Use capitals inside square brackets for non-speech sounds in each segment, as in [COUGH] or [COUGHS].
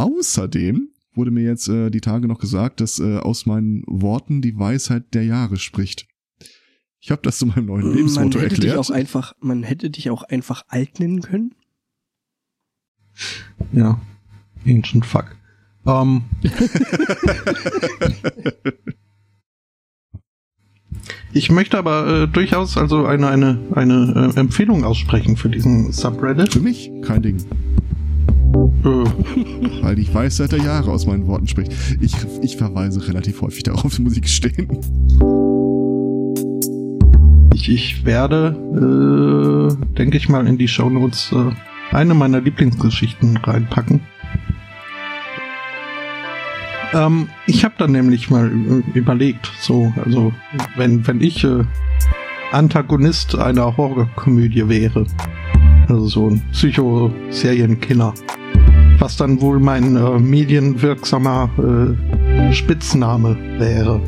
Außerdem wurde mir jetzt äh, die Tage noch gesagt, dass äh, aus meinen Worten die Weisheit der Jahre spricht. Ich habe das zu meinem neuen Lebensmotto man hätte erklärt. Dich auch einfach, man hätte dich auch einfach alt nennen können. Ja, Ancient Fuck. Ähm, [LAUGHS] ich möchte aber äh, durchaus also eine, eine, eine äh, Empfehlung aussprechen für diesen Subreddit. Für mich kein Ding. [LAUGHS] Weil die Weisheit der Jahre aus meinen Worten spricht. Ich, ich verweise relativ häufig darauf, muss ich gestehen. ich, ich werde, äh, denke ich mal, in die Shownotes äh, eine meiner Lieblingsgeschichten reinpacken. Ähm, ich habe dann nämlich mal äh, überlegt, so, also wenn, wenn ich äh, Antagonist einer Horrorkomödie wäre, also so ein Psycho-Serienkiller, was dann wohl mein äh, medienwirksamer äh, Spitzname wäre.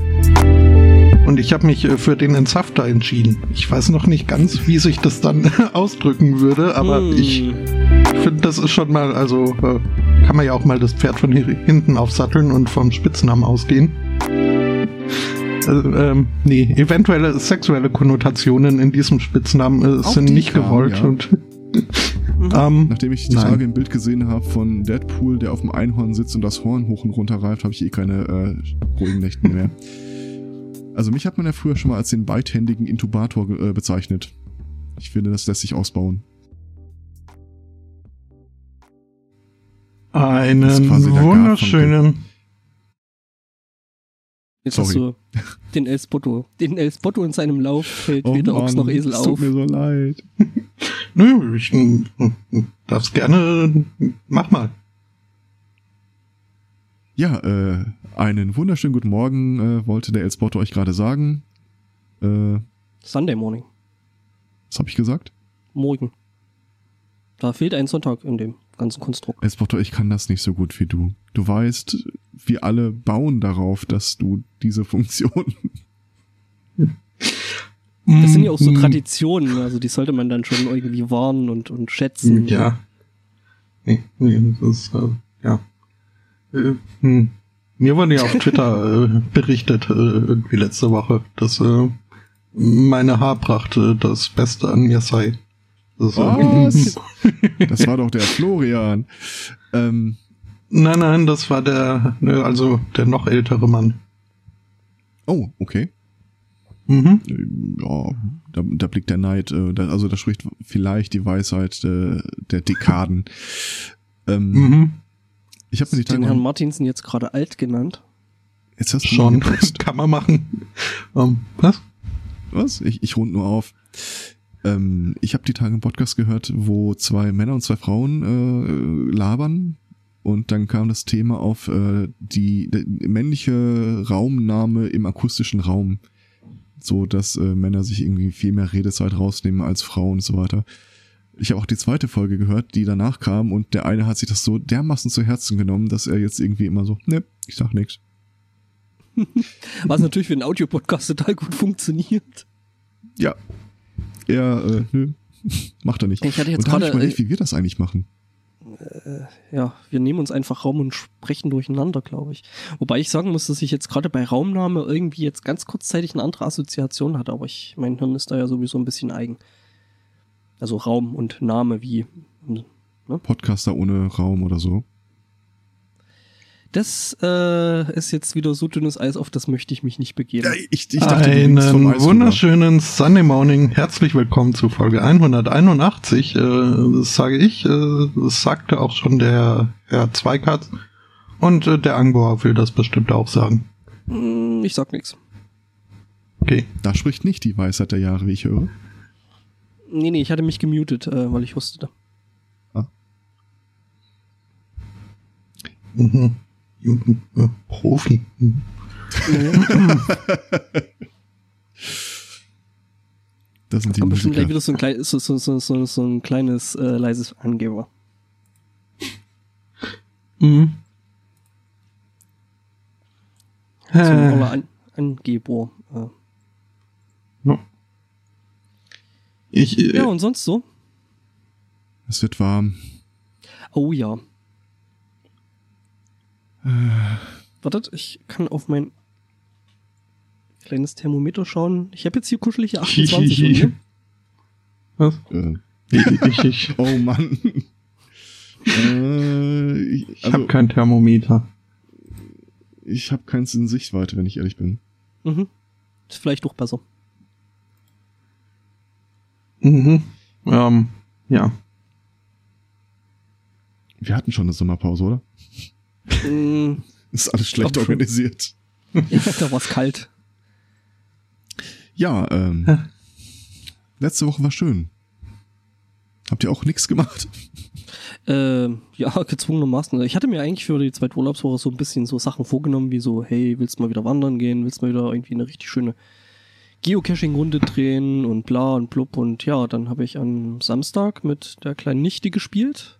Und ich habe mich äh, für den Entsafter entschieden. Ich weiß noch nicht ganz, wie sich das dann [LAUGHS] ausdrücken würde, aber Hm. ich finde, das ist schon mal, also äh, kann man ja auch mal das Pferd von hier hinten aufsatteln und vom Spitznamen ausgehen. Äh, ähm, nee, eventuelle sexuelle Konnotationen in diesem Spitznamen äh, sind die nicht gewollt ja. und ähm, Nachdem ich die Nein. Tage ein Bild gesehen habe von Deadpool, der auf dem Einhorn sitzt und das Horn hoch und runter reift, habe ich eh keine äh, ruhigen Nächte mehr. Also mich hat man ja früher schon mal als den beidhändigen Intubator äh, bezeichnet. Ich finde, das lässt sich ausbauen. Einen wunderschönen Jetzt Sorry. hast du den El Spotto. Den El Spotto in seinem Lauf fällt Oh weder Ochs noch Esel es tut auf. mir so leid. Nö, ich darf's gerne. Mach mal. Ja, äh, einen wunderschönen guten Morgen, äh, wollte der Elspotto euch gerade sagen. Äh, Sunday Morning. was habe ich gesagt? Morgen. Da fehlt ein Sonntag in dem ganzen Konstrukt. Elspotto, ich kann das nicht so gut wie du. Du weißt, wir alle bauen darauf, dass du diese Funktion. [LAUGHS] Das sind ja auch so Mm, Traditionen, also die sollte man dann schon irgendwie wahren und, und schätzen. Ja. Nee, nee, das ist, äh, ja. Äh, hm. Mir wurde ja auf [LAUGHS] Twitter äh, berichtet, äh, irgendwie letzte Woche, dass äh, meine Haarpracht äh, das Beste an mir sei. Das, äh, Was? [LAUGHS] Das war doch der Florian. Ähm, Nein, nein, das war der, ne, also der noch ältere Mann. oh, okay. Mhm. Ja, da, da blickt der Neid, äh, da, also da spricht vielleicht die Weisheit äh, der Dekaden. Ähm, Mhm. Ich habe mir die Den Tage Herrn Martinsen jetzt gerade alt genannt. Jetzt hast du Schon, kann man machen. Ähm, was? Was? Ich, ich rund nur auf. Ähm, ich habe die Tage einen Podcast gehört, wo zwei Männer und zwei Frauen äh, labern und dann kam das Thema auf äh, die, die männliche Raumnahme im akustischen Raum, so dass äh, Männer sich irgendwie viel mehr Redezeit rausnehmen als Frauen und so weiter. Ich habe auch die zweite Folge gehört, die danach kam und der eine hat sich das so dermaßen zu Herzen genommen, dass er jetzt irgendwie immer so, ne, ich sag nix. [LAUGHS] Was natürlich für einen Audiopodcast total gut funktioniert. Ja. Er, äh, nö, [LAUGHS] macht er nicht. Ich hatte jetzt und da hab ich gerade, überlegt, äh, wie wir das eigentlich machen. Ja, wir nehmen uns einfach Raum und sprechen durcheinander, glaube ich. Wobei ich sagen muss, dass ich jetzt gerade bei Raumnahme irgendwie jetzt ganz kurzzeitig eine andere Assoziation hatte, aber ich, mein Hirn ist da ja sowieso ein bisschen eigen. Also Raum und Name wie. Podcaster ohne Raum oder so. Das äh, ist jetzt wieder so dünnes Eis, auf das möchte ich mich nicht begeben. ich, ich dachte, Einen wunderschönen Sunday Morning. Herzlich willkommen zu Folge 181. Äh, das sage ich. Äh, das sagte auch schon der Herr Zweikatz. Und äh, der Angboer will das bestimmt auch sagen. Hm, Ich sag nix. Okay. Da spricht nicht die Weisheit der Jahre, wie ich höre. Nee, nee, ich hatte mich gemutet, äh, weil ich hustete. Mhm. Mhm. Äh, Profi. [LAUGHS] Das sind die Kommt bestimmt gleich Musiker. wieder so ein, klein, so, so, so, so, so ein kleines, äh, leises Angeber. Mhm. So ein Äh, An Angeber. Äh. ich, äh, Ja, und sonst so? Es wird warm. Oh ja. Wartet, ich kann auf mein kleines Thermometer schauen. Ich habe jetzt hier kuschelige 28 unten. Was? Äh, [LAUGHS] oh Mann. äh, ich ich also, habe kein Thermometer. ich habe keins in Sichtweite, wenn ich ehrlich bin. Mhm. Ist vielleicht doch besser. Mhm. Ähm, ja. Wir hatten schon eine Sommerpause, oder? Mm, Ist alles schlecht organisiert. ja, da war's kalt. Ja, ähm, Ja. letzte Woche war schön. Habt ihr auch nichts gemacht? Äh, ja, [LAUGHS] gezwungenermaßen. Ich hatte mir eigentlich für die zweite Urlaubswoche so ein bisschen so Sachen vorgenommen, wie so, hey, willst du mal wieder wandern gehen? Willst du mal wieder irgendwie eine richtig schöne Geocaching-Runde drehen und bla und blub. Und ja, dann habe ich am Samstag mit der kleinen Nichte gespielt.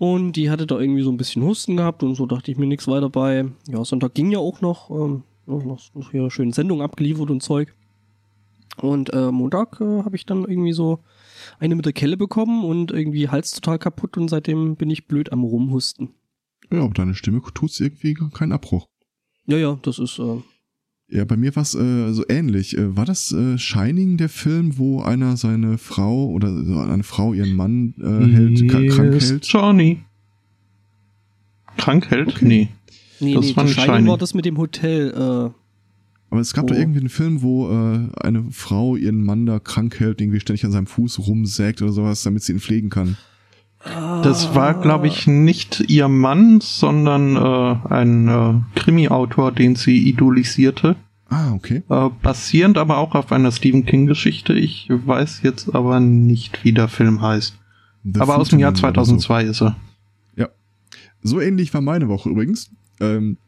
Und die hatte da irgendwie so ein bisschen Husten gehabt und so dachte ich mir nichts weiter bei. Ja, Sonntag ging ja auch noch, ähm, noch, noch hier schön Sendung abgeliefert und Zeug. Und äh, Montag äh, habe ich dann irgendwie so eine mit der Kelle bekommen und irgendwie Hals total kaputt und seitdem bin ich blöd am Rumhusten. Ja, aber deine Stimme tut's irgendwie keinen Abbruch. Ja, ja, das ist, äh, Ja, bei mir war es äh, so ähnlich. Äh, war das äh, Shining der Film, wo einer seine Frau oder so eine Frau ihren Mann äh, hält, ka- krank Yes, hält? Johnny. Krank hält? Okay. Nee. nee, Das nee, war Shining Shining. war das mit dem Hotel, äh, Aber es gab Oh. doch irgendwie einen Film, wo äh, eine Frau ihren Mann da krank hält, irgendwie ständig an seinem Fuß rumsägt oder sowas, damit sie ihn pflegen kann. Das war, glaube ich, nicht ihr Mann, sondern äh, ein äh, Krimi-Autor, den sie idolisierte. Ah, okay. Äh, basierend aber auch auf einer Stephen King-Geschichte. Ich weiß jetzt aber nicht, wie der Film heißt. The aber aus dem Jahr Footman oder 2002 ist er. So. so ähnlich war meine Woche übrigens. Ähm,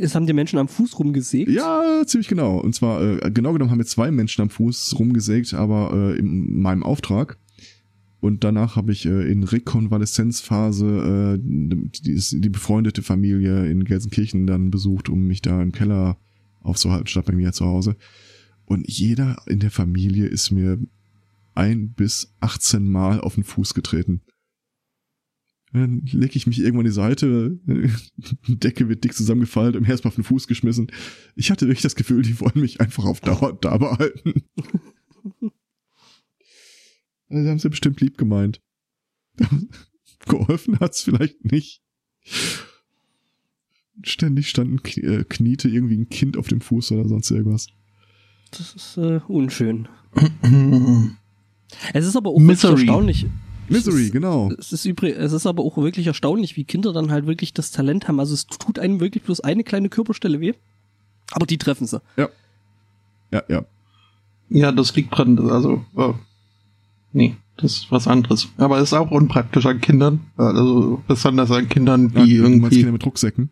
es haben die Menschen am Fuß rumgesägt. ja, ziemlich genau. Und zwar, äh, genau genommen haben wir zwei Menschen am Fuß rumgesägt, aber äh, in meinem Auftrag. Und danach habe ich äh, in Rekonvaleszenzphase äh, die, die befreundete Familie in Gelsenkirchen dann besucht, um mich da im Keller aufzuhalten, statt bei mir zu Hause. Und jeder in der Familie ist mir ein bis 18 Mal auf den Fuß getreten. Dann lege ich mich irgendwann an die Seite, [LAUGHS] die Decke wird dick zusammengefaltet und erstmal auf den Fuß geschmissen. Ich hatte wirklich das Gefühl, die wollen mich einfach auf Dauer da behalten. [LAUGHS] Also, Sie haben sie bestimmt lieb gemeint. [LAUGHS] Geholfen hat's vielleicht nicht. Ständig standen äh, kniete irgendwie ein Kind auf dem Fuß oder sonst irgendwas. Das ist äh, unschön. Es ist aber auch wirklich Misery. erstaunlich. Misery, Es ist- genau. Es ist, übrig, es ist aber auch wirklich erstaunlich, wie Kinder dann halt wirklich das Talent haben. Also es tut einem wirklich bloß eine kleine Körperstelle weh. Aber die treffen sie. Ja, ja. Ja, das liegt dran, also, äh, nee, das ist was anderes. Aber es ist auch unpraktisch an Kindern, also besonders an Kindern, die du meinst irgendwie... Kinder mit Rucksäcken?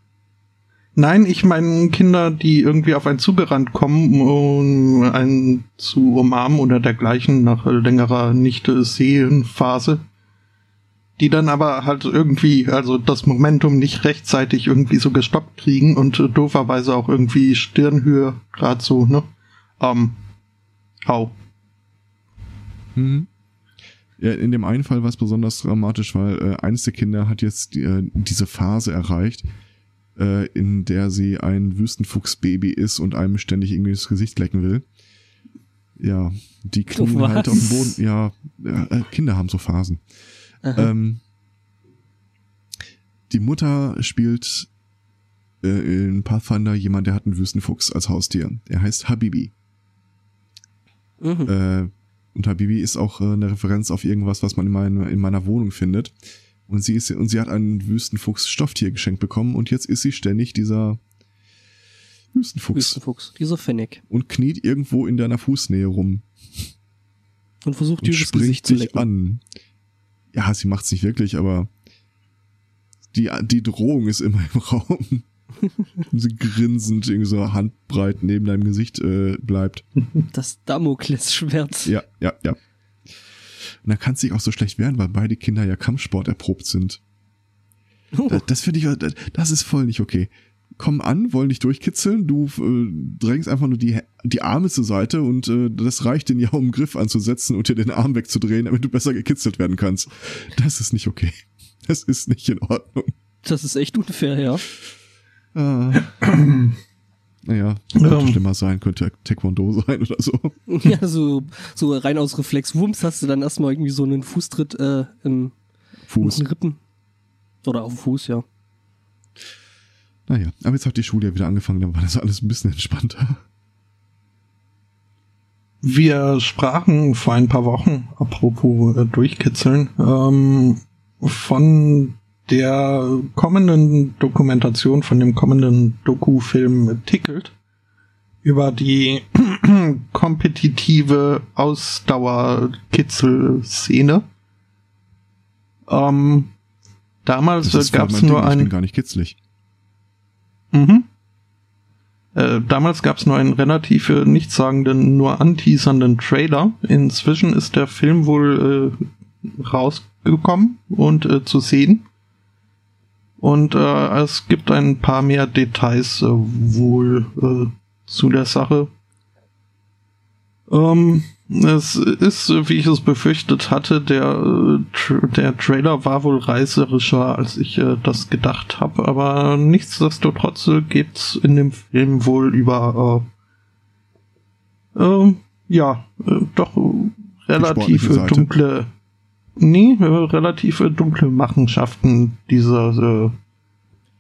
Nein, ich meine Kinder, die irgendwie auf einen zugerannt kommen, um einen zu umarmen oder dergleichen nach längerer Nicht-Sehen-Phase. Die dann aber halt irgendwie, also das Momentum nicht rechtzeitig irgendwie so gestoppt kriegen und dooferweise auch irgendwie Stirnhöhe gerade so, ne? Ähm, au. Mhm. Ja, in dem einen Fall war es besonders dramatisch, weil äh, eines der Kinder hat jetzt die, äh, diese Phase erreicht, äh, in der sie ein Wüstenfuchsbaby ist und einem ständig irgendwie das Gesicht lecken will. Ja, die knien halt auf dem Boden. Ja, äh, Kinder haben so Phasen. Ähm, die Mutter spielt äh, in Pathfinder jemand, der hat einen Wüstenfuchs als Haustier. Er heißt Habibi. mhm. Äh, und Habibi ist auch äh, eine Referenz auf irgendwas, was man in, mein, in meiner Wohnung findet. Und sie ist und sie hat einen Wüstenfuchs Stofftier geschenkt bekommen und jetzt ist sie ständig dieser Wüstenfuchs Wüstenfuchs, dieser Fennec. und kniet irgendwo in deiner Fußnähe rum Und versucht und dir das springt Gesicht zu lecken. an. Ja, sie macht's nicht wirklich, aber die, die Drohung ist immer im [LAUGHS] Raum. [LAUGHS] Grinsend irgendwie so handbreit neben deinem Gesicht äh, bleibt. Das Damoklesschwert. Ja, ja, ja. Und dann kann es sich auch so schlecht werden, weil beide Kinder ja Kampfsport erprobt sind. Oh, Das, das finde ich, das, das ist voll nicht okay. Kommen an, wollen dich durchkitzeln, du äh, drängst einfach nur die, die Arme zur Seite und äh, das reicht den [LAUGHS] ja, um einen Griff anzusetzen und dir den Arm wegzudrehen, damit du besser gekitzelt werden kannst. Das ist nicht okay. Das ist nicht in Ordnung. Das ist echt unfair, ja. Naja, könnte Ähm. schlimmer sein, könnte Taekwondo sein oder so. [LAUGHS] Ja, so, so rein aus Reflex Wumms hast du dann erstmal irgendwie so einen Fußtritt äh, in, in Fuß. den Rippen. Oder auf dem Fuß, ja. Naja, aber jetzt hat die Schule ja wieder angefangen, dann war das alles ein bisschen entspannter. Wir sprachen vor ein paar Wochen, apropos äh, durchkitzeln, ähm, von der kommenden Dokumentation, von dem kommenden Doku-Film Tickelt über die [CLEARS THROAT] kompetitive Ausdauer-Kitzel-Szene. Ähm, damals gab es nur Ding, ich bin gar nicht kitzlig. Mhm. Äh, damals gab es nur einen relativ äh, nichtssagenden, nur anteasernden Trailer. Inzwischen ist der Film wohl äh, rausgekommen und äh, zu sehen. Und äh, es gibt ein paar mehr Details äh, wohl äh, zu der Sache. Ähm, es ist, wie ich es befürchtet hatte, der, äh, der Trailer war wohl reißerischer, als ich äh, das gedacht habe, aber nichtsdestotrotz äh, geht's in dem Film wohl über, äh, äh, ja, doch relativ dunkle, nee, äh, relativ äh, dunkle Machenschaften dieser,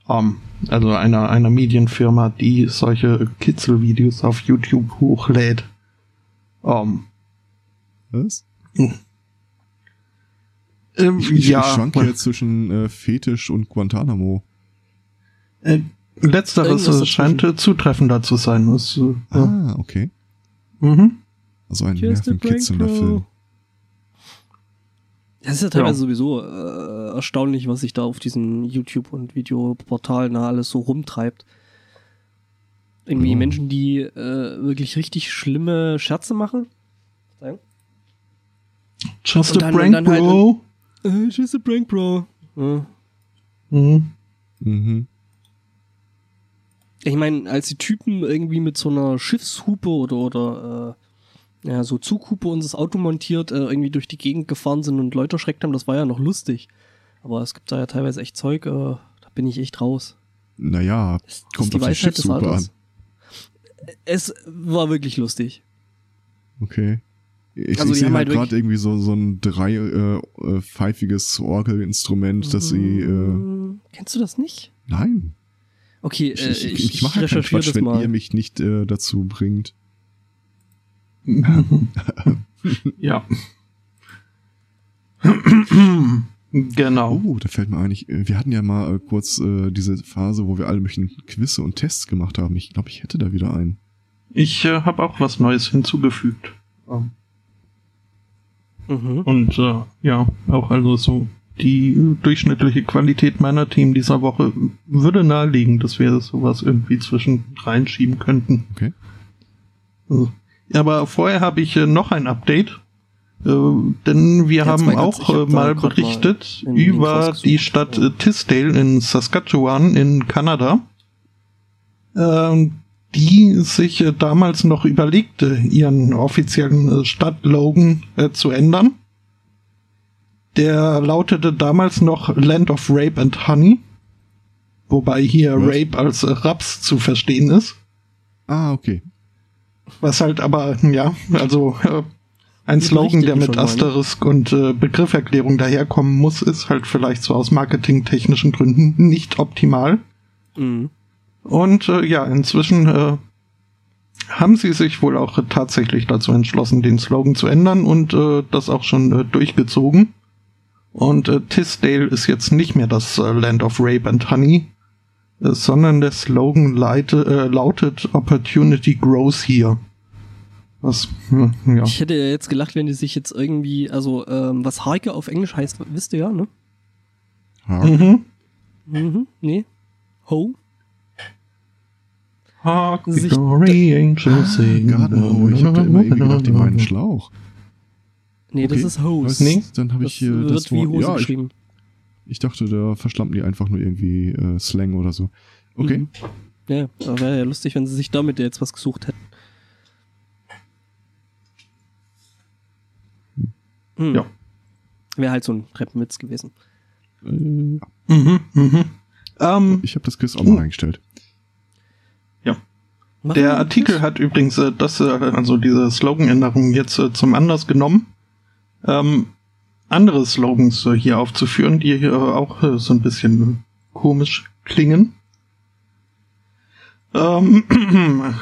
äh, ähm, also einer, einer Medienfirma, die solche Kitzelvideos auf YouTube hochlädt. Ähm, Was? ähm, Ich, ich, ja, ich schwanke jetzt zwischen äh, Fetisch und Guantanamo. äh, letzteres äh, scheint äh, zutreffender zu sein. Das, äh. Ah, okay. Mhm. Also ein nervenkitzelnder Film. Das ist ja teilweise Ja. sowieso äh, erstaunlich, was sich da auf diesen YouTube- und Videoportalen da alles so rumtreibt. Irgendwie Ja. Menschen, die äh, wirklich richtig schlimme Scherze machen. Just Und a dann- prank, dann halt- bro. Äh, just a prank, bro. Ja. Mhm. Mhm. Ich meine, als die Typen irgendwie mit so einer Schiffshupe oder, oder äh, ja, so Zughupe und das Auto montiert äh, irgendwie durch die Gegend gefahren sind und Leute erschreckt haben, das war ja noch lustig. Aber es gibt da ja teilweise echt Zeug, äh, da bin ich echt raus. Naja, Das kommt auf die Schiffshupe an. Es war wirklich lustig. Okay. Ich, Also ich sehe halt halt gerade irgendwie so, so ein drei äh, äh, Orgelinstrument, das sie. Äh, Mm, Kennst du das nicht? nein. Okay, Ich, äh, ich, ich, ich, mache ja keinen Quatsch, das wenn mal. ihr mich nicht äh, dazu bringt. Ja. [LAUGHS] genau. Oh, da fällt mir ein, ich, äh, wir hatten ja mal äh, kurz äh, diese Phase, wo wir alle möglichen Quizze und Tests gemacht haben. Ich glaube, ich hätte da wieder einen. Ich äh, habe auch was Neues hinzugefügt. Ähm, Mhm. Und äh, ja, auch also so die durchschnittliche Qualität meiner Themen dieser Woche würde nahelegen, dass wir sowas irgendwie zwischen reinschieben könnten. Okay. Also, aber vorher habe ich äh, noch ein Update. Äh, denn wir Jetzt haben auch hab äh, mal berichtet mal den Link über die Stadt Ja. äh, Tisdale in Saskatchewan in Kanada, ähm, die sich äh, damals noch überlegte, ihren offiziellen äh, Stadtlogan äh, zu ändern. Der lautete damals noch Land of Rape and Honey, wobei hier Was? Rape als äh, Raps zu verstehen ist. Ah, okay. Was halt aber, ja, also äh, ein Wir Slogan, der mit ne? Asterisk und äh, Begrifferklärung daherkommen muss, ist halt vielleicht so aus marketingtechnischen Gründen nicht optimal. Mhm. Und äh, ja, inzwischen äh, haben sie sich wohl auch tatsächlich dazu entschlossen, den Slogan zu ändern und äh, das auch schon äh, durchgezogen. Und äh, Tisdale ist jetzt nicht mehr das äh, Land of Rape and Honey, sondern der Slogan leite, äh, lautet Opportunity grows here. Was, hm, ja. Ich hätte ja jetzt gelacht, wenn die sich jetzt irgendwie, also ähm, was Harke auf Englisch heißt, wisst ihr ja, ne? Hark. Mhm. Mhm. Nee. Ho? Hark the Sich- glory angels sing. Gartenau. Ich habe da immer irgendwie gedacht, die meinen [LAUGHS] Schlauch. Nee, das Okay. ist Hose. Nee. Dann habe Das ich hier wird das wie Wort. Hose Ja, ich, geschrieben. ich dachte, da verschlampen die einfach nur irgendwie äh, Slang oder so. Okay. Mhm. Ja, wäre ja lustig, wenn sie sich damit jetzt was gesucht hätten. Hm. Ja. Wäre halt so ein Treppenwitz gewesen. Äh, Mhm, mhm. Ähm, Ich habe das Quiz auch mal eingestellt. Machen der Artikel hat übrigens äh, das, äh, also diese Sloganänderung jetzt äh, zum Anlass genommen, ähm, andere Slogans hier aufzuführen, die hier auch äh, so ein bisschen komisch klingen. Ähm, [CLEARS THROAT]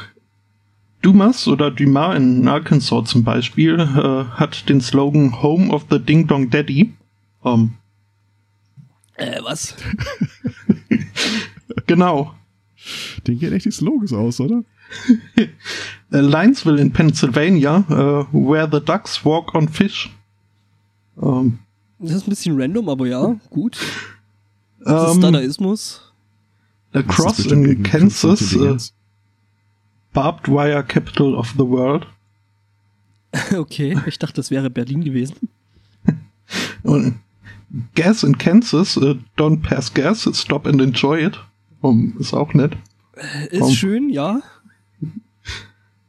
Dumas oder Dumas in Arkansas zum Beispiel äh, hat den Slogan Home of the Ding Dong Daddy. Ähm, Äh, was? [LAUGHS] genau. Den gehen echt die Slogans aus, oder? [LAUGHS] Linesville in Pennsylvania, äh, where the ducks walk on fish. Ähm, Das ist ein bisschen random, aber ja, gut. Das ist ähm, Dadaismus. Das ist Cross bestimmt in Kansas, äh. Barbed Wire Capital of the World. [LAUGHS] Okay, ich dachte, das wäre Berlin gewesen. [LAUGHS] Und Gas in Kansas, äh, Don't Pass Gas, Stop and Enjoy It. Um, ist auch nett. Ist Oh. schön, ja.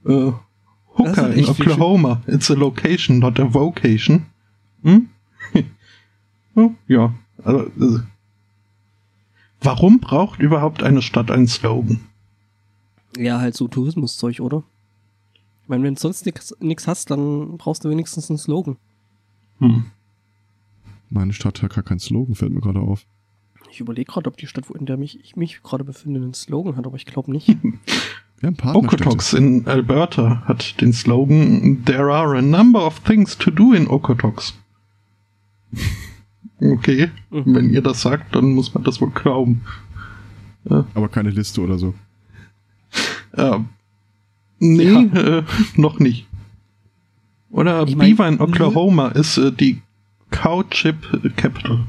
Äh, Das Hooker in Oklahoma. It's a location, not a vocation. Hm? Oh, [LAUGHS] ja, also, äh, warum braucht überhaupt eine Stadt einen Slogan? Ja, halt so Tourismuszeug, oder? Ich meine, wenn du sonst nichts hast, dann brauchst du wenigstens einen Slogan. Hm. Meine Stadt hat gar keinen Slogan, fällt mir gerade auf. Ich überlege gerade, ob die Stadt, wo in der mich, ich mich gerade befinde, einen Slogan hat, aber ich glaube nicht. Wir haben. Okotoks in Alberta hat den Slogan There are a number of things to do in Okotoks. Okay, Mhm. wenn ihr das sagt, dann muss man das wohl glauben. Aber keine Liste oder so. Ähm, nee, äh, noch nicht. Oder Ich mein, Beaver in Oklahoma ist äh, die Cow Chip Capital.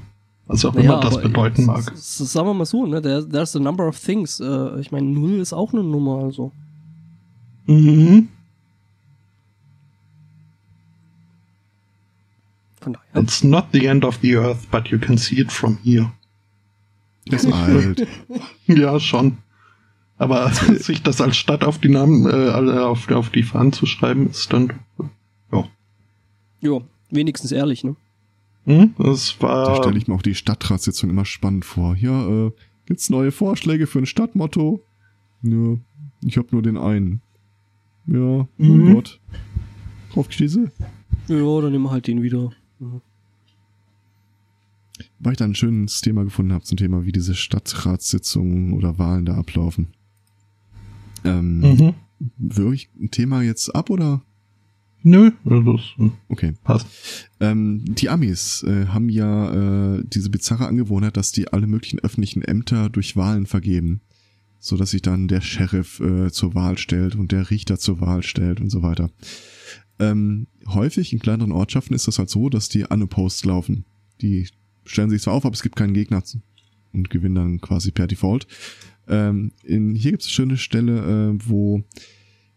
Was auch immer das bedeuten äh, mag. Sagen wir mal so, ne? There, there's a number of things. Äh, ich meine, Null ist auch eine Nummer, also. Mhm. Von daher. It's not the end of the earth, but you can see it from here. Der ist alt. [LAUGHS] Ja, schon. Aber [LAUGHS] sich das als Stadt auf die Namen, äh, auf, auf die Fahnen zu schreiben, ist dann. Ja. Jo, wenigstens ehrlich, ne? Hm? Das Da war. stelle ich mir auch die Stadtratssitzung immer spannend vor. Ja, äh, gibt's neue Vorschläge für ein Stadtmotto? Nö, ich habe nur den einen. Ja, Mhm. oh Gott. Drauf. Ja, dann nehmen wir halt den wieder. Mhm. Weil ich da ein schönes Thema gefunden habe zum Thema, wie diese Stadtratssitzungen oder Wahlen da ablaufen. Ähm, Mhm. Ich ein Thema jetzt ab oder? Nö, das äh, Okay. passt. Ähm, die Amis äh, haben ja äh, diese bizarre Angewohnheit, dass die alle möglichen öffentlichen Ämter durch Wahlen vergeben. So dass sich dann der Sheriff äh, zur Wahl stellt und der Richter zur Wahl stellt und so weiter. Ähm, häufig in kleineren Ortschaften ist das halt so, dass die Unopposed laufen. Die stellen sich zwar auf, aber es gibt keinen Gegner und gewinnen dann quasi per Default. Ähm, in, hier gibt es eine schöne Stelle, äh, wo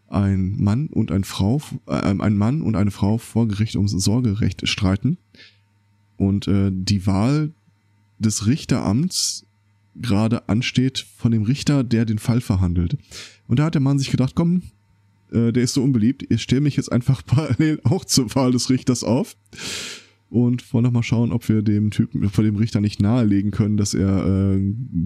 ein Mann und eine Frau, äh, ein Mann und eine Frau vor Gericht ums Sorgerecht streiten und äh, die Wahl des Richteramts gerade ansteht von dem Richter, der den Fall verhandelt. Und da hat der Mann sich gedacht, komm, äh, der ist so unbeliebt, ich stelle mich jetzt einfach [LAUGHS] parallel auch zur Wahl des Richters auf und wollen noch mal schauen, ob wir dem Typen, vor dem Richter nicht nahelegen können, dass er äh,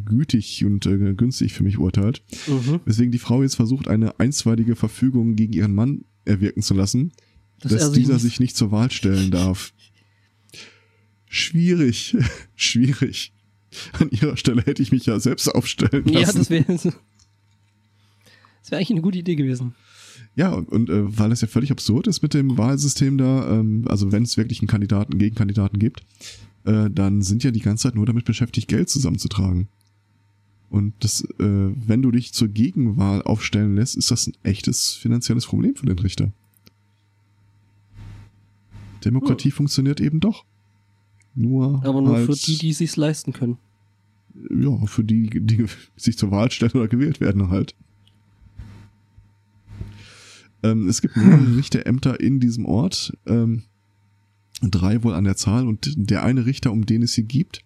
gütig und äh, günstig für mich urteilt. Mhm. Weswegen die Frau jetzt versucht, eine einstweilige Verfügung gegen ihren Mann erwirken zu lassen, Dass dass, er sich dieser nicht- sich nicht zur Wahl stellen darf. Schwierig, [LAUGHS] schwierig. An ihrer Stelle hätte ich mich ja selbst aufstellen lassen. Ja, das wäre das wäre eigentlich eine gute Idee gewesen. Ja, und, äh, weil es ja völlig absurd ist mit dem Wahlsystem da, ähm, also wenn es wirklich einen Kandidaten, Gegenkandidaten gibt, äh, dann sind ja die ganze Zeit nur damit beschäftigt, Geld zusammenzutragen. Und das, äh, wenn du dich zur Gegenwahl aufstellen lässt, ist das ein echtes finanzielles Problem für den Richter. Demokratie funktioniert eben doch. Nur, Aber nur halt, für die, die es sich leisten können. ja, für die, die sich zur Wahl stellen oder gewählt werden halt. Ähm, es gibt mehrere [LAUGHS] Richterämter in diesem Ort, ähm, drei wohl an der Zahl und der eine Richter, um den es hier gibt,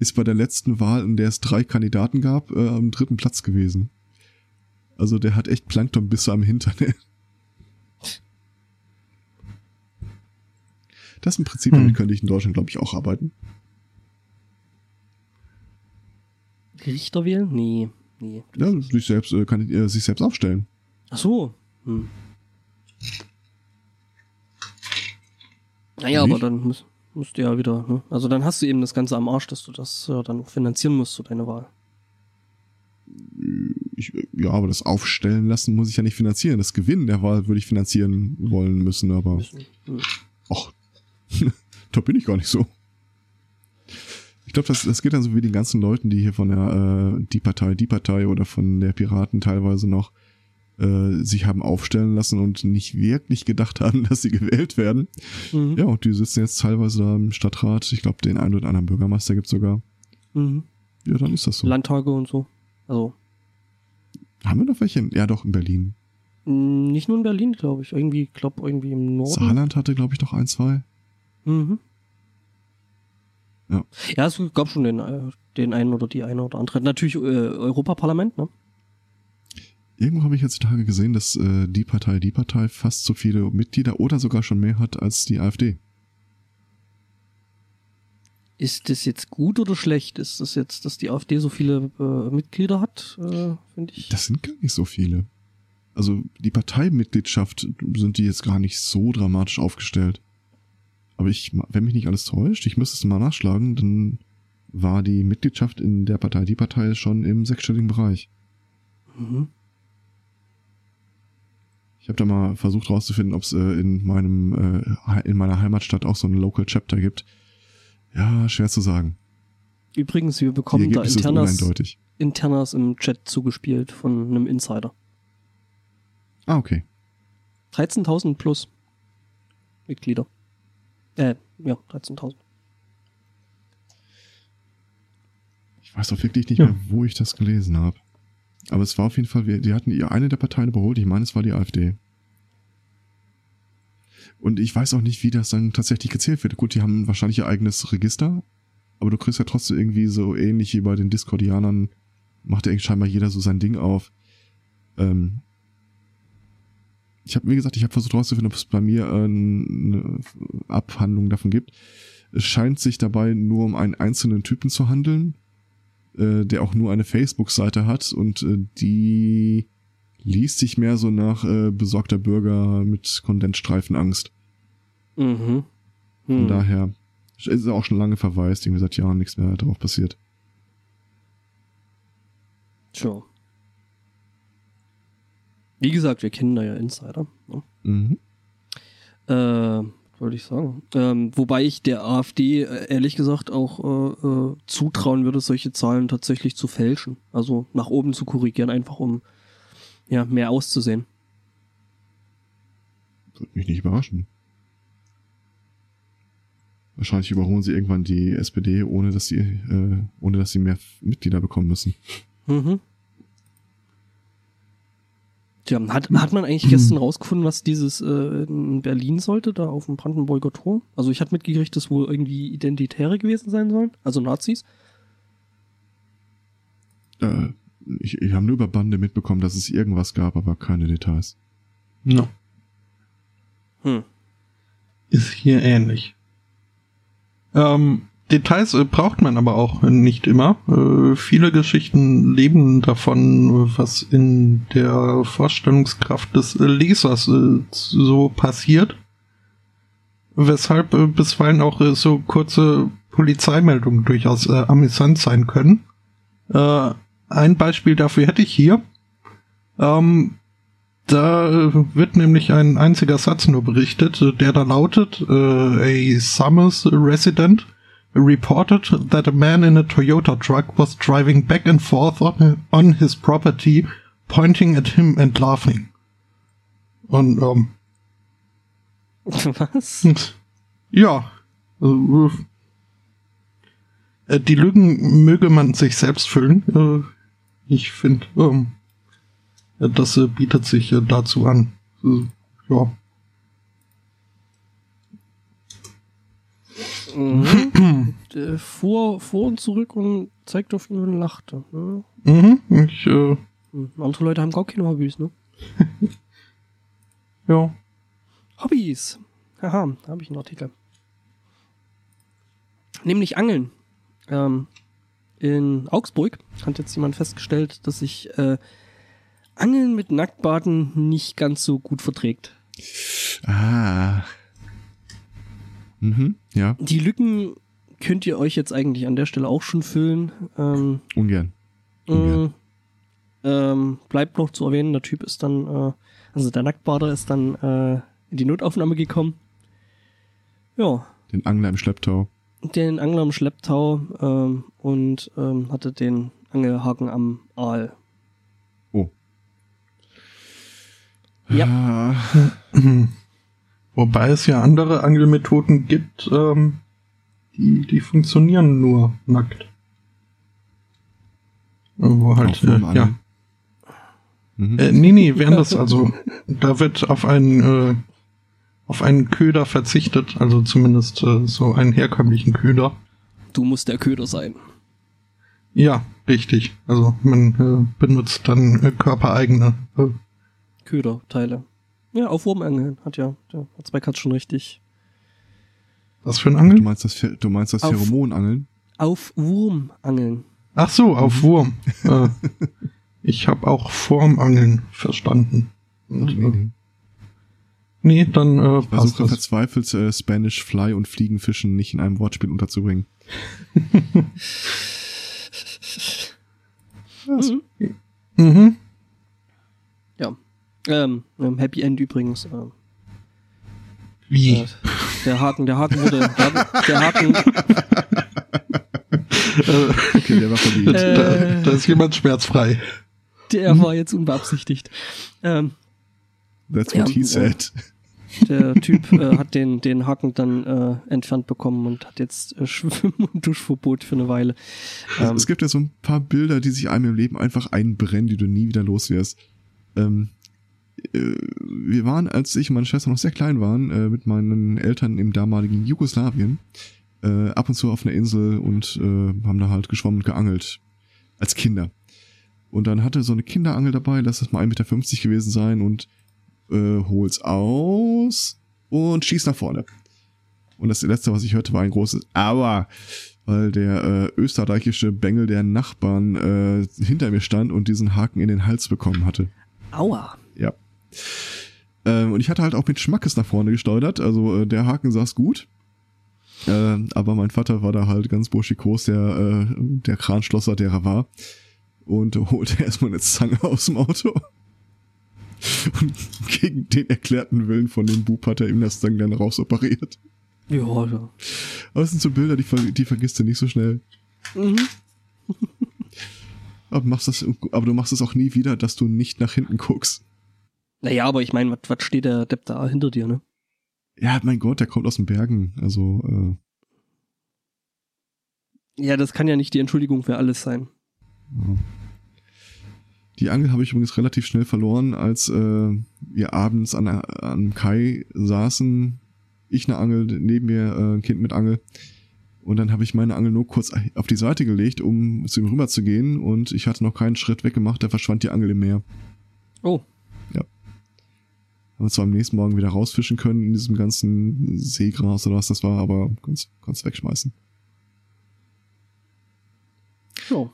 ist bei der letzten Wahl, in der es drei Kandidaten gab, äh, am dritten Platz gewesen. Also der hat echt Planktonbisse am Hintern. [LAUGHS] Das ist ein Prinzip, Hm. damit könnte ich in Deutschland, glaube ich, auch arbeiten. Richter wählen? Nee. Nee. Ja, sich selbst, äh, kann äh, sich selbst aufstellen. Ach so. Hm. Naja, aber dann musst, musst du ja wieder, ne? Also dann hast du eben das Ganze am Arsch, dass du das ja dann auch finanzieren musst, so deine Wahl. Ich, ja, aber das Aufstellen lassen muss ich ja nicht finanzieren. Das Gewinnen der Wahl würde ich finanzieren wollen müssen, aber Müssen. Hm. ach, [LAUGHS] da bin ich gar nicht so. Ich glaube, das, das geht dann so wie den ganzen Leuten, die hier von der äh, Die Partei, Die Partei oder von der Piraten teilweise noch äh, sich haben aufstellen lassen und nicht wirklich gedacht haben, [LAUGHS] dass sie gewählt werden. Mhm. Ja, und die sitzen jetzt teilweise da im Stadtrat. Ich glaube, den einen oder anderen Bürgermeister gibt's sogar. Mhm. Ja, dann ist das so. Landtage und so. Also Haben wir noch welche? Ja, doch, in Berlin. mh, nicht nur in Berlin, glaube ich. Irgendwie, glaube irgendwie im Norden. Saarland hatte, glaube ich, noch ein, zwei. Mhm. Ja. Ja, es gab schon den, äh, den einen oder die eine oder andere. Natürlich äh, Europaparlament, ne? Irgendwo habe ich jetzt die Tage gesehen, dass äh, die Partei, die Partei fast so viele Mitglieder oder sogar schon mehr hat als die AfD. Ist das jetzt gut oder schlecht? Ist das jetzt, dass die AfD so viele äh, Mitglieder hat, äh, finde ich? Das sind gar nicht so viele. Also die Parteimitgliedschaft sind die jetzt gar nicht so dramatisch aufgestellt. Aber ich, wenn mich nicht alles täuscht, ich müsste es mal nachschlagen, dann war die Mitgliedschaft in der Partei, die Partei schon im sechsstelligen Bereich. Mhm. Ich habe da mal versucht rauszufinden, ob es äh, in meinem äh, in meiner Heimatstadt auch so ein Local Chapter gibt. Ja, schwer zu sagen. Übrigens, wir bekommen da Internas. Internas im Chat zugespielt von einem Insider. Ah, okay. 13.000 plus Mitglieder. Äh, ja, 13.000. Ich weiß auch wirklich nicht Ja. mehr, wo ich das gelesen habe. Aber es war auf jeden Fall, die hatten eine der Parteien überholt. Ich meine, es war die AfD. Und ich weiß auch nicht, wie das dann tatsächlich gezählt wird. Gut, die haben wahrscheinlich ihr eigenes Register, aber du kriegst ja trotzdem irgendwie so ähnlich wie bei den Discordianern, macht ja scheinbar jeder so sein Ding auf. Ähm ich habe, wie gesagt, ich habe versucht herauszufinden, ob es bei mir äh, eine Abhandlung davon gibt. Es scheint sich dabei nur um einen einzelnen Typen zu handeln, äh, der auch nur eine Facebook-Seite hat und äh, die liest sich mehr so nach äh, besorgter Bürger mit Kondensstreifenangst. Mhm. Von Hm. daher ist er auch schon lange verwaist, irgendwie seit Jahren nichts mehr drauf passiert. Sure. Wie gesagt, wir kennen da ja Insider. Ne? Mhm. Äh, wollte ich sagen? Ähm, wobei ich der AfD äh, ehrlich gesagt auch äh, äh, zutrauen würde, solche Zahlen tatsächlich zu fälschen. Also nach oben zu korrigieren, einfach um ja mehr auszusehen. Würde mich nicht überraschen. Wahrscheinlich überholen sie irgendwann die SPD, ohne dass sie, äh, ohne dass sie mehr Mitglieder bekommen müssen. Mhm. Tja, hat, hat man eigentlich gestern rausgefunden, was dieses äh, in Berlin sollte, da auf dem Brandenburger Tor? Also ich hatte mitgekriegt, dass wohl irgendwie Identitäre gewesen sein sollen, also Nazis. Äh, ich, ich habe nur über Bande mitbekommen, dass es irgendwas gab, aber keine Details. No. Hm. Ist hier ähnlich. Ähm, Details äh, braucht man aber auch nicht immer. Äh, viele Geschichten leben davon, was in der Vorstellungskraft des äh, Lesers äh, so passiert. Weshalb äh, bisweilen auch äh, so kurze Polizeimeldungen durchaus amüsant sein können. Ein Beispiel dafür hätte ich hier. Ähm, da wird nämlich ein einziger Satz nur berichtet, der da lautet, a Summers resident reported that a man in a Toyota truck was driving back and forth on, on his property, pointing at him and laughing. Und ähm, Was? [LAUGHS] ja, äh, äh, die Lügen möge man sich selbst füllen. Äh, ich finde, ähm, äh, das äh, bietet sich äh, dazu an. Äh, ja. Mhm. [CLEARS THROAT] Äh, fuhr, fuhr und zurück und zeigte auf ihn und lachte. Ne? Mhm, ich, äh, Hm, Andere Leute haben gar keine Hobbys, ne? [LAUGHS] ja. Hobbys. Haha, da habe ich einen Artikel. Nämlich Angeln. Ähm, in Augsburg hat jetzt jemand festgestellt, dass sich äh, Angeln mit Nacktbaden nicht ganz so gut verträgt. Ah. Mhm, ja, Die Lücken könnt ihr euch jetzt eigentlich an der Stelle auch schon füllen. Ähm, ungern. mh, ähm, bleibt noch zu erwähnen, der Typ ist dann, äh, also der Nacktbader ist dann äh, in die Notaufnahme gekommen. Ja, Den Angler im Schlepptau. den Angler im Schlepptau ähm, und ähm, hatte den Angelhaken am Aal. Oh. Ja. [CLEARS THROAT] [CLEARS THROAT] Wobei es ja andere Angelmethoden gibt, ähm, die, die funktionieren nur nackt. Wo halt, äh, ja. Mhm. Äh, nee, nee, während das, [LAUGHS] also, da wird auf einen, äh, auf einen Köder verzichtet, also zumindest äh, so einen herkömmlichen Köder. Du musst der Köder sein. Ja, richtig. Also man äh, benutzt dann äh, körpereigene. Äh, Köderteile. Ja, auf Wurmangeln hat ja, der hat zwei Katz schon richtig. was für ein Du Angeln? meinst das, du meinst das Auf- Pheromonangeln? Auf Wurmangeln. Ach so, auf Wurm. äh, [LAUGHS] ich habe auch Formangeln verstanden. Und, Nee, äh, nee. nee, dann äh, Ich passt versuche das. verzweifelt äh, Spanish Fly und Fliegenfischen nicht in einem Wortspiel unterzubringen. [LAUGHS] Mhm. Mhm. Ähm, Happy End übrigens. Ähm, Wie? äh, der Haken, der Haken wurde, der, Haken, Äh, Okay, der war verdient. Äh. da, da ist jemand schmerzfrei. der war jetzt unbeabsichtigt. Ähm, That's what ja, he ja. said. der Typ äh, hat den, den Haken dann äh, entfernt bekommen und hat jetzt äh, Schwimm- und Duschverbot für eine Weile. Also, Ähm, es gibt ja so ein paar Bilder, die sich einem im Leben einfach einbrennen, die du nie wieder los wirst. Ähm, äh, wir waren, als ich und meine Schwester noch sehr klein waren, äh, mit meinen Eltern im damaligen Jugoslawien, äh, ab und zu auf einer Insel und äh, haben da halt geschwommen und geangelt. Als Kinder. Und dann hatte so eine Kinderangel dabei, lass es mal 1,50 Meter gewesen sein und äh, hol's aus und schießt nach vorne. Und das letzte, was ich hörte, war ein großes Aua, weil der äh, österreichische Bengel der Nachbarn äh, hinter mir stand und diesen Haken in den Hals bekommen hatte. aua. Ähm, und ich hatte halt auch mit Schmackes nach vorne gesteuert, also äh, der Haken saß gut. Äh, aber mein Vater war da halt ganz burschikos, der, äh, der Kranschlosser, der er war. Und [LAUGHS] holte erstmal eine Zange aus dem Auto. Und gegen den erklärten Willen von dem Bub hat er ihm das dann, dann rausoperiert. Ja, ja. Aber das sind so Bilder, die, die vergisst du nicht so schnell. Mhm. [LAUGHS] Aber, machst das, aber du machst es auch nie wieder, dass du nicht nach hinten guckst. Naja, aber ich meine, was steht der Depp da hinter dir, ne? Ja, mein Gott, der kommt aus den Bergen. Also, äh, Ja, das kann ja nicht die Entschuldigung für alles sein. ja. Die Angel habe ich übrigens relativ schnell verloren, als äh, wir abends an, an Kai saßen. Ich eine Angel, neben mir äh, ein Kind mit Angel. Und dann habe ich meine Angel nur kurz auf die Seite gelegt, um zu ihm rüber zu gehen. Und ich hatte noch keinen Schritt weggemacht, da verschwand die Angel im Meer. Oh, Haben wir zwar am nächsten Morgen wieder rausfischen können in diesem ganzen Seegras oder was das war, aber kannst, kannst wegschmeißen. ja.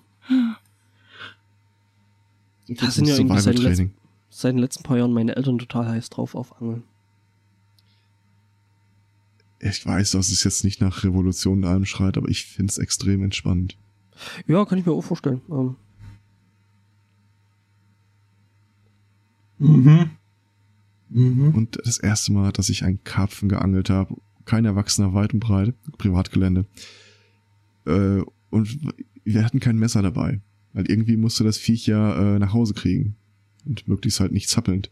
Das sind ja irgendwie seit den Survival-Training. Seit den letzten paar Jahren meine Eltern total heiß drauf auf Angeln. Ich weiß, dass es jetzt nicht nach Revolution in allem schreit, aber ich finde es extrem entspannend. Ja, kann ich mir auch vorstellen. Ähm, Mhm. Mhm. Und das erste Mal, dass ich einen Karpfen geangelt habe, kein Erwachsener weit und breit, Privatgelände. Äh, und wir hatten kein Messer dabei, weil irgendwie musste das Viech ja äh, nach Hause kriegen und möglichst halt nicht zappelnd.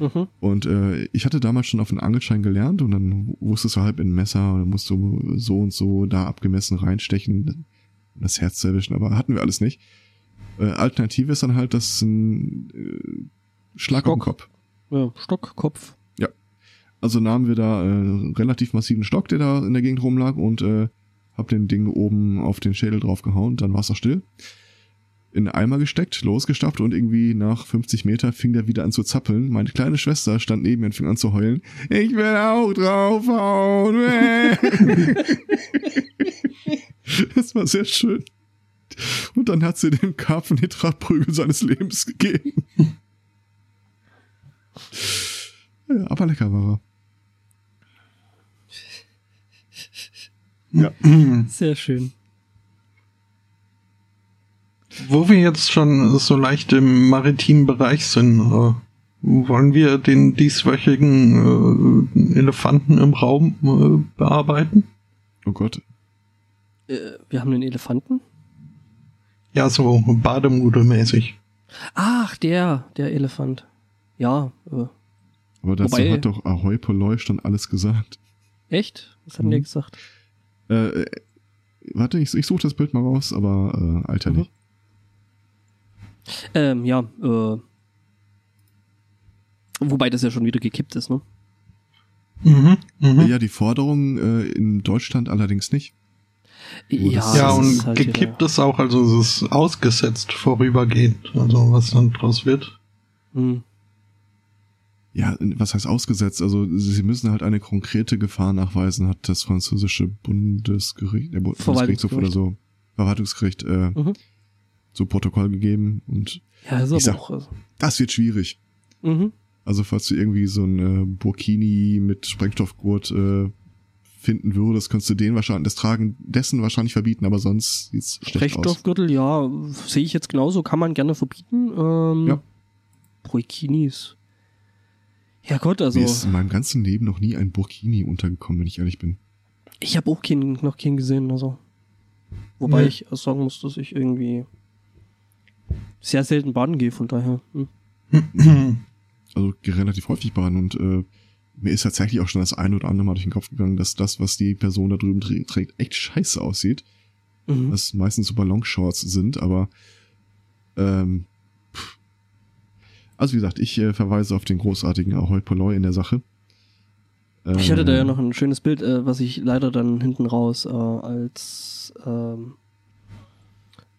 mhm. Und äh, ich hatte damals schon auf den Angelschein gelernt und dann wusstest du halt mit dem Messer und dann musst du so und so da abgemessen reinstechen, das Herz zu erwischen, aber hatten wir alles nicht. Äh, Alternative ist dann halt das ein äh, Schlag auf den. Kopf. Ja, Stock, Kopf. Also nahmen wir da äh, relativ massiven Stock, der da in der Gegend rumlag und äh, hab den Ding oben auf den Schädel draufgehauen, dann war's auch still. In den Eimer gesteckt, losgestapft und irgendwie nach 50 Meter fing der wieder an zu zappeln. Meine kleine Schwester stand neben mir und fing an zu heulen. Ich will auch draufhauen. [LAUGHS] das war sehr schön. Und dann hat sie den Prügel seines Lebens gegeben. Ja, aber lecker war er. Ja. Sehr schön. Wo wir jetzt schon so leicht im maritimen Bereich sind, äh, wollen wir den dieswöchigen äh, Elefanten im Raum äh, bearbeiten? Oh Gott. Wir haben einen Elefanten? Ja, so bademudelmäßig. Ach, der, der Elefant. Ja. Äh. Aber dazu Wobei, hat doch Ahoy Polloi schon alles gesagt. Echt? Was hat mhm. der gesagt? Äh, warte, ich, ich suche das Bild mal raus, aber äh, Alter mhm. nicht. Ähm, ja, äh, wobei das ja schon wieder gekippt ist, ne? Mhm, mh. Ja, die Forderung äh, in Deutschland allerdings nicht. Ja, ja und halt gekippt wieder. ist auch, also es ist ausgesetzt vorübergehend, also was dann draus wird. Mhm. Ja, was heißt ausgesetzt? Also sie müssen halt eine konkrete Gefahr nachweisen, hat das französische Bundesgericht, der Bundesgerichtshof oder so, Verwaltungsgericht, äh, mhm so Protokoll gegeben und ja, das, ich sag, auch, also. das wird schwierig. Mhm. Also falls du irgendwie so ein äh, Burkini mit Sprengstoffgurt äh, finden würdest, könntest du den wahrscheinlich, das Tragen dessen wahrscheinlich verbieten, aber sonst sieht's schlecht Sprengstoffgürtel, ja, sehe ich jetzt genauso, kann man gerne verbieten. Ähm, ja. Burkinis. Ja Gott, also. Mir ist in meinem ganzen Leben noch nie ein Burkini untergekommen, wenn ich ehrlich bin. Ich habe auch keinen, noch keinen gesehen, also. Wobei nee. ich sagen muss, dass ich irgendwie sehr selten baden gehe, von daher. Hm. [CLEARS THROAT] Also relativ häufig baden und äh, mir ist tatsächlich auch schon das eine oder andere Mal durch den Kopf gegangen, dass das, was die Person da drüben trägt, echt scheiße aussieht. Mhm. Das meistens so Ballonshorts sind, aber ähm. Also wie gesagt, ich äh, verweise auf den großartigen Ahoy Polloi in der Sache. Ähm, ich hatte da ja ähm, noch ein schönes Bild, äh, was ich leider dann hinten raus äh, als ähm,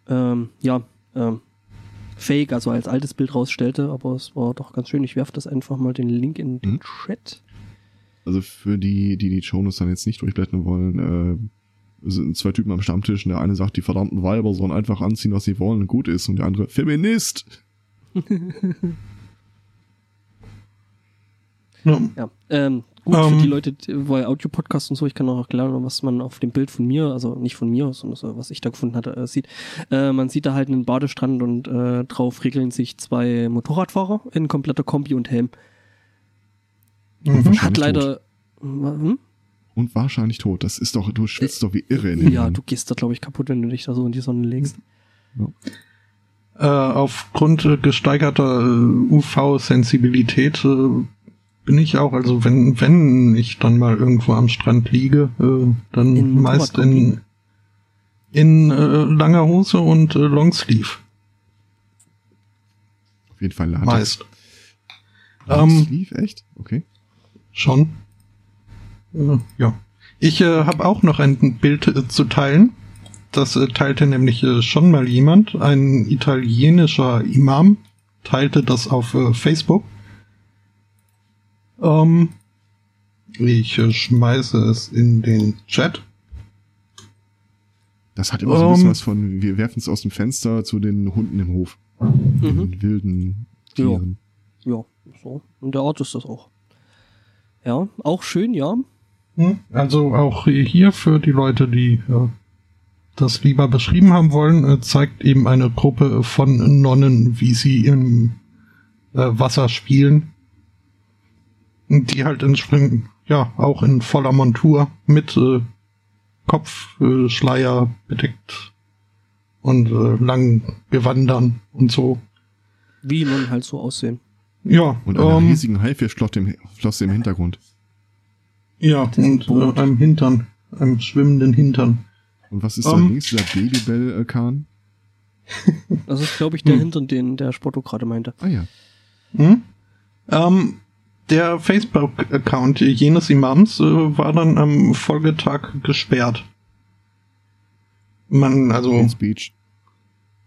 ähm, ja, ähm, Fake, also als altes Bild rausstellte, aber es war doch ganz schön. Ich werfe das einfach mal den Link in den mhm. Chat. Also für die, die die Shownotes dann jetzt nicht durchblättern wollen, äh, sind zwei Typen am Stammtisch und der eine sagt, die verdammten Weiber sollen einfach anziehen, was sie wollen und gut ist und der andere, Feminist! [LAUGHS] ja. ja. Ähm, gut um, für die ähm. Leute, weil Audio-Podcast und so, ich kann auch erklären, was man auf dem Bild von mir, also nicht von mir, sondern so, was ich da gefunden hatte, äh, sieht. Äh, man sieht da halt einen Badestrand und äh, drauf regeln sich zwei Motorradfahrer in kompletter Kombi und Helm. Mhm. Hat leider. Hm? Und wahrscheinlich tot. Das ist doch, du schwitzt äh, doch wie irre in den Ja, du gehst da, glaube ich, kaputt, wenn du dich da so in die Sonne legst. Ja. Äh, aufgrund gesteigerter äh, UV-Sensibilität äh, bin ich auch. Also wenn, wenn ich dann mal irgendwo am Strand liege, äh, dann in meist in, in äh, langer Hose und äh, Longsleeve. Auf jeden Fall Latex. Meist. Longsleeve, ähm, echt? Okay. Schon. Äh, ja. Ich äh, habe auch noch ein Bild äh, zu teilen. Das äh, teilte nämlich äh, schon mal jemand. Ein italienischer Imam teilte das auf äh, Facebook. Ähm, ich äh, schmeiße es in den Chat. Das hat immer so ein bisschen um, ähm. was von, wir werfen es aus dem Fenster zu den Hunden im Hof. Mhm. Den wilden Tieren. Ja. ja, so. Und der Ort ist das auch. Ja, auch schön, ja. Hm, also auch hier für die Leute, die äh, das lieber beschrieben haben wollen, äh, zeigt eben eine Gruppe von Nonnen, wie sie im äh, Wasser spielen die halt entsprechend, ja, auch in voller Montur mit äh, Kopfschleier äh, bedeckt und äh, langen Gewandern und so. Wie nun halt so aussehen. Ja. Und einer ähm, riesigen Haifischflosse im, im Hintergrund. Ja, das und äh, einem Hintern, einem schwimmenden Hintern. Und was ist da ähm, links, der Babybell-Kahn? das ist, glaube ich, der hm. Hintern, den der Sporto gerade meinte. Ah ja. Hm? Ähm, der Facebook-Account jenes Imams äh, war dann am Folgetag gesperrt. Man, also,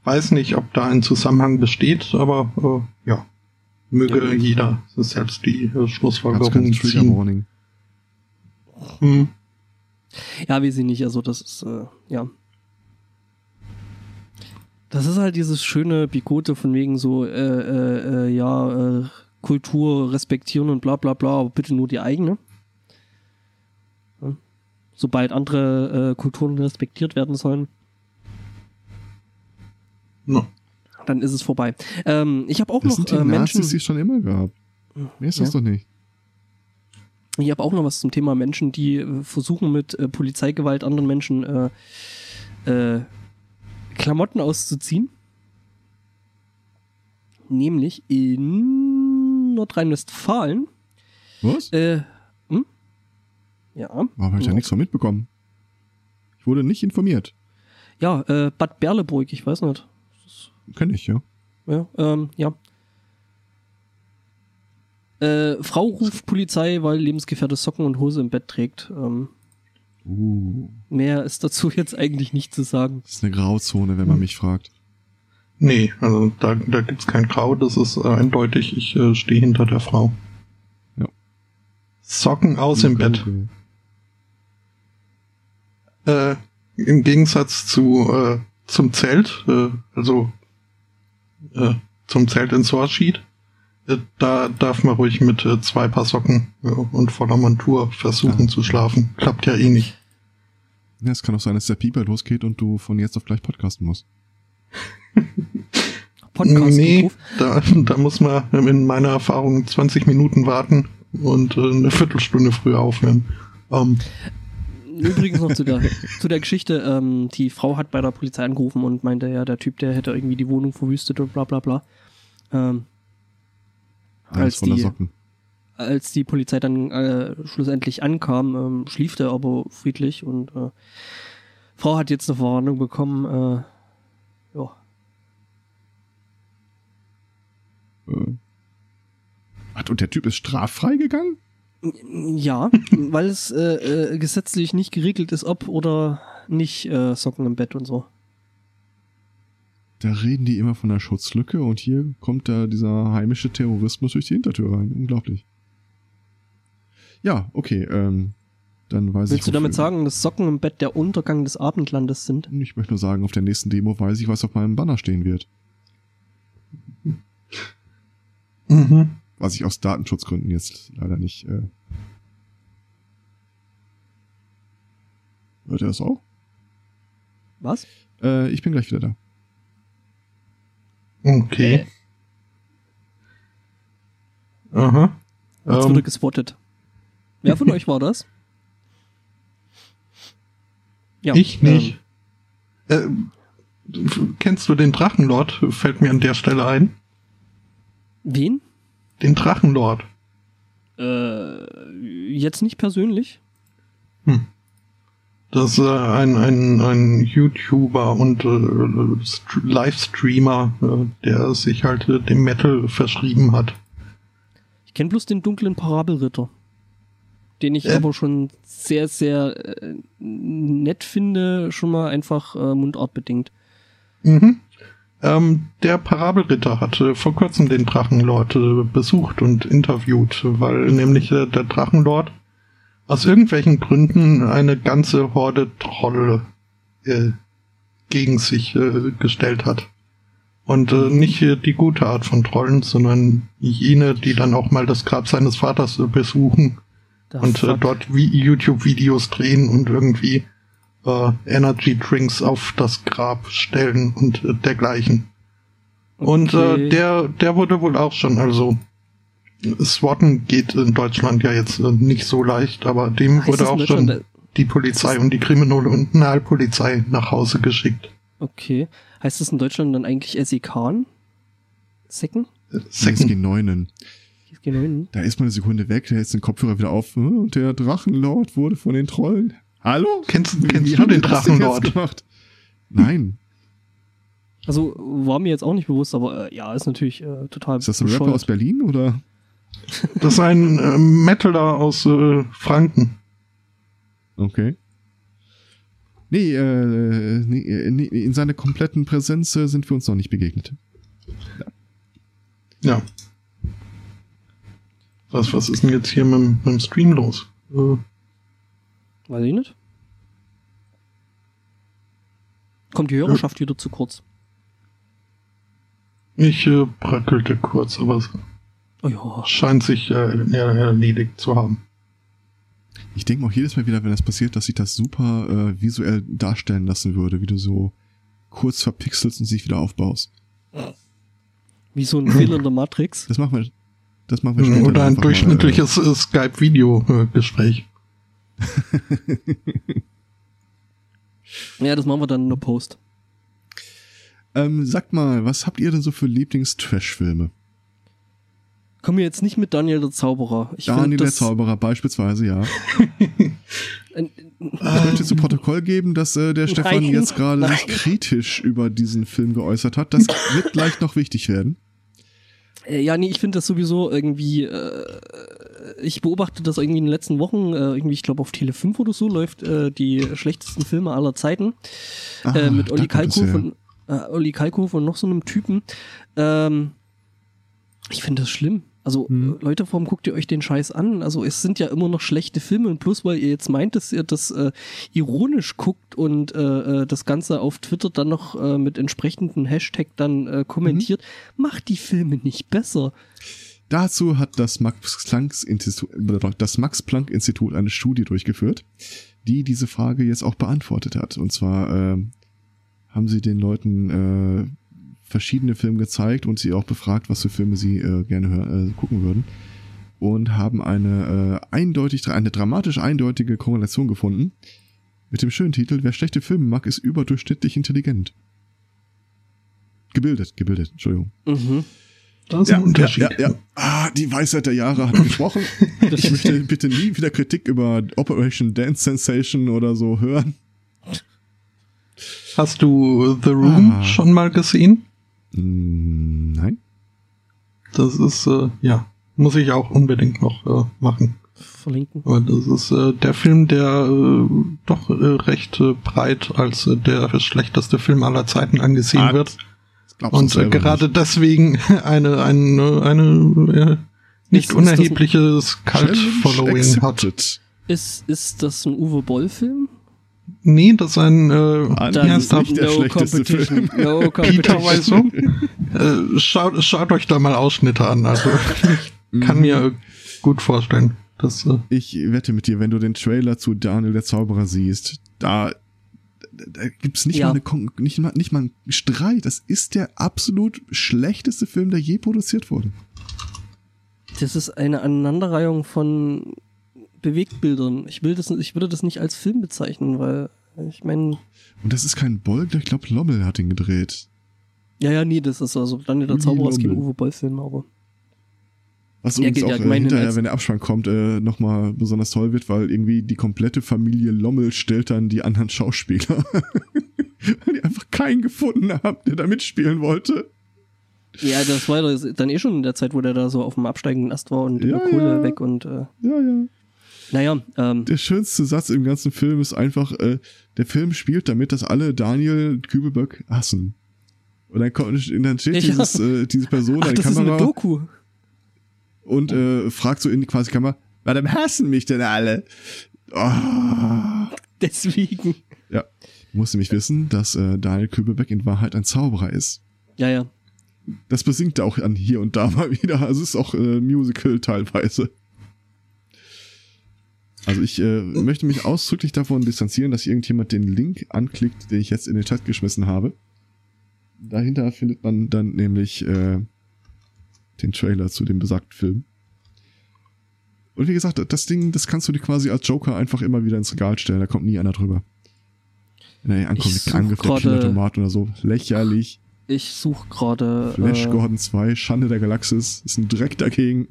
weiß nicht, ob da ein Zusammenhang besteht, aber äh, ja, möge ja. jeder selbst die äh, Schlussfolgerung ziehen. Hm. Ja, wie sie nicht, also das ist, äh, ja. Das ist halt dieses schöne Bigote von wegen so, äh, äh, äh, ja, äh, Kultur respektieren und bla bla bla, aber bitte nur die eigene. Ja. Sobald andere äh, Kulturen respektiert werden sollen, No. dann ist es vorbei. Ähm, ich habe auch Das noch sind die äh, Menschen. Nazis, die es schon immer gab. Mehr ist das Ja. doch nicht. Ich habe auch noch was zum Thema Menschen, die äh, versuchen mit äh, Polizeigewalt anderen Menschen äh, äh, Klamotten auszuziehen. Nämlich in Nordrhein-Westfalen. Was? Äh, hm? Ja. Warum habe ich da ja. nichts von mitbekommen? Ich wurde nicht informiert. Ja, äh, Bad Berleburg, ich weiß nicht. Kenn ich, ja. Ja, ähm, ja. Äh, Frau ruft Polizei, weil lebensgefährte Socken und Hose im Bett trägt. Ähm, Uh, mehr ist dazu jetzt eigentlich nicht zu sagen. das ist eine Grauzone, wenn man mich fragt. Nee, also da, da gibt's kein Grau, das ist äh, eindeutig, ich äh, stehe hinter der Frau. Ja. Socken aus im Bett. Äh, Im Gegensatz zu äh, zum Zelt, äh, also äh, zum Zelt in Sorschied, äh, da darf man ruhig mit äh, zwei Paar Socken äh, und voller Montur versuchen Ah. zu schlafen. Klappt ja eh nicht. Ja, es kann auch sein, dass der Pieper losgeht und du von jetzt auf gleich podcasten musst. [LAUGHS] Podcast nee, da, da muss man in meiner Erfahrung 20 Minuten warten und äh, eine Viertelstunde früher aufhören. Ähm, Übrigens noch zu der, [LAUGHS] zu der Geschichte, ähm, die Frau hat bei der Polizei angerufen und meinte, ja, der Typ, der hätte irgendwie die Wohnung verwüstet und bla bla bla. Ähm, Als die- als die Polizei dann äh, schlussendlich ankam, ähm, schlief der aber friedlich und äh, Frau hat jetzt eine Verwarnung bekommen, äh, Ach, und der Typ ist straffrei gegangen? Ja, [LAUGHS] weil es äh, äh, gesetzlich nicht geregelt ist, ob oder nicht äh, Socken im Bett und so. Da reden die immer von einer Schutzlücke und hier kommt da dieser heimische Terrorismus durch die Hintertür rein. Unglaublich. Ja, okay, ähm, dann weiß ich. Willst du damit sagen, dass Socken im Bett der Untergang des Abendlandes sind? Ich möchte nur sagen, auf der nächsten Demo weiß ich, was auf meinem Banner stehen wird. Mhm. Was ich aus Datenschutzgründen jetzt leider nicht. Äh Hört ihr das auch? Was? Äh, ich bin gleich wieder da. Okay. Aha. Jetzt Ähm. wurde gespottet. Wer von [LAUGHS] euch war das? Ja, ich nicht. Ähm, Äh, kennst du den Drachenlord? Fällt mir an der Stelle ein. Wen? Den Drachenlord. Äh, jetzt nicht persönlich. Das ist äh, ein, ein, ein YouTuber und äh, St- Livestreamer, äh, der sich halt äh, dem Metal verschrieben hat. Ich kenne bloß den dunklen Parabelritter. Den ich Äh. aber schon sehr, sehr äh, nett finde, schon mal einfach äh, mundartbedingt. Mhm. Ähm, der Parabelritter hatte vor kurzem den Drachenlord äh, besucht und interviewt, weil nämlich äh, der Drachenlord aus irgendwelchen Gründen eine ganze Horde Trolle äh, gegen sich äh, gestellt hat. Und äh, nicht äh, die gute Art von Trollen, sondern jene, die dann auch mal das Grab seines Vaters besuchen Da und dort YouTube-Videos drehen und irgendwie äh, Energy Drinks auf das Grab stellen und äh, dergleichen. Und Okay. äh, der, der wurde wohl auch schon, also Swatten geht in Deutschland ja jetzt äh, nicht so leicht, aber dem Heißt wurde das in auch Deutschland, schon die Polizei und die Kriminalpolizei nach Hause geschickt. Okay. Heißt das in Deutschland dann eigentlich SEK? Secken? Äh, Second. gegen neunen. Genau. Da ist man eine Sekunde weg, der jetzt den Kopfhörer wieder auf. hm, Und der Drachenlord wurde von den Trollen. Hallo? Kennst, Wie kennst du den Drachenlord? gemacht? Nein. Also war mir jetzt auch nicht bewusst, aber äh, ja, ist natürlich äh, total Ist das ein Rapper bescheuert. aus Berlin oder? Das ist ein äh, Metaler aus äh, Franken. Okay. Nee, äh, nee, äh, nee, in seiner kompletten Präsenz äh, sind wir uns noch nicht begegnet. Ja. Was, was ist denn jetzt hier mit, dem- mit dem Stream los? Äh, Weiß ich nicht. Kommt die Hörerschaft wieder zu kurz. Ich äh, bröckelte kurz, aber es Oh ja. scheint sich äh, erledigt zu haben. Ich denke auch jedes Mal wieder, wenn das passiert, dass ich das super äh, visuell darstellen lassen würde, wie du so kurz verpixelst und sich wieder aufbaust. Wie so ein Fehler in der Matrix. Das machen wir, das machen wir später. Oder ein mal, durchschnittliches äh, Skype-Video-Gespräch. [LAUGHS] Ja, das machen wir dann in der Post. Äh, ähm, sagt mal, was habt ihr denn so für Lieblings-Trash-Filme? Kommen wir jetzt nicht mit Daniel der Zauberer. Ich Daniel find der Zauberer beispielsweise, ja. ein- [LAUGHS] Ich möchte zu Protokoll geben, dass äh, der Stefan Nein, jetzt gerade sich kritisch über diesen Film geäußert hat. Das wird gleich noch wichtig werden. Äh, Ja, nee, ich finde das sowieso irgendwie, äh, ich beobachte das irgendwie in den letzten Wochen, äh, irgendwie, ich glaube auf Tele 5 oder so läuft äh, die schlechtesten Filme aller Zeiten äh, Ah, mit Olli her. und äh, Olli Kalkofe und noch so einem Typen. Ähm, ich finde das schlimm. Also Hm. äh, Leute, warum guckt ihr euch den Scheiß an? Also es sind ja immer noch schlechte Filme und plus weil ihr jetzt meint, dass ihr das äh, ironisch guckt und äh, äh, das Ganze auf Twitter dann noch äh, mit entsprechenden Hashtag dann äh, kommentiert, Mhm. macht die Filme nicht besser. Dazu hat das Max Planck Institut, das Max eine Studie durchgeführt, die diese Frage jetzt auch beantwortet hat. Und zwar ähm, haben sie den Leuten äh, verschiedene Filme gezeigt und sie auch befragt, was für Filme sie äh, gerne äh, gucken würden. Und haben eine äh, eindeutig, eine dramatisch eindeutige Korrelation gefunden mit dem schönen Titel Wer schlechte Filme mag, ist überdurchschnittlich intelligent. Gebildet, gebildet, Entschuldigung. Mhm. Das ist ein Unterschied. Ja, ja, ja. Ah, die Weisheit der Jahre hat gesprochen. [LAUGHS] Ich möchte bitte nie wieder Kritik über Operation Dance Sensation oder so hören. Hast du The Room Ah. schon mal gesehen? Mm, Nein. Das ist, äh, ja, muss ich auch unbedingt noch äh, machen. Verlinken. Aber das ist äh, der Film, der äh, doch äh, recht äh, breit als äh, der schlechteste Film aller Zeiten angesehen Ah, wird. Und äh, gerade nicht. deswegen [LAUGHS] eine, eine, eine äh, nicht Ist- unerhebliches Cult-Following hat. Ist, ist das ein Uwe Boll-Film? Nee, das ist ein äh, nicht der schlechteste Film. No [LAUGHS] Peter competition. Weisung. äh, schaut, schaut euch da mal Ausschnitte an. Also ich [LAUGHS] kann Mhm. mir äh, gut vorstellen, dass äh, Ich wette mit dir, wenn du den Trailer zu Daniel der Zauberer siehst, da, da, gibt's nicht, Ja. mal eine, Kon- nicht, mal, nicht mal einen Streit. Das ist der absolut schlechteste Film, der je produziert wurde. Das ist eine Aneinanderreihung von Bewegtbildern. Ich will das, ich würde das nicht als Film bezeichnen, weil ich meine, Und das ist kein Bolg, ich glaube, Lommel hat ihn gedreht. ja, ja, nee, das ist also Daniel der Zauberer kein Lommel. Uwe Boll-Film, aber Was übrigens auch ja äh, hinterher, wenn der Abspann kommt, äh, nochmal besonders toll wird, weil irgendwie die komplette Familie Lommel stellt dann die anderen Schauspieler. [LAUGHS] Weil die einfach keinen gefunden haben, der da mitspielen wollte. ja, das war dann eh schon in der Zeit, wo der da so auf dem absteigenden Ast war und Ja, Kohle ja. weg und äh, Ja, ja. naja, ähm, Der schönste Satz im ganzen Film ist einfach, äh, der Film spielt damit, dass alle Daniel Kübelböck hassen. Und dann, kommt, dann steht Ja. dieses, äh, diese Person ach, an der das ist eine Kamera Doku. Und äh, fragt so in die quasi Kamera, warum hassen mich denn alle? Oh. Deswegen. Ja, du musst nämlich wissen, dass äh, Daniel Kübelbeck in Wahrheit ein Zauberer ist. Ja, ja. Das besingt er auch an hier und da mal wieder. Also es ist auch äh, Musical teilweise. Also ich äh, möchte mich ausdrücklich davon distanzieren, dass irgendjemand den Link anklickt, den ich jetzt in den Chat geschmissen habe. Dahinter findet man dann nämlich äh, den Trailer zu dem besagten Film. Und wie gesagt, das Ding, das kannst du dir quasi als Joker einfach immer wieder ins Regal stellen. Da kommt nie einer drüber. Wenn er ankommt, Ich mit Angriff der Kindertomat oder so. Lächerlich. Ich suche gerade. Flash Äh, Gordon 2, Schande der Galaxis, ist ein Dreck dagegen.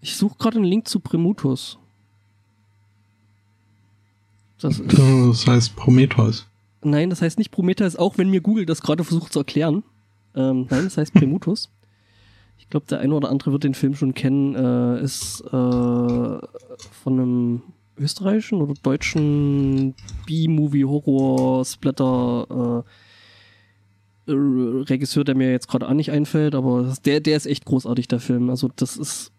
ich suche gerade einen Link zu Primutus. Das ist, das heißt Prometheus. nein, das heißt nicht Prometheus, auch wenn mir Google das gerade versucht zu erklären. Ähm, nein, das heißt Primutus. Ich glaube, der eine oder andere wird den Film schon kennen. Äh, ist äh, von einem österreichischen oder deutschen B-Movie-Horror-Splatter äh, Regisseur, der mir jetzt gerade auch nicht einfällt, aber der, der ist echt großartig, der Film. Also das ist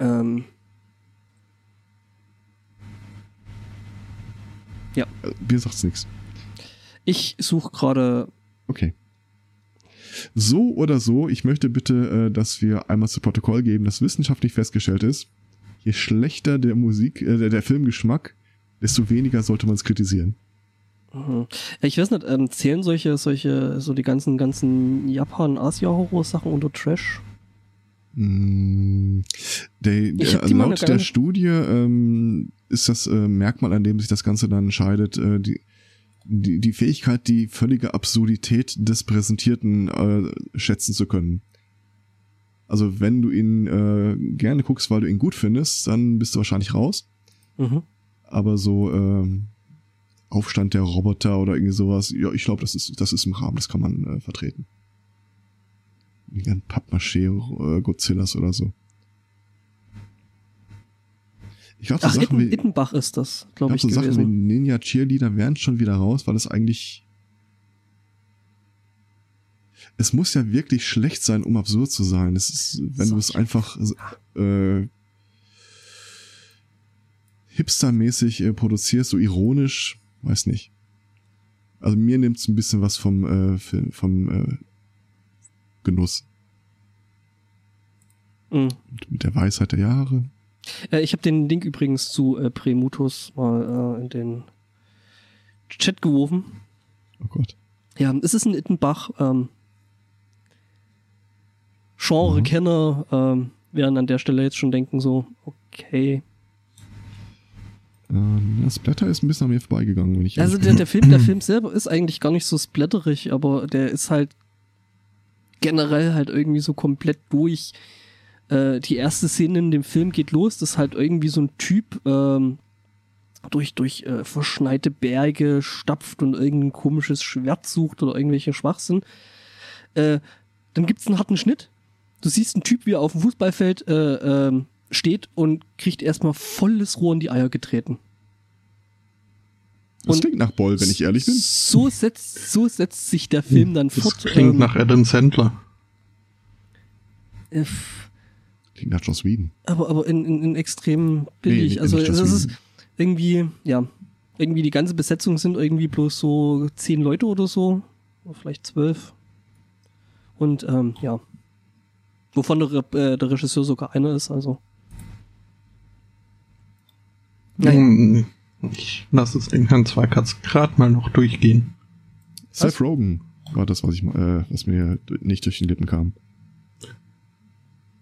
ähm, Äh, Mir sagt's nichts. ich suche gerade Okay. So oder so, ich möchte bitte, äh, dass wir einmal zu Protokoll geben, dass wissenschaftlich festgestellt ist, je schlechter der Musik, äh, der, Filmgeschmack, desto weniger sollte man es kritisieren. Mhm. Ich weiß nicht, ähm, zählen solche, solche, so die ganzen, ganzen Japan-Asia-Horror-Sachen unter Trash? Mm, hab die mal laut der Studie ähm, ist das äh, Merkmal, an dem sich das Ganze dann entscheidet, äh, die, die, die Fähigkeit, die völlige Absurdität des Präsentierten äh, schätzen zu können. Also wenn du ihn äh, gerne guckst, weil du ihn gut findest, dann bist du wahrscheinlich raus. Mhm. Aber so ähm, Aufstand der Roboter oder irgendwie sowas, ja, ich glaube, das ist, das ist im Rahmen, das kann man äh, vertreten. Wie ein Pappmaché äh, Godzillas oder so. Ich glaube, so Ach, Sachen Itten, wie, Ittenbach ist das, ich glaube glaub, ich, so Sachen wie gewesen. Ninja Cheerleader wären schon wieder raus, weil es eigentlich es muss ja wirklich schlecht sein, um absurd zu sein. Es ist, wenn du es einfach äh, hipstermäßig äh, produzierst, so ironisch, weiß nicht. Also mir nimmt es ein bisschen was vom, äh, Film- vom äh, Genuss. Mhm. Mit der Weisheit der Jahre. Äh, ich habe den Link übrigens zu äh, Premutus mal äh, in den Chat geworfen. Oh Gott. Ja, es ist ein Ittenbach. Ähm, Genre-Kenner ähm, werden an der Stelle jetzt schon denken so, okay. Ähm, das Blätter ist ein bisschen an mir vorbeigegangen, wenn ich Also der, der Film, der [CLEARS THROAT] Film selber ist eigentlich gar nicht so splatterig, aber der ist halt generell halt irgendwie so komplett durch. Äh, die erste Szene in dem Film geht los, das ist halt irgendwie so ein Typ ähm, durch, durch äh, verschneite Berge stapft und irgendein komisches Schwert sucht oder irgendwelche Schwachsinn. Äh, dann gibt's einen harten Schnitt. Du siehst einen Typ, wie er auf dem Fußballfeld äh, ähm, steht und kriegt erstmal volles Rohr in die Eier getreten. das und- klingt nach Boll, wenn ich ehrlich bin. So setzt, so setzt sich der Film dann Das fort. klingt ähm, nach Adam Sandler. äh, f- Klingt nach Joss Whedon. aber, aber in, in, in extrem billig. nee, also nicht es Joss ist irgendwie, ja, irgendwie die ganze Besetzung sind irgendwie bloß so zehn Leute oder so. Oder vielleicht zwölf. Und ähm, ja. Wovon der, äh, der Regisseur sogar einer ist, also. Naja. Hm, Ich lasse es in Herrn Zweikatz gerade mal noch durchgehen. Seth Rogen war das, was ich mal, äh, was mir nicht durch den Lippen kam.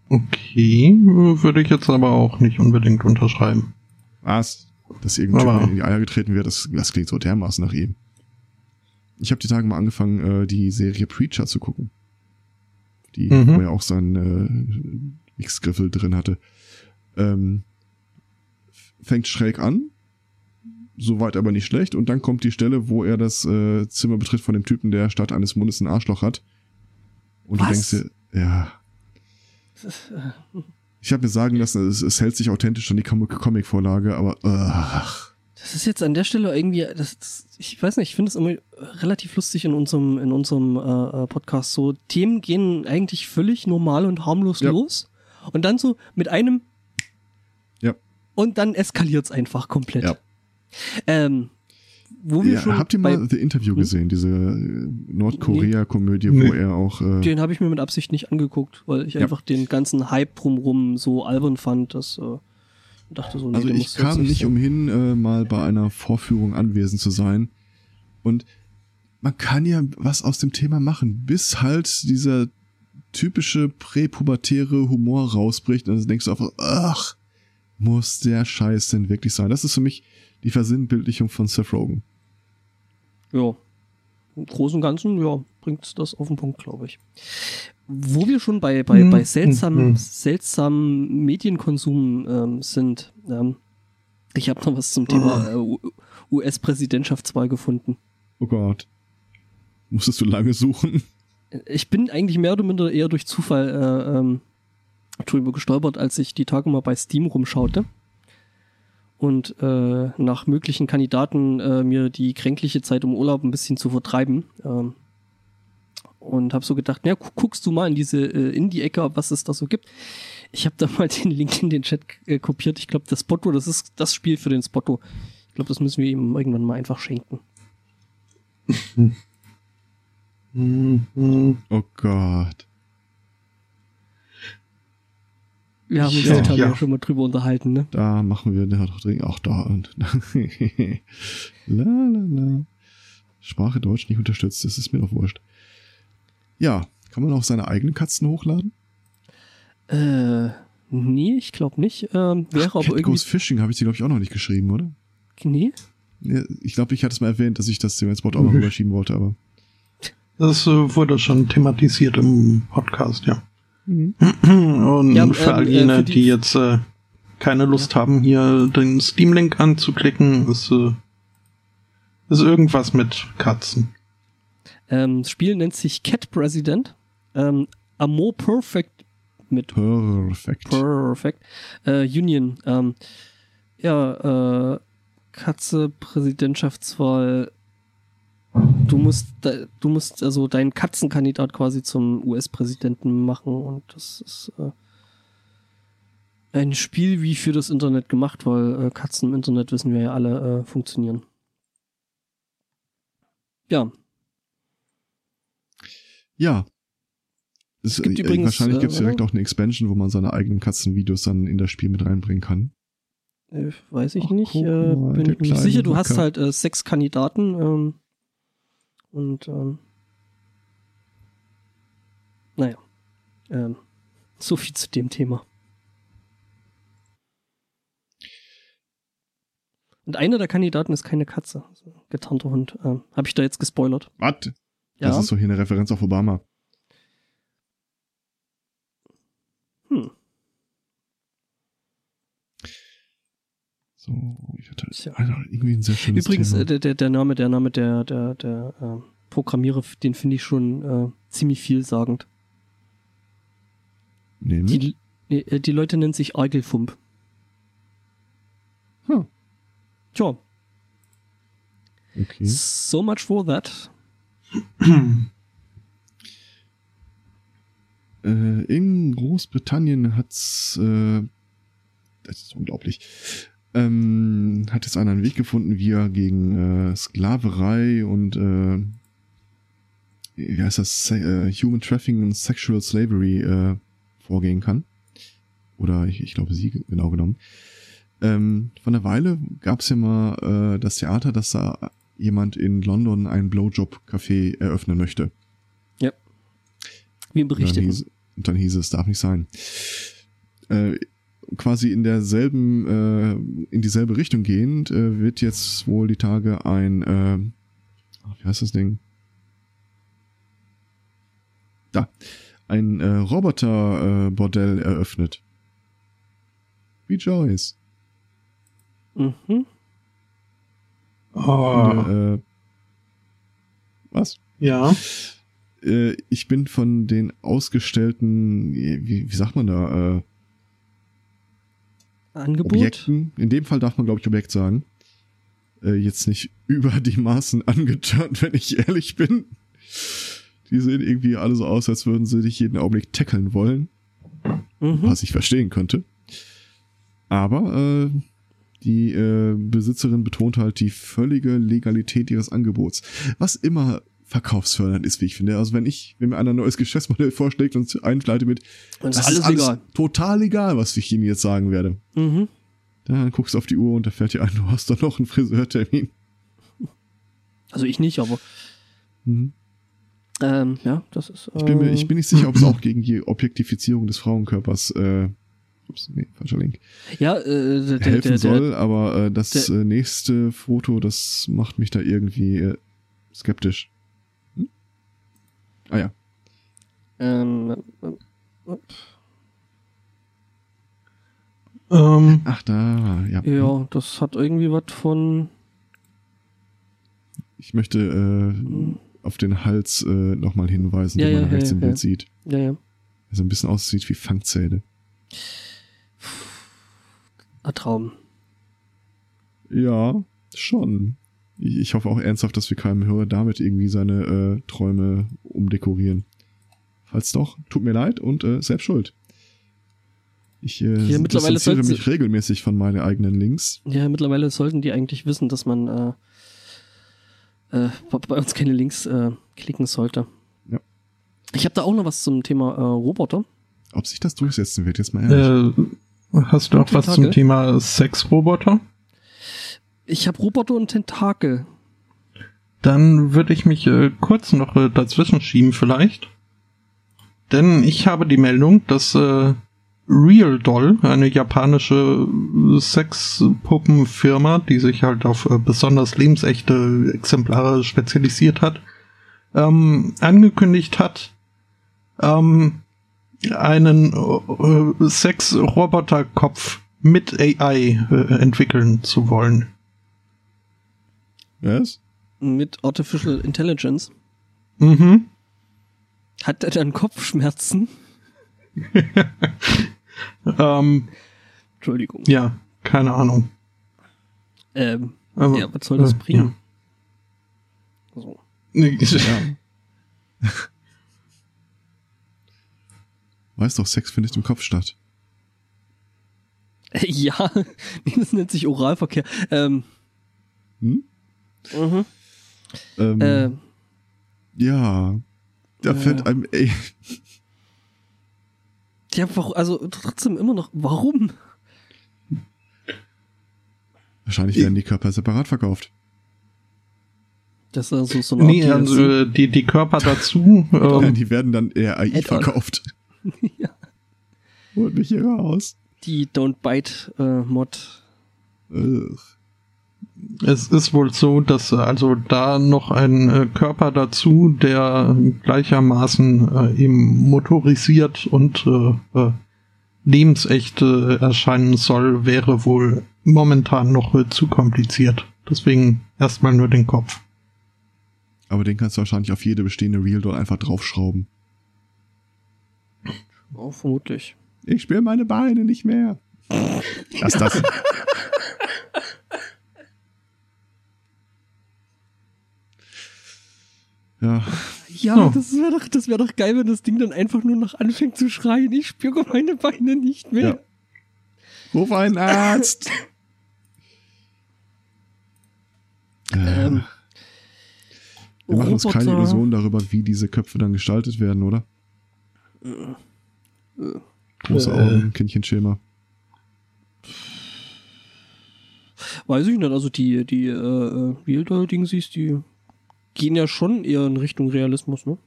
Okay, würde ich jetzt aber auch nicht unbedingt unterschreiben. Was? Dass Typ in die Eier getreten wird, das, das klingt so dermaßen nach ihm. Ich habe die Tage mal angefangen, äh, die Serie Preacher zu gucken. Die, Mhm. wo er auch seinen äh, X-Griffel drin hatte. Ähm, fängt schräg an, soweit aber nicht schlecht, und dann kommt die Stelle, wo er das äh, Zimmer betritt von dem Typen, der statt eines Mundes ein Arschloch hat. Und du Was? denkst dir, ja, ich habe mir sagen lassen, es, es hält sich authentisch an die Com- Comic-Vorlage, aber ach, Das ist jetzt an der Stelle irgendwie, das, das, ich weiß nicht, ich finde es immer relativ lustig in unserem, in unserem äh, äh, Podcast. So Themen gehen eigentlich völlig normal und harmlos Ja. los. Und dann so mit einem Ja. und dann eskaliert es einfach komplett. Ja. Ähm, wo wir ja, schon habt ihr mal The Interview Hm? gesehen, diese Nordkorea-Komödie, wo Nee. er auch äh, den habe ich mir mit Absicht nicht angeguckt, weil ich Ja. einfach den ganzen Hype drumrum so albern fand, dass äh, dachte so, nee, Also ich kam nicht sein. umhin, äh, mal bei einer Vorführung anwesend zu sein. Und man kann ja was aus dem Thema machen, bis halt dieser typische präpubertäre Humor rausbricht. Und dann denkst du einfach, ach, muss der Scheiß denn wirklich sein? Das ist für mich die Versinnbildlichung von Seth Rogen. Ja. Im Großen und Ganzen, ja, bringt das auf den Punkt, glaube ich. Wo wir schon bei, bei, Hm, bei hm, seltsamen, hm. seltsamen Medienkonsum ähm, sind, ähm, ich habe noch was zum Thema äh, U- US-Präsidentschaftswahl gefunden. Oh Gott. Musstest du lange suchen? Ich bin eigentlich mehr oder minder eher durch Zufall äh, ähm, drüber gestolpert, als ich die Tage mal bei Steam rumschaute und äh, nach möglichen Kandidaten äh, mir die kränkliche Zeit im Urlaub ein bisschen zu vertreiben. Ähm, und habe so gedacht, na, gu guckst du mal in diese äh, Indie-Ecke, was es da so gibt. Ich habe da [LAUGHS] mal den Link in den Chat äh, kopiert. Ich glaube, das Spotto, das ist das Spiel für den Spotto. Ich glaube, das müssen wir ihm irgendwann mal einfach schenken. [LAUGHS] Oh Gott. Wir haben uns Ja, Tage ja. ja schon mal drüber unterhalten, ne? Da machen wir ja doch dringend auch da und [LAUGHS] la la la. Sprache Deutsch nicht unterstützt, das ist mir doch wurscht. Ja, kann man auch seine eigenen Katzen hochladen? Äh, nee, ich glaube nicht. Ähm, wäre Ach, aber Cat irgendwie. Goes Fishing habe ich dir, glaube ich, auch noch nicht geschrieben, oder? Nee? Ja, ich glaube, ich hatte es mal erwähnt, dass ich das dem Spot auch mal Mhm. [LAUGHS] rüberschieben wollte, aber. Das äh, wurde schon thematisiert im Podcast, ja. Mhm. [CLEARS THROAT] Und Ja, für ähm, all äh, jene, für die, die- jetzt äh, keine Lust haben, hier den Steam-Link anzuklicken, ist, äh, ist irgendwas mit Katzen. Ähm, das Spiel nennt sich Cat President. Ähm, Amor Perfect mit Perfekt. Perfect. Äh, Union. Ähm, ja, äh, Katze, Präsidentschaftswahl. Du musst, du musst also deinen Katzenkandidat quasi zum US-Präsidenten machen und das ist äh, ein Spiel wie für das Internet gemacht, weil äh, Katzen im Internet wissen wir ja alle äh, funktionieren. Ja, Ja. Es, gibt äh, übrigens, wahrscheinlich äh, gibt es direkt auch eine Expansion, wo man seine eigenen Katzenvideos dann in das Spiel mit reinbringen kann. Äh, weiß ich Ach, nicht. guck bin mir sicher. Du hast halt sechs Kandidaten. Ähm, und ähm, naja. Ähm, so viel zu dem Thema. Und einer der Kandidaten ist keine Katze. Also, getarnter Hund. Ähm, Habe ich da jetzt gespoilert? Was? Ja. Das ist doch hier eine Referenz auf Obama. hm. So, ich hatte Tja. also irgendwie ein sehr schönes Übrigens, Thema. äh, der, der, der Name, der Name der, der, der äh, Programmierer, den finde ich schon äh, ziemlich vielsagend. Nämlich? Die, äh, die Leute nennen sich Argelfump. Hm. Tja, Okay. so much for that. [CLEARS THROAT] Äh, in Großbritannien hat's, äh, das ist unglaublich, ähm, hat jetzt einer einen Weg gefunden, wie er gegen äh, Sklaverei und äh, wie heißt das, äh, Human Trafficking und Sexual Slavery äh, vorgehen kann. Oder ich, ich glaube sie genau genommen. Ähm, von einer Weile gab's ja mal äh, das Theater, dass da jemand in London ein Blowjob-Café eröffnen möchte. Wie im Und dann, Bericht. hieß, und dann hieß es, darf nicht sein. Äh, quasi in derselben, äh, in dieselbe Richtung gehend, äh, wird jetzt wohl die Tage ein, äh, wie heißt das Ding? Da. Ein äh, Roboter-Bordell eröffnet. Wie Joyce. Mhm. Oh, Äh, was? ja. Äh, ich bin von den ausgestellten, wie, wie sagt man da, äh, Angebot. Objekten, in dem Fall darf man, glaube ich, Objekt sagen, äh, jetzt nicht [LAUGHS] über die Maßen angeturnt, wenn ich ehrlich bin. Die sehen irgendwie alle so aus, als würden sie dich jeden Augenblick tackeln wollen, Mhm. was ich verstehen könnte. Aber äh, die äh, Besitzerin betont halt die völlige Legalität ihres Angebots, was immer verkaufsfördernd ist, wie ich finde. Also wenn ich, wenn mir einer ein neues Geschäftsmodell vorschlägt und einleitet mit, Und ist alles egal. total egal, was ich Ihnen jetzt sagen werde. Mhm. Dann guckst du auf die Uhr und da fällt dir ein, du hast doch noch einen Friseurtermin. Also ich nicht, aber Mhm. ähm, ja, das ist. Ich, bin mir, ähm, ich bin nicht sicher, ob es auch gegen die Objektifizierung des Frauenkörpers äh, ups, nee, falscher Link, ja, äh, der, helfen der, soll, der, aber äh, das äh, nächste Foto, das macht mich da irgendwie äh, skeptisch. Ah ja. ähm, äh, Ähm, Ach, da, ja. ja, das hat irgendwie was von. Ich möchte äh, auf den Hals äh, nochmal hinweisen, Ja, den man ja, rechts ja, im ja. Bild sieht. Ja, ja. Der so ein bisschen aussieht wie Fangzähne. Ein Traum. Ja, schon. Ich, ich hoffe auch ernsthaft, dass wir keinem Hörer damit irgendwie seine äh, Träume umdekorieren. Falls doch, tut mir leid und äh, selbst schuld. Ich äh, Hier mittlerweile distanziere sollten mich regelmäßig von meinen eigenen Links. Ja, mittlerweile sollten die eigentlich wissen, dass man äh, äh, bei- uns keine Links äh, klicken sollte. Ich habe da auch noch was zum Thema äh, Roboter. Ob sich das durchsetzen wird, jetzt mal ehrlich. Äh, hast du auch was Tentakel? zum Thema Sexroboter? Ich habe Roboter und Tentakel. Dann würde ich mich äh, kurz noch äh, dazwischen schieben vielleicht. Denn ich habe die Meldung, dass äh, Real Doll, eine japanische äh, Sexpuppenfirma, die sich halt auf äh, besonders lebensechte Exemplare spezialisiert hat, ähm, angekündigt hat, ähm, einen äh, Sex-Roboter-Kopf mit AI äh, entwickeln zu wollen. Was? Mit Artificial Intelligence. Mhm. Hat er dann Kopfschmerzen? [LAUGHS] Ähm, Entschuldigung. ja, keine Ahnung. Ähm, Aber, ja, was soll das äh, bringen? So. Ja. [LAUGHS] Ja. Weißt doch, Sex findet im Kopf statt. Äh, Ja, [LAUGHS] das nennt sich Oralverkehr. Ähm, Hm? Mhm. Ähm, äh, ja. Da Ja. fällt einem, ey, ja, warum, also trotzdem immer noch, warum? wahrscheinlich werden die Körper separat verkauft. Das ist also so eine Art Nee, also äh, die, die Körper dazu. [LAUGHS] Ähm, die werden dann eher AI Add-on. verkauft. [LAUGHS] ja. Holt mich hier raus. Die Don't Bite äh, Mod. Ugh. Es ist wohl so, dass äh, also da noch ein äh, Körper dazu, der gleichermaßen äh, eben motorisiert und äh, äh, lebensecht äh, erscheinen soll, wäre wohl momentan noch äh, zu kompliziert. Deswegen erstmal nur den Kopf. Aber den kannst du wahrscheinlich auf jede bestehende Real Doll einfach draufschrauben. Oh, vermutlich. Ich spüre meine Beine nicht mehr. [LAUGHS] Lass das. Ja, Ja, So. das wäre doch, das wäre doch geil, wenn das Ding dann einfach nur noch anfängt zu schreien. Ich spüre meine Beine nicht mehr. ruf einen Arzt. Äh, [LAUGHS] Ähm, wir machen uns keine Illusionen darüber, wie diese Köpfe dann gestaltet werden, oder? Große Äh. Augen, Kindchenschema. Weiß ich nicht, also die, die äh, äh, Doll Dingsies, die gehen ja schon eher in Richtung Realismus, ne?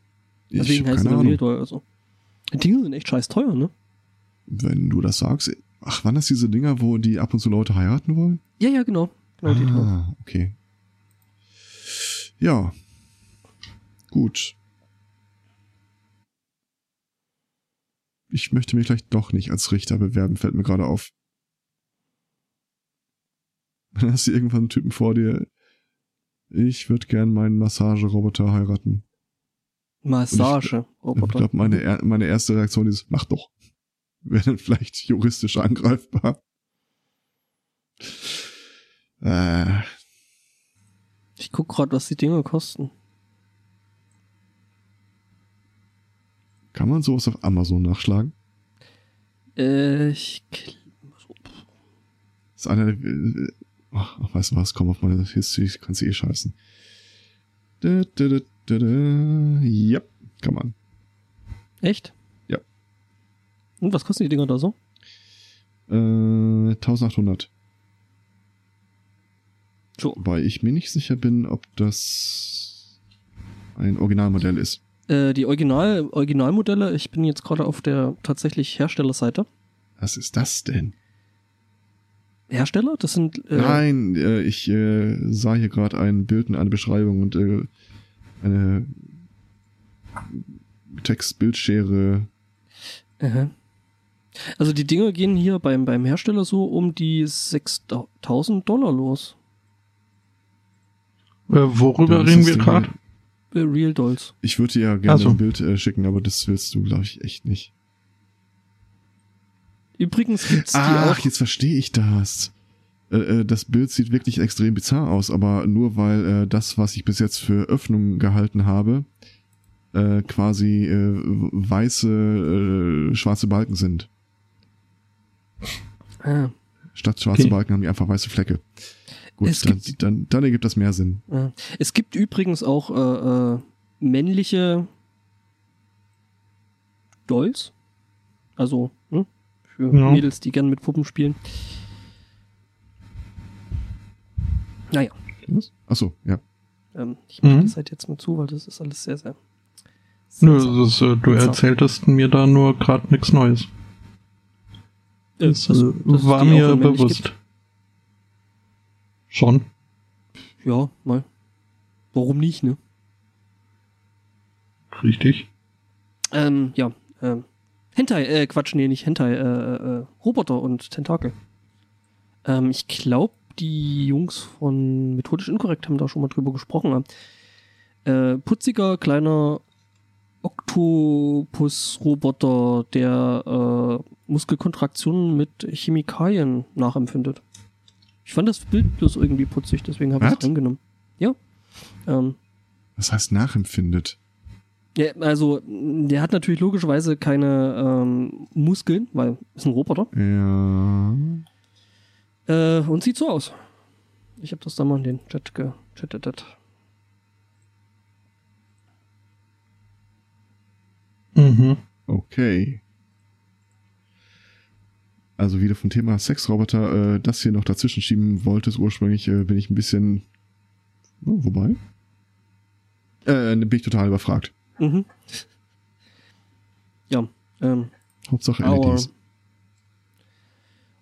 Ich Deswegen heißt es Real. Doll, also. Die Dinge sind echt scheiß teuer, ne? Wenn du das sagst. Ach, waren das diese Dinger, wo die ab und zu Leute heiraten wollen? Ja, ja, genau. Genau, ah, okay. Ja. Gut. Ich möchte mich vielleicht doch nicht als Richter bewerben, fällt mir gerade auf. [LAUGHS] Dann hast du irgendwann einen Typen vor dir. Ich würde gern meinen Massageroboter heiraten. Massage. Ich glaube, meine, meine erste Reaktion ist, mach doch. [LAUGHS] Wäre dann vielleicht juristisch angreifbar. Äh, Ich guck gerade, was die Dinger kosten. kann man sowas auf Amazon nachschlagen? Äh, ich. ist einer der. Ach, ach, weißt du was? Komm auf meine History, kannst du eh scheißen. Da, da, da, da, da. Ja, kann man. Echt? Ja. Und was kosten die Dinger da so? Äh, 1800. So. Wobei ich mir nicht sicher bin, ob das ein Originalmodell ist. Äh, die Original, Originalmodelle, ich bin jetzt gerade auf der tatsächlich Herstellerseite. Was ist das denn? Hersteller? Das sind. Äh, Nein, äh, ich äh, sah hier gerade ein Bild und eine Beschreibung und äh, eine Textbildschere. Aha. Also die Dinger gehen hier beim, beim Hersteller so um die 6000 Dollar los. Äh, worüber reden wir gerade? Äh, Real Dolls. Ich würde dir ja gerne so. ein Bild äh, schicken, aber das willst du, glaube ich, echt nicht. Übrigens gibt's die Ach, auch. jetzt verstehe ich das. Äh, äh, das Bild sieht wirklich extrem bizarr aus, aber nur weil äh, das, was ich bis jetzt für Öffnung gehalten habe, äh, quasi äh, weiße, schwarze Balken sind. Ah, Statt schwarze Okay. Balken haben die einfach weiße Flecke. Gut, Es dann, gibt- dann, dann ergibt das mehr Sinn. ah. Es gibt übrigens auch äh, männliche Dolls. Also? Für Ja. Mädels, die gerne mit Puppen spielen. Naja, Was? Achso, ja. ähm, ich mache Mhm. das halt jetzt mal zu, weil das ist alles sehr, sehr. Nö, sehr- das ist, äh, du erzähltest mir da nur gerade nichts Neues. Äh, Das, dass- äh, war die mir bewusst. Schon. Ja, mal. Warum nicht, ne? Richtig. Ähm, ja, ähm, Hentai, äh, Quatsch, nee, nicht Hentai, äh, äh, Roboter und Tentakel. Ähm, ich glaube, die Jungs von Methodisch Inkorrekt haben da schon mal drüber gesprochen. Äh, putziger, kleiner Oktopus-Roboter, der äh, Muskelkontraktionen mit Chemikalien nachempfindet. Ich fand das Bild bloß irgendwie putzig, deswegen habe ich es Was? reingenommen. Ja. Ähm, Das heißt nachempfindet. Ja, also, der hat natürlich logischerweise keine ähm, Muskeln, weil ist ein Roboter. Ja. Äh, und sieht so aus. Ich habe das da mal in den Chat gechattet. Mhm. Okay. Also wie du vom Thema Sexroboter äh, das hier noch dazwischen schieben wolltest, ursprünglich äh, bin ich ein bisschen. Oh, wobei? Äh, bin ich total überfragt. Mhm. Ja, ähm, Hauptsache our, LEDs.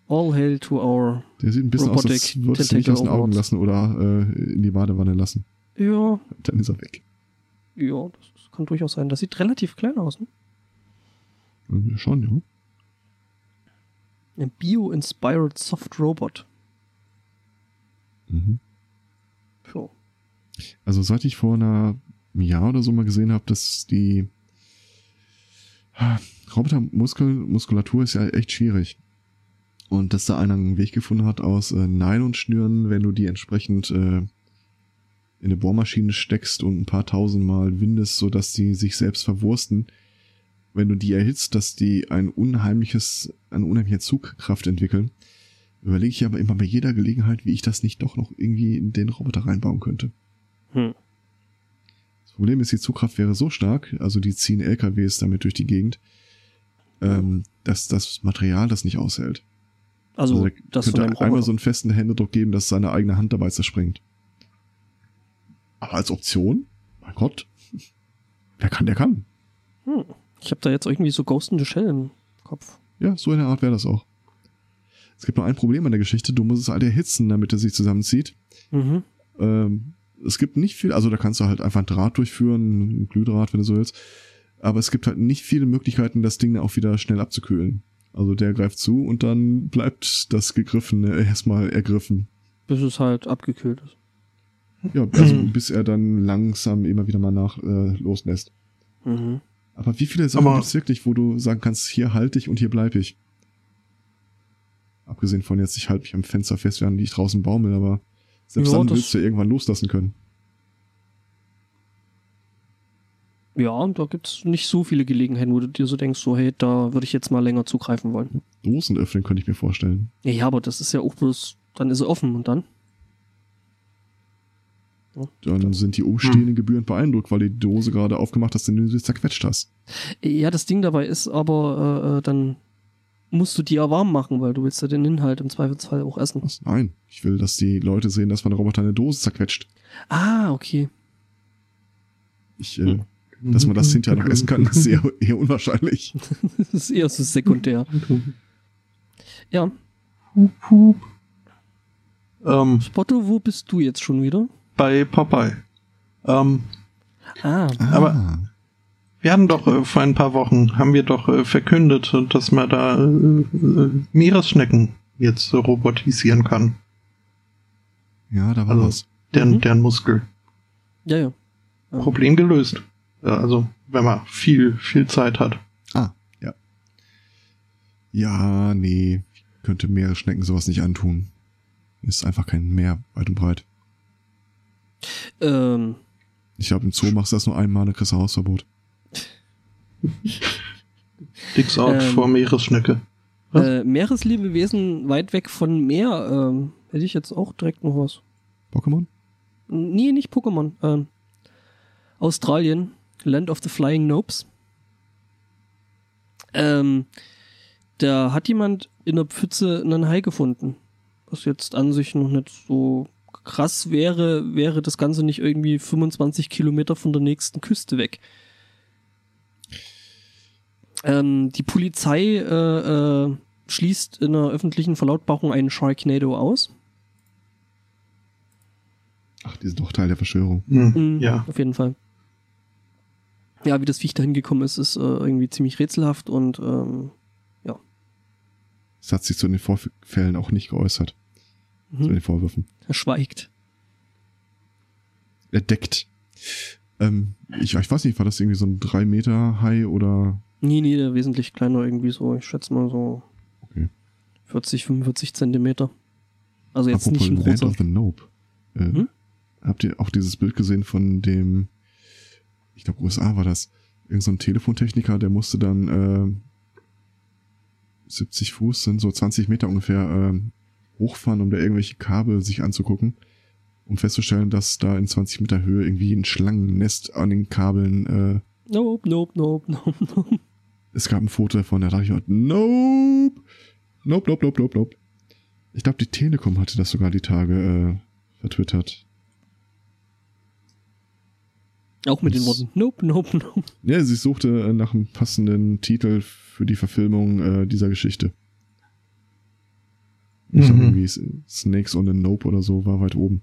all hail to our. Der sieht ein bisschen aus, als würdest du nicht aus den Augen lassen oder äh, in die Badewanne lassen. Ja, Dann ist er weg. ja, das kann durchaus sein. Das sieht relativ klein aus, ne? Ja, schon, ja. Ein Bio-Inspired Soft Robot. Mhm. So. Also seit ich vor einer einem Jahr oder so mal gesehen habe, dass die ah, Robotermuskulatur ist ja echt schwierig. Und dass da einer einen Weg gefunden hat aus äh, Nylonschnüren, wenn du die entsprechend äh, in eine Bohrmaschine steckst und ein paar tausend Mal windest, sodass die sich selbst verwursten, wenn du die erhitzt, dass die ein unheimliches, eine unheimliche Zugkraft entwickeln, überlege ich aber immer bei jeder Gelegenheit, wie ich das nicht doch noch irgendwie in den Roboter reinbauen könnte. Hm. Das Problem ist, die Zugkraft wäre so stark, also die ziehen LKWs damit durch die Gegend, ähm, dass das Material das nicht aushält. Also, da das könnte einem einmal so einen festen Händedruck geben, dass seine eigene Hand dabei zerspringt. Aber als Option, mein Gott, wer kann, der kann. Hm. Ich habe da jetzt irgendwie so Ghost in the Shell im Kopf. Ja, so in der Art wäre das auch. Es gibt nur ein Problem an der Geschichte, du musst es halt erhitzen, damit er sich zusammenzieht. Mhm. Ähm, es gibt nicht viel, also da kannst du halt einfach ein Draht durchführen, ein Glühdraht, wenn du so willst. Aber es gibt halt nicht viele Möglichkeiten, das Ding auch wieder schnell abzukühlen. Also der greift zu und dann bleibt das Gegriffene erstmal ergriffen. Bis es halt abgekühlt ist. Ja, also bis er dann langsam immer wieder mal nach äh, loslässt. Mhm. Aber wie viele Sachen Aber- gibt's wirklich, wo du sagen kannst, hier halte ich und hier bleibe ich? Abgesehen von jetzt, ich halte mich am Fenster fest, während ich draußen baumel, aber selbst Ja, dann willst du irgendwann loslassen können. Ja, und da gibt's nicht so viele Gelegenheiten, wo du dir so denkst, so, hey, da würde ich jetzt mal länger zugreifen wollen. Dosen öffnen könnte ich mir vorstellen. Ja, ja, aber das ist ja auch bloß, dann ist er offen und dann? Dann sind die umstehenden Gebühren beeindruckt, weil die Dose gerade aufgemacht hast und du sie zerquetscht hast. Ja, das Ding dabei ist aber, äh, äh, dann musst du die ja warm machen, weil du willst ja den Inhalt im Zweifelsfall auch essen. Was? Nein, ich will, dass die Leute sehen, dass man der Roboter eine Dose zerquetscht. Ah, okay. Ich, äh, dass man das hinterher noch essen kann, ist eher, eher unwahrscheinlich. [LAUGHS] Das ist eher so sekundär. Ja, Hup, hup. Ähm, Spotto, wo bist du jetzt schon wieder? bei Popeye. Ähm, Ah, Aber- wir hatten doch äh, vor ein paar Wochen, haben wir doch äh, verkündet, äh, dass man da äh, äh, Meeresschnecken jetzt äh, robotisieren kann. ja, da war Also- was. Deren, Mhm. deren Muskel. ja, ja. Problem gelöst. Ja, also, wenn man viel, viel Zeit hat. Ah, ja. Ja, nee, ich könnte Meeresschnecken sowas nicht antun. Ist einfach kein Meer weit und breit. Ähm, Ich glaube, im Zoo machst du das nur einmal, dann kriegst du Hausverbot. Dicks out Ähm. vor Meeresschnecke. Äh, Meereslebewesen weit weg von Meer, ähm, hätte ich jetzt auch direkt noch was. Pokémon? Nee, nicht Pokémon. Ähm, Australien, Land of the Flying Nopes. Ähm, da hat jemand in der Pfütze einen Hai gefunden. Was jetzt an sich noch nicht so krass wäre, wäre das Ganze nicht irgendwie 25 Kilometer von der nächsten Küste weg. Ähm, die Polizei äh, äh, schließt in einer öffentlichen Verlautbarung einen Sharknado aus. Ach, die sind doch Teil der Verschwörung. Hm, Mhm, Ja. Auf jeden Fall. Ja, wie das Viech dahin gekommen ist, ist äh, irgendwie ziemlich rätselhaft und ähm, Es hat sich zu den Vorfällen auch nicht geäußert. Zu mhm, den Vorwürfen. er schweigt. Er deckt. Ähm, ich, ich weiß nicht, war das irgendwie so ein 3 Meter Hai oder Nee, nee, der wesentlich kleiner irgendwie so, ich schätze mal so Okay. 40, 45 Zentimeter. Also jetzt Apropos nicht ein Land großer. of the Nope. Äh, Hm? Habt ihr auch dieses Bild gesehen von dem, ich glaube USA war das, irgend so ein Telefontechniker, der musste dann äh, 70 Fuß, sind so 20 Meter ungefähr, äh, hochfahren, um da irgendwelche Kabel sich anzugucken, um festzustellen, dass da in 20 Meter Höhe irgendwie ein Schlangennest an den Kabeln, äh, Nope, nope, nope, [LAUGHS] nope, nope. Es gab ein Foto davon, da dachte ich, nope, nope, nope, nope, nope, nope. Ich glaube, die Telekom hatte das sogar die Tage äh, vertwittert. Auch mit den Worten Nope, nope, nope. Ja, sie suchte äh, nach einem passenden Titel für die Verfilmung äh, dieser Geschichte. Ich glaube, Mhm. irgendwie S- Snakes on a Nope oder so war weit oben.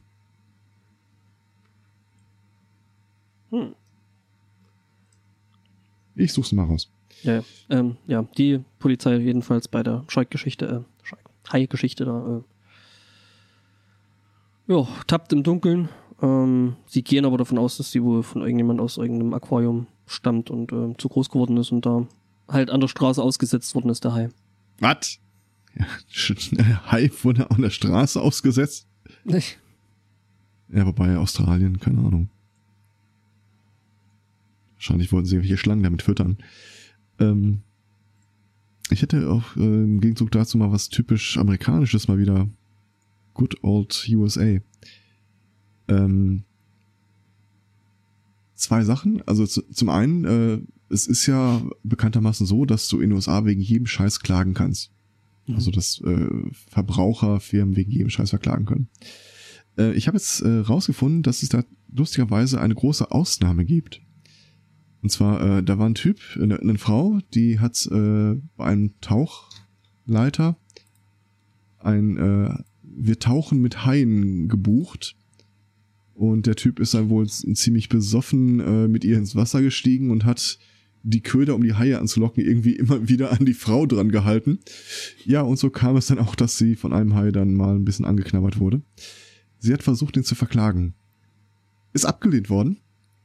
Hm. Ich such's mal raus. Ja, ja. Ähm, ja, die Polizei jedenfalls bei der Schalk-Geschichte, äh, Schalk, Hai-Geschichte da, äh, ja, tappt im Dunkeln. Ähm, sie gehen aber davon aus, dass sie wohl von irgendjemand aus irgendeinem Aquarium stammt und ähm, zu groß geworden ist und da halt an der Straße ausgesetzt worden ist, der Hai. Was? Ja, [LAUGHS] Hai wurde an der Straße ausgesetzt. Ja, wobei Australien, keine Ahnung. Wahrscheinlich wollten sie irgendwelche Schlangen damit füttern. Ähm, ich hätte auch äh, im Gegenzug dazu mal was typisch Amerikanisches mal wieder. Good old USA. Ähm, zwei Sachen. Also zu, zum einen, äh, es ist ja bekanntermaßen so, dass du in den USA wegen jedem Scheiß klagen kannst. Also dass äh, Verbraucherfirmen wegen jedem Scheiß verklagen können. Äh, ich habe jetzt äh, rausgefunden, dass es da lustigerweise eine große Ausnahme gibt. Und zwar, äh, da war ein Typ, eine, eine Frau, die hat äh, bei einem Tauchleiter ein äh, Wir tauchen mit Haien gebucht. Und der Typ ist dann wohl ziemlich besoffen äh, mit ihr ins Wasser gestiegen und hat die Köder, um die Haie anzulocken, irgendwie immer [LAUGHS] wieder an die Frau dran gehalten. Ja, und so kam es dann auch, dass sie von einem Hai dann mal ein bisschen angeknabbert wurde. Sie hat versucht, ihn zu verklagen. Ist abgelehnt worden,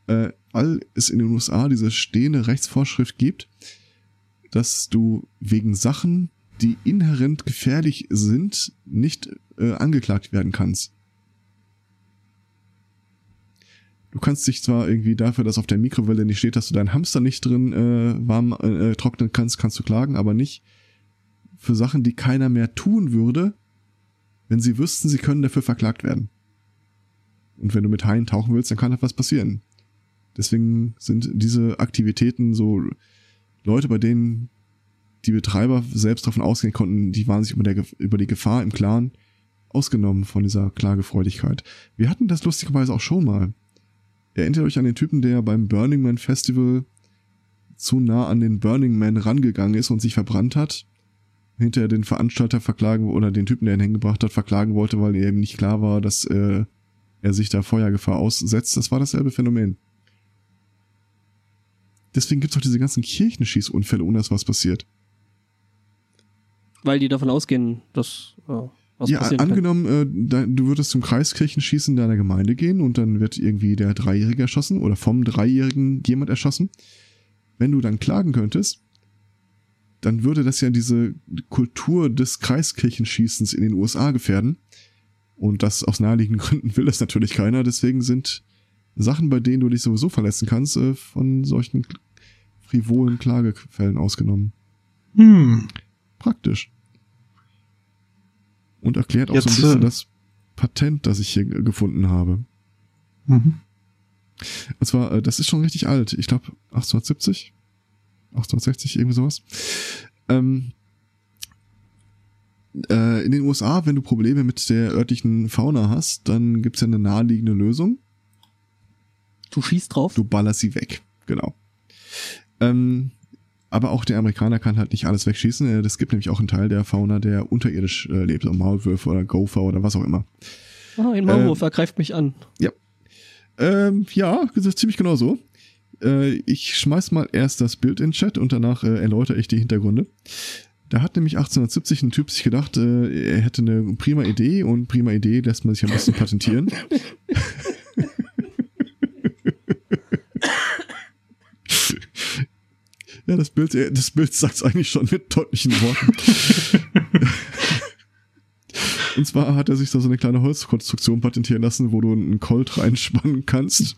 äh, weil es in den USA diese stehende Rechtsvorschrift gibt, dass du wegen Sachen, die inhärent gefährlich sind, nicht äh, angeklagt werden kannst. Du kannst dich zwar irgendwie dafür, dass auf der Mikrowelle nicht steht, dass du deinen Hamster nicht drin äh, warm äh, trocknen kannst, kannst du klagen, aber nicht für Sachen, die keiner mehr tun würde, wenn sie wüssten, sie können dafür verklagt werden. Und wenn du mit Haien tauchen willst, dann kann da was passieren. Deswegen sind diese Aktivitäten so Leute, bei denen die Betreiber selbst davon ausgehen konnten, die waren sich über, der, über die Gefahr im Klaren ausgenommen von dieser Klagefreudigkeit. Wir hatten das lustigerweise auch schon mal. Erinnert euch an den Typen, der beim Burning Man Festival zu nah an den Burning Man rangegangen ist und sich verbrannt hat? Hinterher den Veranstalter verklagen oder den Typen, der ihn hingebracht hat, verklagen wollte, weil ihm nicht klar war, dass äh, er sich da Feuergefahr aussetzt. Das war dasselbe Phänomen. Deswegen gibt's auch diese ganzen Kirchenschießunfälle, ohne dass was passiert. Weil die davon ausgehen, dass äh, was ja, passieren kann. angenommen, äh, da, du würdest zum Kreiskirchenschießen deiner Gemeinde gehen und dann wird irgendwie der Dreijährige erschossen oder vom Dreijährigen jemand erschossen. Wenn du dann klagen könntest, dann würde das ja diese Kultur des Kreiskirchenschießens in den USA gefährden. Und das aus naheliegenden [LAUGHS] Gründen will das natürlich keiner. Deswegen sind Sachen, bei denen du dich sowieso verletzen kannst, äh, von solchen frivolen Klagefällen ausgenommen. Hm. Praktisch. Und erklärt auch Jetzt, so ein bisschen äh, das Patent, das ich hier gefunden habe. Mhm. Und zwar, äh, das ist schon richtig alt. Ich glaube 1870, 860, irgendwie sowas. Ähm, äh, in den USA, wenn du Probleme mit der örtlichen Fauna hast, dann gibt's ja eine naheliegende Lösung. Du schießt drauf. Du ballerst sie weg, genau. Ähm, aber auch der Amerikaner kann halt nicht alles wegschießen. Es gibt nämlich auch einen Teil der Fauna, der unterirdisch äh, lebt, so Maulwürfe oder Gopher oder was auch immer. Ah, ein Maulwurf, er greift mich an. Ja. Ähm, ja, das ist ziemlich genau so. Äh, ich schmeiß mal erst das Bild in den Chat und danach äh, erläutere ich die Hintergründe. Da hat nämlich 1870 ein Typ sich gedacht, äh, er hätte eine prima Idee und prima Idee lässt man sich am besten patentieren. [LAUGHS] ja, das Bild, das Bild sagt es eigentlich schon mit deutlichen Worten. [LAUGHS] Und zwar hat er sich da so eine kleine Holzkonstruktion patentieren lassen, wo du einen Colt reinspannen kannst.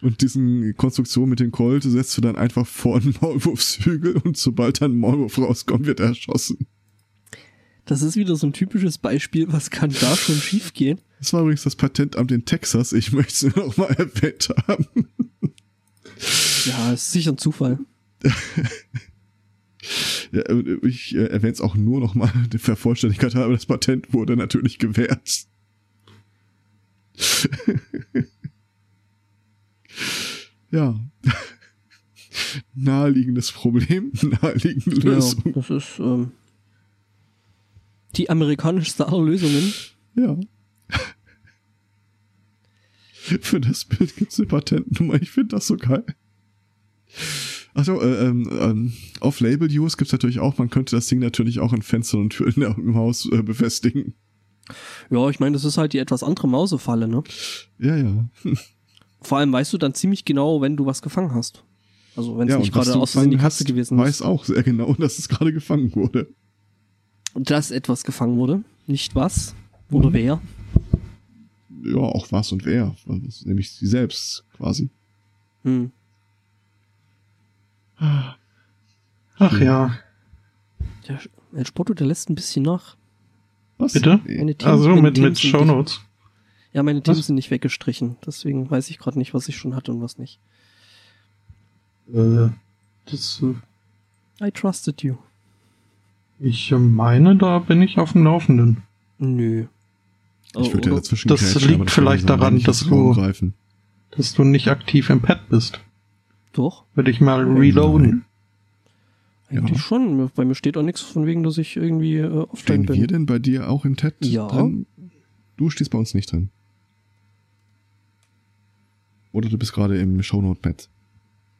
Und diesen Konstruktion mit dem Colt setzt du dann einfach vor einen Maulwurfshügel und sobald dann ein Maulwurf rauskommt, wird er erschossen. Das ist wieder so ein typisches Beispiel, was kann da schon schiefgehen? Das war übrigens das Patentamt in Texas. Ich möchte es nur noch mal erwähnt haben. Ja, ist sicher ein Zufall. [LAUGHS] ja, ich äh, erwähne es auch nur noch mal [LAUGHS] der Vervollständigkeit habe. Das Patent wurde natürlich gewährt. [LAUGHS] ja. Naheliegendes Problem, naheliegende Lösung. Ja, das ist ähm, die amerikanischste aller Lösungen. Ja. Für das Bild gibt's eine Patentnummer. Ich finde das so geil. Achso, äh, ähm, ähm, Off-Label-Use gibt's natürlich auch. Man könnte das Ding natürlich auch in Fenstern und Türen [LAUGHS] im Haus äh, befestigen. Ja, ich meine, das ist halt die etwas andere Mausefalle, ne? Ja, ja. Vor allem weißt du dann ziemlich genau, wenn du was gefangen hast. Also wenn es ja, nicht gerade aus Versehen die Katze gewesen ist. weiß auch sehr genau, [LAUGHS] dass es gerade gefangen wurde. Dass etwas gefangen wurde. Nicht was oder Mhm. wer. Ja, auch was und wer. Nämlich sie selbst quasi. Hm. Ach ja. Der, der Spotto, der lässt ein bisschen nach. Was? Bitte? Meine Themen- Also meine mit, Themen mit Shownotes. Ja, meine Themen Was? sind nicht weggestrichen. Deswegen weiß ich gerade nicht, was ich schon hatte und was nicht. Äh, das, äh, I trusted you. ich meine, da bin ich auf dem Laufenden. Nö. Ich würde ja Oder- dazwischen Das liegt vielleicht daran, dass du-. Dass du nicht aktiv im Pad bist. Doch, Würde ich mal reloaden. eigentlich Ja. schon. Bei mir steht auch nichts von wegen, dass ich irgendwie äh, offline Stehen bin. wir denn bei dir auch in TED Ja. drin? Du stehst bei uns nicht drin. Oder du bist gerade im Shownote-Pad.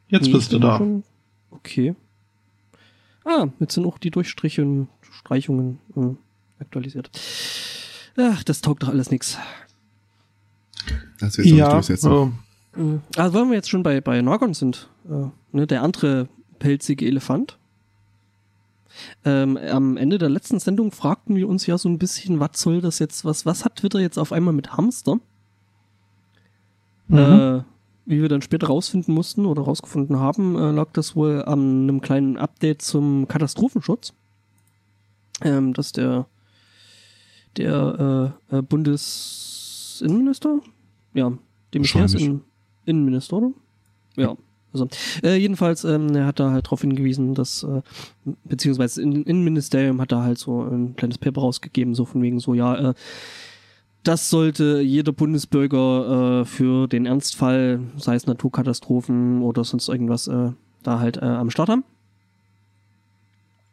Jetzt Nee, bist du da. Schon, okay. Ah, jetzt sind auch die Durchstriche und Streichungen äh, aktualisiert. Ach, das taugt doch alles nix. Das wird jetzt Ja, auch nicht durchsetzen. äh, Mhm. Ah, weil wir jetzt schon bei, bei Nargon sind, äh, ne, der andere pelzige Elefant. Ähm, am Ende der letzten Sendung fragten wir uns ja so ein bisschen, was soll das jetzt, was, was hat Twitter jetzt auf einmal mit Hamster? mhm. Äh, wie wir dann später rausfinden mussten oder rausgefunden haben, äh, lag das wohl an einem kleinen Update zum Katastrophenschutz. Ähm, dass der, der äh, äh, Bundesinnenminister, ja, dem in, Innenminister, oder? Ja. Also, äh, jedenfalls, ähm, er hat da halt darauf hingewiesen, dass, äh, beziehungsweise das In- Innenministerium hat da halt so ein kleines Paper rausgegeben, so von wegen so, ja, äh, das sollte jeder Bundesbürger äh, für den Ernstfall, sei es Naturkatastrophen oder sonst irgendwas, äh, da halt äh, am Start haben.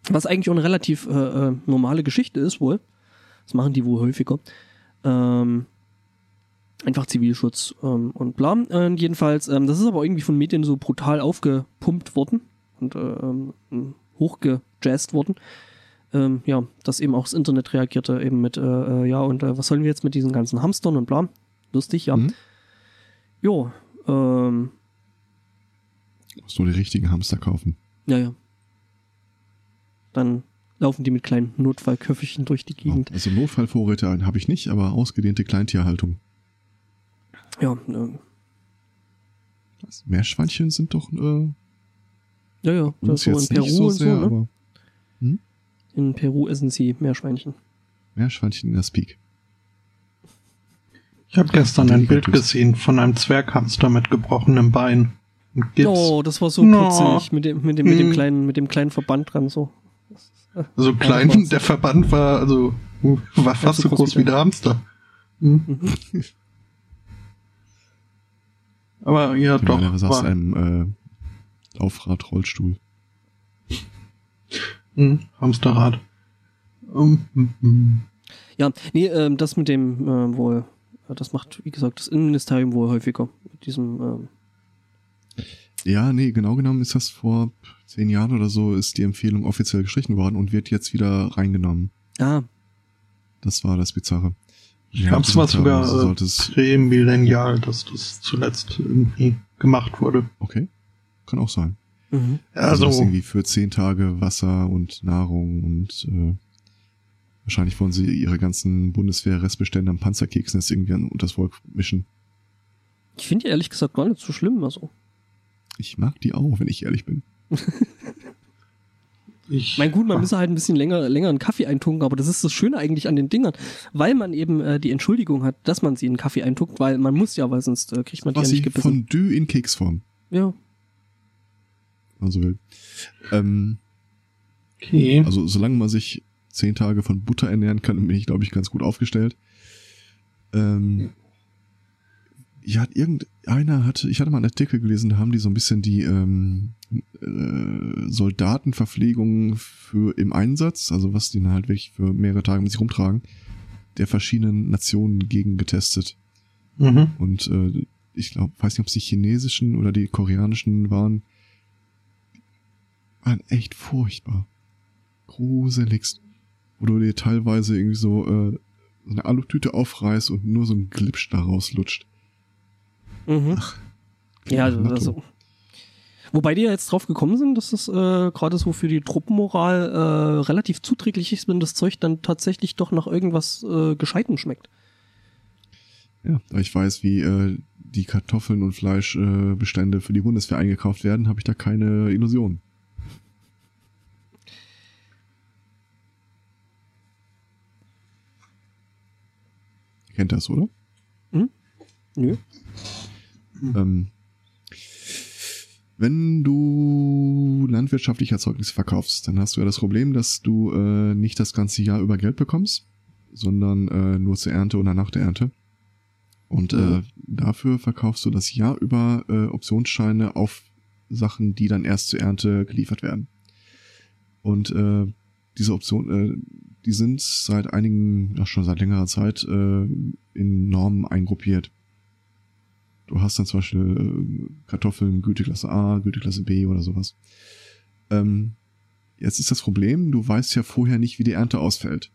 Was eigentlich auch eine relativ äh, äh, normale Geschichte ist wohl. Das machen die wohl häufiger. Ähm, einfach Zivilschutz ähm, und bla. Äh, jedenfalls, ähm, das ist aber irgendwie von Medien so brutal aufgepumpt worden und äh, ähm, hochgejazzt worden. Ähm, ja, dass eben auch das Internet reagierte eben mit, äh, äh, ja, und äh, was sollen wir jetzt mit diesen ganzen Hamstern und bla. Lustig, ja. Mhm. Jo, ähm, Musst nur die richtigen Hamster kaufen. ja, ja. Dann laufen die mit kleinen Notfallköfferchen durch die Gegend. Also Notfallvorräte habe ich nicht, aber ausgedehnte Kleintierhaltung. Ja, äh, Was? Meerschweinchen sind doch äh, ja, ja. Das uns so in Peru so und sehr, so, ne? aber In Peru essen sie Meerschweinchen. Meerschweinchen in der Speak. Ich habe gestern ein Bild gesehen von einem Zwerghamster mit gebrochenem Bein. Gips. Oh, das war so No. putzig mit dem, mit dem, mit dem Hm. kleinen, mit dem kleinen Verband dran, so. So das klein, der Verband war, also, war fast so groß wie der Hamster. Hm. Mhm. [LAUGHS] Aber ja, doch. Normalerweise saß einem äh, Laufrad-Rollstuhl. hm, Hamsterrad. Um, hm, hm. Ja, nee, ähm, das mit dem äh, wohl, das macht, wie gesagt, das Innenministerium wohl häufiger. Mit diesem, ähm, Ja, nee, genau genommen ist das vor zehn Jahren oder so, ist die Empfehlung offiziell gestrichen worden und wird jetzt wieder reingenommen. ah, Das war das Bizarre. Ich glaube, es war sogar so äh, sollte es- prämillennial, dass das zuletzt irgendwie gemacht wurde. Okay, kann auch sein. mhm. Also, Also, das irgendwie für zehn Tage Wasser und Nahrung und äh, wahrscheinlich wollen sie ihre ganzen Bundeswehr-Restbestände an Panzerkeksen jetzt irgendwie an unters Volk mischen. Ich finde die ehrlich gesagt gar nicht so schlimm, also. Ich mag die auch, wenn ich ehrlich bin. [LAUGHS] ich, Mein gut, man [LAUGHS] müsse halt ein bisschen länger, länger einen Kaffee eintunken, aber das ist das Schöne eigentlich an den Dingern, weil man eben äh, die Entschuldigung hat, dass man sie in einen Kaffee eintunkt, weil man muss ja, weil sonst äh, kriegt man die ja nicht gebissen. Fondue in Keksform, Ja. wenn man so will. Ähm, okay. Also solange man sich zehn Tage von Butter ernähren kann, bin ich, glaube ich, ganz gut aufgestellt. Ähm, ja, irgendeiner hatte, ich hatte mal einen Artikel gelesen, da haben die so ein bisschen die ähm, äh, Soldatenverpflegung für im Einsatz, also was die dann halt wirklich für mehrere Tage mit sich rumtragen, der verschiedenen Nationen gegen getestet. Mhm. Und äh, ich glaube, weiß nicht, ob es die chinesischen oder die koreanischen waren. Waren echt furchtbar. Gruseligst. Wo du dir teilweise irgendwie so, äh, so eine Alutüte aufreißt und nur so ein Glipsch da rauslutscht. Mhm. Ja, also, also. Wobei die ja jetzt drauf gekommen sind, dass das äh, gerade so für die Truppenmoral äh, relativ zuträglich ist, wenn das Zeug dann tatsächlich doch nach irgendwas äh, Gescheitem schmeckt. Ja, da ich weiß, wie äh, die Kartoffeln und Fleischbestände äh, für die Bundeswehr eingekauft werden, habe ich da keine Illusionen. Ihr Kennt das, oder? Nö. Ähm, wenn du landwirtschaftliche Erzeugnisse verkaufst, dann hast du ja das Problem, dass du äh, nicht das ganze Jahr über Geld bekommst, sondern äh, nur zur Ernte oder nach der Ernte. Und äh, dafür verkaufst du das Jahr über äh, Optionsscheine auf Sachen, die dann erst zur Ernte geliefert werden. Und äh, diese Option, äh, die sind seit einigen, ja schon seit längerer Zeit äh, in Normen eingruppiert. Du hast dann zum Beispiel äh, Kartoffeln Güteklasse A, Güteklasse B oder sowas. Ähm, jetzt ist das Problem, du weißt ja vorher nicht, wie die Ernte ausfällt.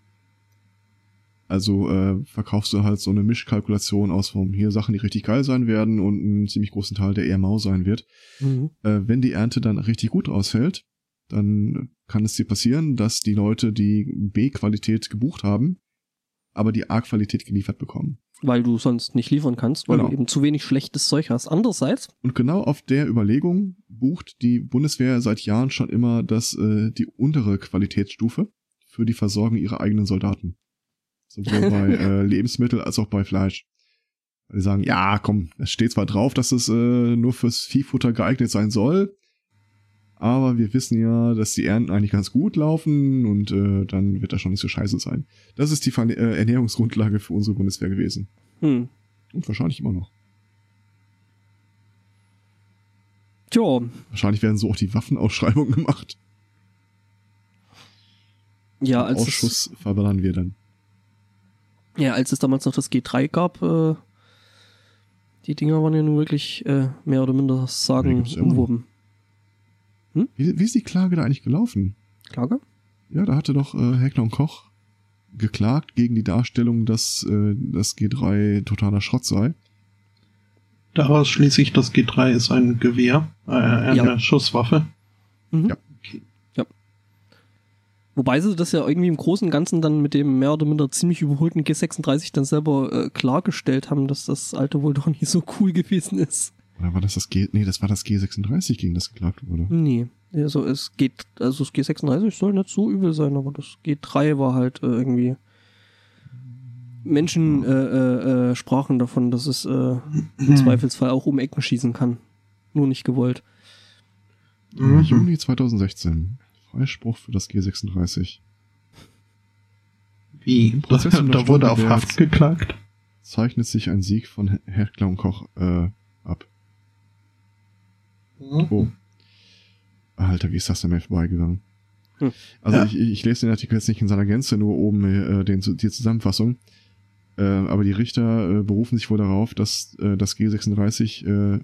Also äh, verkaufst du halt so eine Mischkalkulation aus von hier Sachen, die richtig geil sein werden und einen ziemlich großen Teil, der eher mau sein wird. Mhm. Äh, wenn die Ernte dann richtig gut ausfällt, dann kann es dir passieren, dass die Leute die B-Qualität gebucht haben, aber die A-Qualität geliefert bekommen. Weil du sonst nicht liefern kannst, weil Genau. du eben zu wenig schlechtes Zeug hast. Andererseits, Und genau auf der Überlegung bucht die Bundeswehr seit Jahren schon immer das, äh, die untere Qualitätsstufe für die Versorgung ihrer eigenen Soldaten. Sowohl bei [LAUGHS] äh, Lebensmittel als auch bei Fleisch. Weil Die sagen, ja, komm, es steht zwar drauf, dass es äh, nur fürs Viehfutter geeignet sein soll, aber wir wissen ja, dass die Ernten eigentlich ganz gut laufen und äh, dann wird das schon nicht so scheiße sein. Das ist die Ver äh, Ernährungsgrundlage für unsere Bundeswehr gewesen. hm, Und wahrscheinlich immer noch. tja, Wahrscheinlich werden so auch die Waffenausschreibungen gemacht. ja, als es, Ausschuss verballern wir dann. ja, als es damals noch das G3 gab, äh, die Dinger waren ja nun wirklich äh, mehr oder minder sagen gibt's umworben. Wie, wie ist die Klage da eigentlich gelaufen? Klage? Ja, da hatte doch äh, Heckler und Koch geklagt gegen die Darstellung, dass äh, das G3 totaler Schrott sei. Daraus schließe ich, das G3 ist ein Gewehr, äh, eine Ja. Schusswaffe. Mhm. Ja. Okay. Wobei sie das ja irgendwie im Großen und Ganzen dann mit dem mehr oder minder ziemlich überholten G36 dann selber äh, klargestellt haben, dass das alte wohl doch nicht so cool gewesen ist. Oder war das das G... Nee, das war das G36, gegen das geklagt wurde. Nee. Also es geht, also das G36 soll nicht so übel sein, aber das G3 war halt äh, irgendwie. Menschen äh, äh, äh, sprachen davon, dass es äh, im Zweifelsfall auch um Ecken schießen kann. nur nicht gewollt. Mhm. Juni 2016. Freispruch für das G36. Wie? Da, Prozess [LAUGHS] da wurde auf Haft geklagt. Zeichnet sich ein Sieg von Heckler und Koch äh, ab. Oh. Alter, wie ist das denn mir vorbeigegangen? Hm. Also Ja. ich, ich lese den Artikel jetzt nicht in seiner Gänze, nur oben äh, den, die Zusammenfassung. Äh, aber die Richter äh, berufen sich wohl darauf, dass äh, das G36 äh,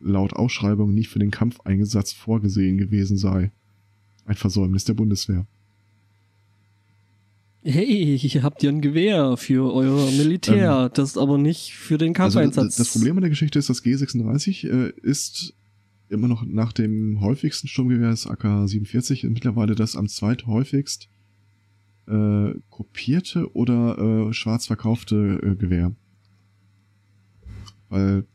laut Ausschreibung nicht für den Kampfeinsatz vorgesehen gewesen sei. Ein Versäumnis der Bundeswehr. Hey, hier habt ihr ein Gewehr für euer Militär, das aber nicht für den Also Kampfeinsatz. das, das Problem an der Geschichte ist, das G36 äh, ist immer noch nach dem häufigsten Sturmgewehr des AK-47 mittlerweile das am zweithäufigst äh, kopierte oder äh, schwarz verkaufte äh, Gewehr. Weil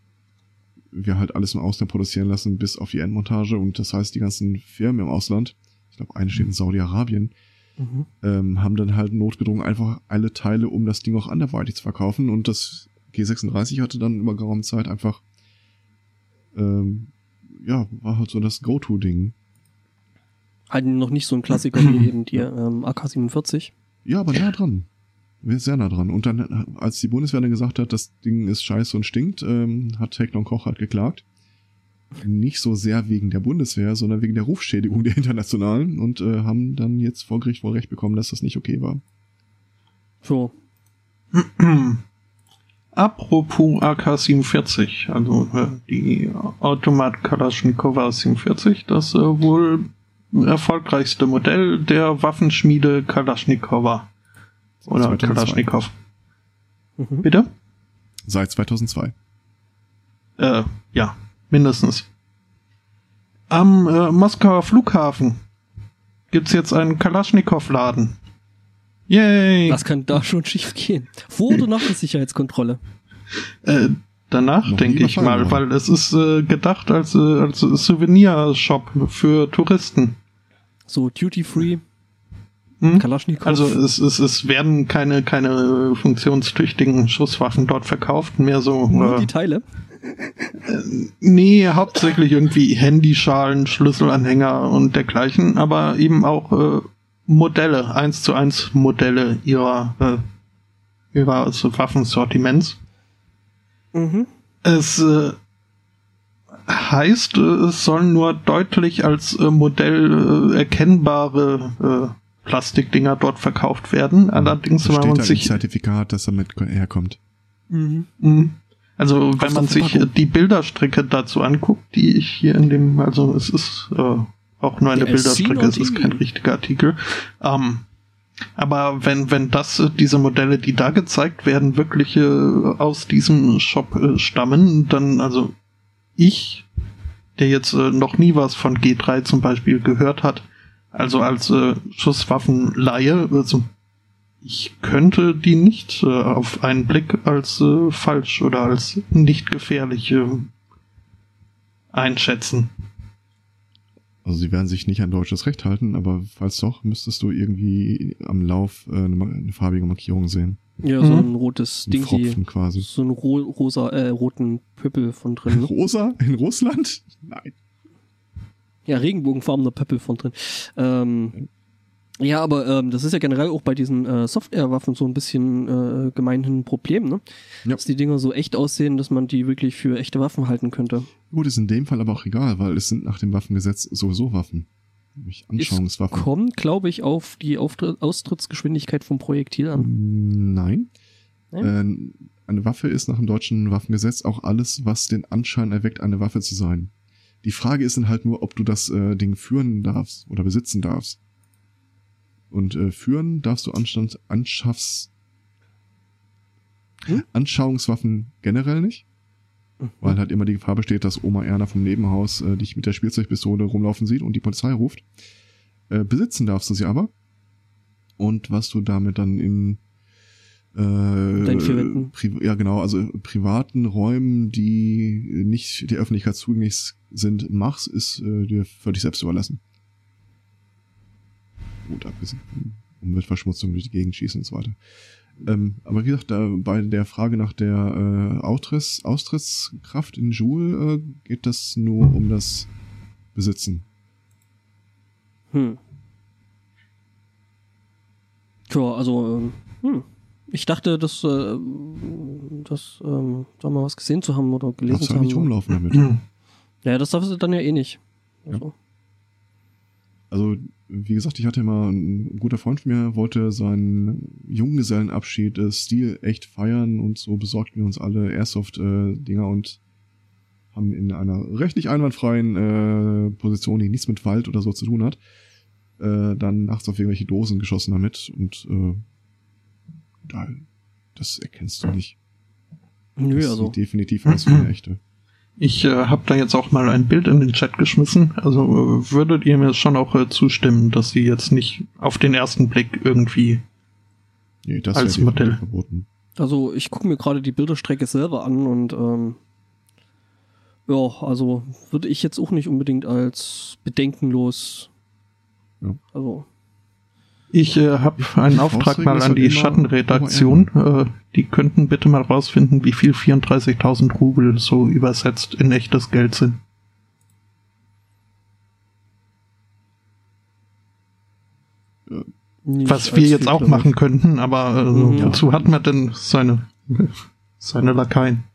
wir halt alles im Ausland produzieren lassen, bis auf die Endmontage und das heißt, die ganzen Firmen im Ausland, ich glaube, eine steht in Saudi-Arabien, Mhm. ähm, haben dann halt notgedrungen einfach alle Teile, um das Ding auch anderweitig zu verkaufen. Und das G36 hatte dann über geraume Zeit einfach, ähm, ja, war halt so das Go-To-Ding. Halt noch nicht so ein Klassiker wie eben die ähm, AK-47. Ja, aber nah dran. Wir sind sehr nah dran. Und dann, als die Bundeswehr dann gesagt hat, das Ding ist scheiße und stinkt, ähm, hat Heckler und Koch halt geklagt. Nicht so sehr wegen der Bundeswehr, sondern wegen der Rufschädigung der Internationalen und äh, haben dann jetzt vor Gericht wohl recht bekommen, dass das nicht okay war. So. [CLEARS THROAT] Apropos AK-47, also äh, die Automat Kalaschnikowa 47, das äh, wohl erfolgreichste Modell der Waffenschmiede Kalaschnikowa. Oder 2002. Kalaschnikow. Mhm. Bitte? Seit 2002. Äh, ja, mindestens. Am äh, Moskauer Flughafen gibt's jetzt einen Kalaschnikow-Laden. Yay! Was kann da schon schief gehen? Vor oder nach der Sicherheitskontrolle? Äh, danach Noch denke ich mal, weil es ist äh, gedacht als, äh, als Souvenirshop für Touristen. So Duty-Free, Hm? Kalaschnikow. Also es, es, es werden keine, keine äh, funktionstüchtigen Schusswaffen dort verkauft, mehr so. nur Äh, die Teile. nee, hauptsächlich irgendwie Handyschalen, Schlüsselanhänger und dergleichen, aber eben auch äh, Modelle, eins zu eins Modelle ihrer, äh, ihres Waffensortiments. Mhm. Es äh, heißt, äh, es sollen nur deutlich als äh, Modell äh, erkennbare äh, Plastikdinger dort verkauft werden. Allerdings, Da wenn steht man sich Zertifikat, dass er mit herkommt. Mhm. Mhm. Also wenn man sich äh, die Bilderstrecke dazu anguckt, die ich hier in dem, also es ist äh, auch nur eine Der Bilderstrecke, es ist SC90. kein richtiger Artikel. Ähm, aber wenn, wenn das, äh, diese Modelle, die da gezeigt werden, wirklich äh, aus diesem Shop äh, stammen, dann, also ich, der jetzt äh, noch nie was von G3 zum Beispiel gehört hat, also als äh, Schusswaffenleihe, also ich könnte die nicht äh, auf einen Blick als äh, falsch oder als nicht gefährlich äh, einschätzen. Also sie werden sich nicht an deutsches Recht halten, aber falls doch, müsstest du irgendwie am Lauf äh, eine, eine farbige Markierung sehen. Ja, so Mhm. ein rotes Ein Ding, quasi. so ein ro rosa, äh, roten Pöppel von drin. Ne? [LAUGHS] Rosa in Russland? Nein. Ja, regenbogenfarbener Pöppel von drin. Ähm, ja, aber ähm, das ist ja generell auch bei diesen äh, Softwarewaffen so ein bisschen äh, gemeinhin ein Problem, ne? Ja. Dass die Dinger so echt aussehen, dass man die wirklich für echte Waffen halten könnte. Gut, ist in dem Fall aber auch egal, weil es sind nach dem Waffengesetz sowieso Waffen. Nämlich Anschauungswaffen. Kommt, glaube ich, auf die Auftritt Austrittsgeschwindigkeit vom Projektil an. Mm, Nein. Nein? Äh, eine Waffe ist nach dem deutschen Waffengesetz auch alles, was den Anschein erweckt, eine Waffe zu sein. Die Frage ist dann halt nur, ob du das äh, Ding führen darfst oder besitzen darfst. Und äh, führen darfst du Anstand, Anschaffs... Hm? Anschauungswaffen generell nicht, Mhm. weil halt immer die Gefahr besteht, dass Oma Erna vom Nebenhaus äh, dich mit der Spielzeugpistole rumlaufen sieht und die Polizei ruft. Äh, besitzen darfst du sie aber. Und was du damit dann in äh, ja genau, also privaten Räumen, die nicht der Öffentlichkeit zugänglich sind, machst, ist äh, dir völlig selbst überlassen. Gut, abgesehen von Umweltverschmutzung durch die Gegend schießen und so weiter. Ähm, aber wie gesagt, da, bei der Frage nach der äh, Austritts, Austrittskraft in Joule äh, geht das nur um das Besitzen. Hm. Tja, also, ähm, hm. Ich dachte, dass, äh, dass ähm, da mal was gesehen zu haben oder gelesen Darfst zu haben. nicht rumlaufen damit. Ja, das darfst du dann ja eh nicht. Ja. Also, wie gesagt, ich hatte mal ein guter Freund von mir, wollte seinen Junggesellenabschied äh, Stil echt feiern und so besorgten wir uns alle Airsoft-Dinger und haben in einer rechtlich einwandfreien äh, Position, die nichts mit Wald oder so zu tun hat, äh, dann nachts auf irgendwelche Dosen geschossen damit und äh, da, das erkennst du nicht. nö, das also. sieht definitiv aus wie eine echte. Ich äh, habe da jetzt auch mal ein Bild in den Chat geschmissen. Also äh, würdet ihr mir schon auch äh, zustimmen, dass sie jetzt nicht auf den ersten Blick irgendwie Nee, das Als Modell. Also ich gucke mir gerade die Bilderstrecke selber an und ähm, ja, also würde ich jetzt auch nicht unbedingt als bedenkenlos. Ja. Also, Ich äh, habe einen Auftrag mal ist an halt die Schattenredaktion. Äh, die könnten bitte mal rausfinden, wie viel 34.000 Rubel so übersetzt in echtes Geld sind. nicht Was wir jetzt auch machen könnten, aber äh, Mhm. wozu hat man denn seine, seine Lakaien?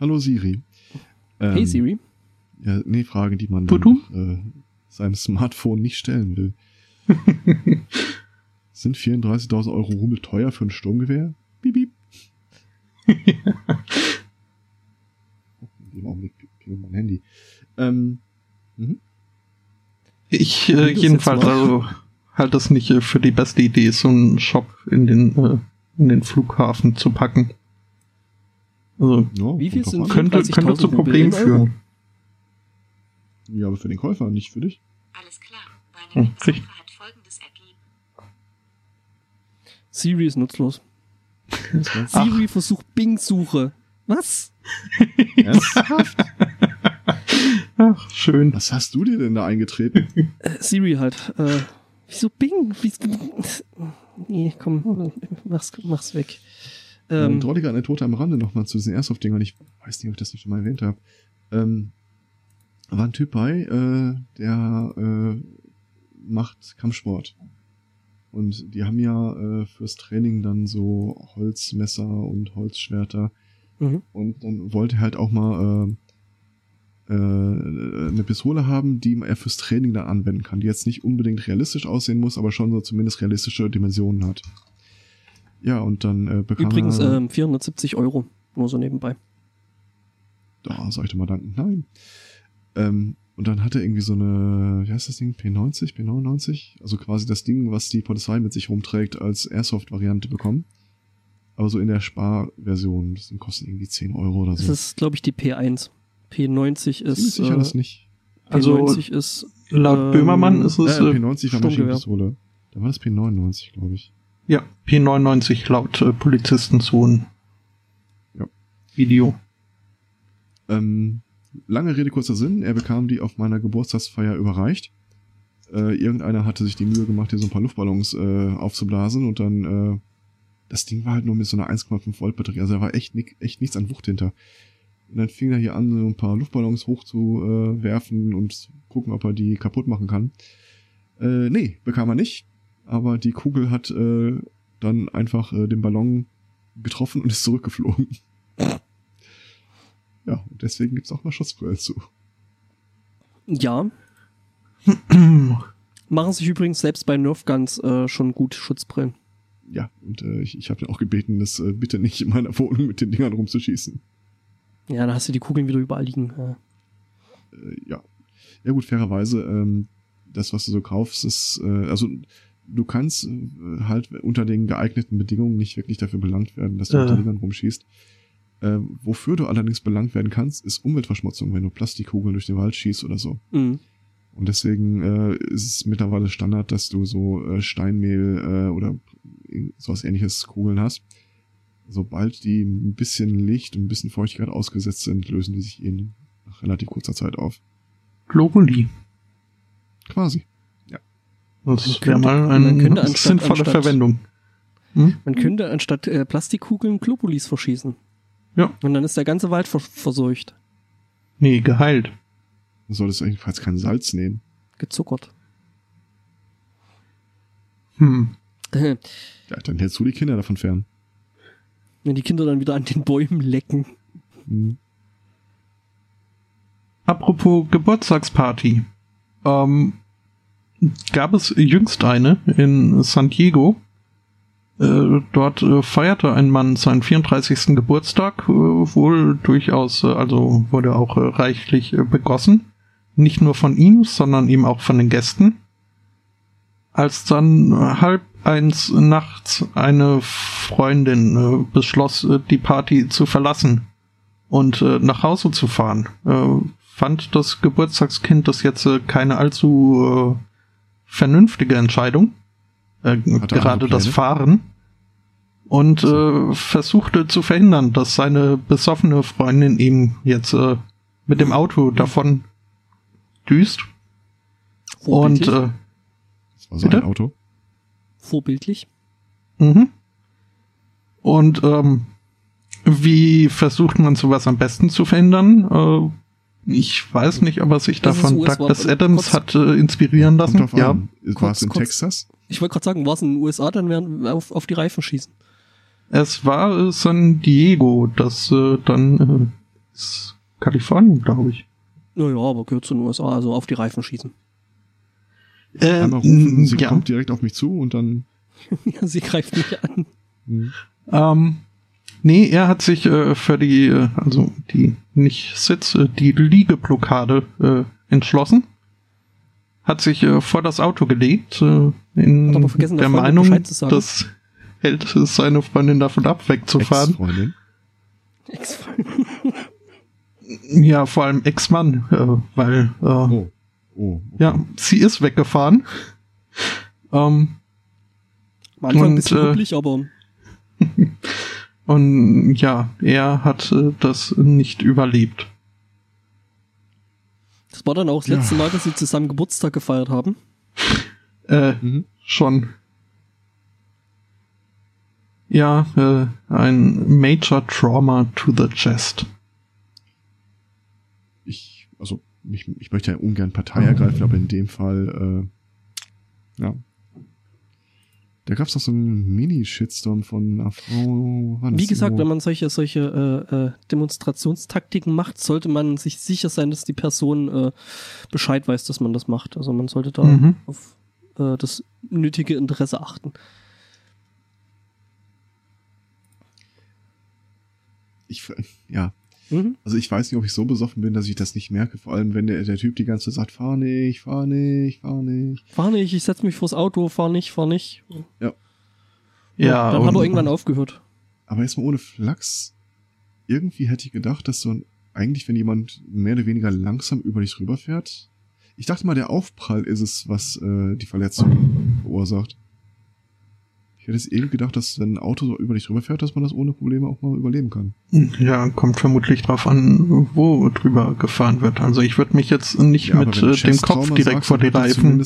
Hallo Siri. Ähm, Hey Siri. Ja, nee, Fragen, die man dann, äh, seinem Smartphone nicht stellen will. [LAUGHS] Sind 34.000 Euro Rubel teuer für ein Sturmgewehr? Piep, piep. [LAUGHS] In dem Augenblick klingelt mein Handy. Ähm, mhm. Ich äh, jedenfalls also halt das nicht äh, für die beste Idee, so einen Shop in den, äh, in den Flughafen zu packen. Also Ja, Wie viel sind könnte, 34.000 könnte zu Problemen Euro? führen. Ja, aber für den Käufer, nicht für dich. Alles klar. Hm, Meine richtig. Suche hat folgendes ergeben. Siri ist nutzlos. Ach. Siri versucht Bing-Suche. Was? Ernsthaft? Ach, schön. Was hast du dir denn da eingetreten? Äh, Siri halt. Äh, wieso Bing? Wieso, nee, komm, mach's, mach's weg. Ähm, Ähm, Drolliger Anekdote am Rande nochmal zu diesen Airsoft-Dingern. Ich weiß nicht, ob ich das nicht schon mal erwähnt habe. Ähm, war ein Typ bei, äh, der äh, macht Kampfsport. Und die haben ja äh, fürs Training dann so Holzmesser und Holzschwerter. mhm. Und dann wollte er halt auch mal äh, äh, eine Pistole haben, die er fürs Training dann anwenden kann, die jetzt nicht unbedingt realistisch aussehen muss, aber schon so zumindest realistische Dimensionen hat. Ja, und dann äh, bekam Übrigens er... ähm, 470 Euro. Nur so nebenbei. Da soll ich doch mal danken. Nein. Ähm, und dann hat er irgendwie so eine, wie heißt das Ding? P90, P99? Also quasi das Ding, was die Polizei mit sich rumträgt, als Airsoft-Variante bekommen. Aber so in der Sparversion. Das Ding kostet irgendwie 10 Euro oder Das so. ist, glaube ich, die P1. P90 Ziemlich ist. sicher äh, das nicht. Also P90 ist. laut ähm, Böhmermann ist es äh, P90 war. Maschinenpistole. Da war das P99, glaube ich. ja P99 laut äh, Polizisten Ja. Video. Ähm, lange Rede, kurzer Sinn. Er bekam die auf meiner Geburtstagsfeier überreicht. Äh, irgendeiner hatte sich die Mühe gemacht, hier so ein paar Luftballons äh, aufzublasen und dann, äh, das Ding war halt nur mit so einer 1,5 Volt Batterie. Also da war echt, nick, echt nichts an Wucht hinter. Und dann fing er hier an, so ein paar Luftballons hochzuwerfen äh, und gucken, ob er die kaputt machen kann. Äh, nee, bekam er nicht. Aber die Kugel hat äh, dann einfach äh, den Ballon getroffen und ist zurückgeflogen. Ja, und deswegen gibt's auch mal Schutzbrillen zu. Ja. [CLEARS THROAT] Machen sich übrigens selbst bei Nerf Guns äh, schon gut Schutzbrillen. Ja, und äh, ich, ich habe ihn auch gebeten, das äh, bitte nicht in meiner Wohnung mit den Dingern rumzuschießen. Ja, da hast du die Kugeln wieder überall liegen. Ja. Äh, ja. Ja gut, fairerweise, ähm, das, was du so kaufst, ist, äh, also du kannst äh, halt unter den geeigneten Bedingungen nicht wirklich dafür belangt werden, dass du Äh. mit den Dingern rumschießt. Äh, wofür du allerdings belangt werden kannst, ist Umweltverschmutzung, wenn du Plastikkugeln durch den Wald schießt oder so. Mhm. Und deswegen äh, ist es mittlerweile Standard, dass du so äh, Steinmehl äh, oder sowas ähnliches Kugeln hast. Sobald die ein bisschen Licht und ein bisschen Feuchtigkeit ausgesetzt sind, lösen die sich in nach relativ kurzer Zeit auf. Globuli. Quasi. Das Man wäre könnte- mal eine anstatt- sinnvolle anstatt- Verwendung. Hm? Man könnte anstatt äh, Plastikkugeln Globulis verschießen. Ja. Und dann ist der ganze Wald vers verseucht. Nee, geheilt. Du solltest jedenfalls kein Salz nehmen. Gezuckert. Hm. [LAUGHS] Ja, dann hältst du die Kinder davon fern. Wenn die Kinder dann wieder an den Bäumen lecken. Hm. Apropos Geburtstagsparty. Ähm, gab es jüngst eine in San Diego. Äh, dort äh, feierte ein Mann seinen 34. Geburtstag, äh, wohl durchaus, äh, also wurde auch äh, reichlich begossen. Nicht nur von ihm, sondern eben auch von den Gästen. Als dann halb eins nachts eine Freundin beschloss, die Party zu verlassen und nach Hause zu fahren, fand das Geburtstagskind das jetzt keine allzu vernünftige Entscheidung. Äh, gerade das? Fahren. Und äh, versuchte zu verhindern, dass seine besoffene Freundin ihm jetzt äh, mit dem Auto davon düst. Und Vorbildlich. äh, Das war so Bitte? ein Auto. Vorbildlich. Mhm. Und ähm, wie versucht man sowas am besten zu verhindern? Äh, ich weiß nicht, aber sich Das ist davon Douglas Adams kurz- hat äh, inspirieren lassen. Ja. War es in kurz. Texas? Ich wollte gerade sagen, war es in den USA, dann werden wir auf, auf die Reifen schießen. Es war äh, San Diego, das äh, dann äh, ist Kalifornien, glaube ich. Naja, aber gehört zu den USA, also auf die Reifen schießen. Äh, Einmal rufen, sie ja. kommt direkt auf mich zu und dann. [LAUGHS] ja, sie greift mich an. Hm. Ähm, nee, er hat sich äh, für die, äh, also die nicht Sitz, äh, die Liegeblockade äh, entschlossen. Hat sich äh, vor das Auto gelegt, äh, in Hat aber vergessen, der Meinung, Bescheid hält seine Freundin davon ab, wegzufahren. Ex-Freundin. Ex-Freundin. Ja, vor allem Ex-Mann, äh, weil äh, Oh. Oh. okay. ja, sie ist weggefahren. Ähm, Am Anfang ein Und, bisschen äh, üblich, aber [LAUGHS] und ja, er hat äh, das nicht überlebt. das war dann auch das Ja. letzte Mal, dass sie zusammen Geburtstag gefeiert haben. Äh, Mhm. schon. Ja, äh, ein Major Trauma to the Chest. Ich, also, ich, ich möchte ja ungern Partei ergreifen, aber in dem Fall, äh, ja. Da gab es noch so einen Mini-Shitstorm von einer Frau. war das Wie gesagt, irgendwo? wenn man solche, solche äh, äh, Demonstrationstaktiken macht, sollte man sich sicher sein, dass die Person äh, Bescheid weiß, dass man das macht. Also man sollte da Mhm. auf äh, das nötige Interesse achten. Ich, ja, Mhm. also ich weiß nicht, ob ich so besoffen bin, dass ich das nicht merke. Vor allem, wenn der, der Typ die ganze Zeit sagt, fahr nicht, fahr nicht, fahr nicht. Fahr nicht, ich setz mich vors Auto, fahr nicht, fahr nicht. Ja, dann hat er irgendwann aufgehört. Aber erstmal ohne Flachs. Irgendwie hätte ich gedacht, dass so ein, eigentlich, wenn jemand mehr oder weniger langsam über dich rüberfährt. Ich dachte mal, der Aufprall ist es, was äh, die Verletzung verursacht. Ich hätte es eben gedacht, dass wenn ein Auto so über dich rüberfährt, dass man das ohne Probleme auch mal überleben kann. Ja, kommt vermutlich drauf an, wo drüber gefahren wird. Also ich würde mich jetzt nicht Ja, mit äh, dem Kopf direkt sagst, vor die Reifen.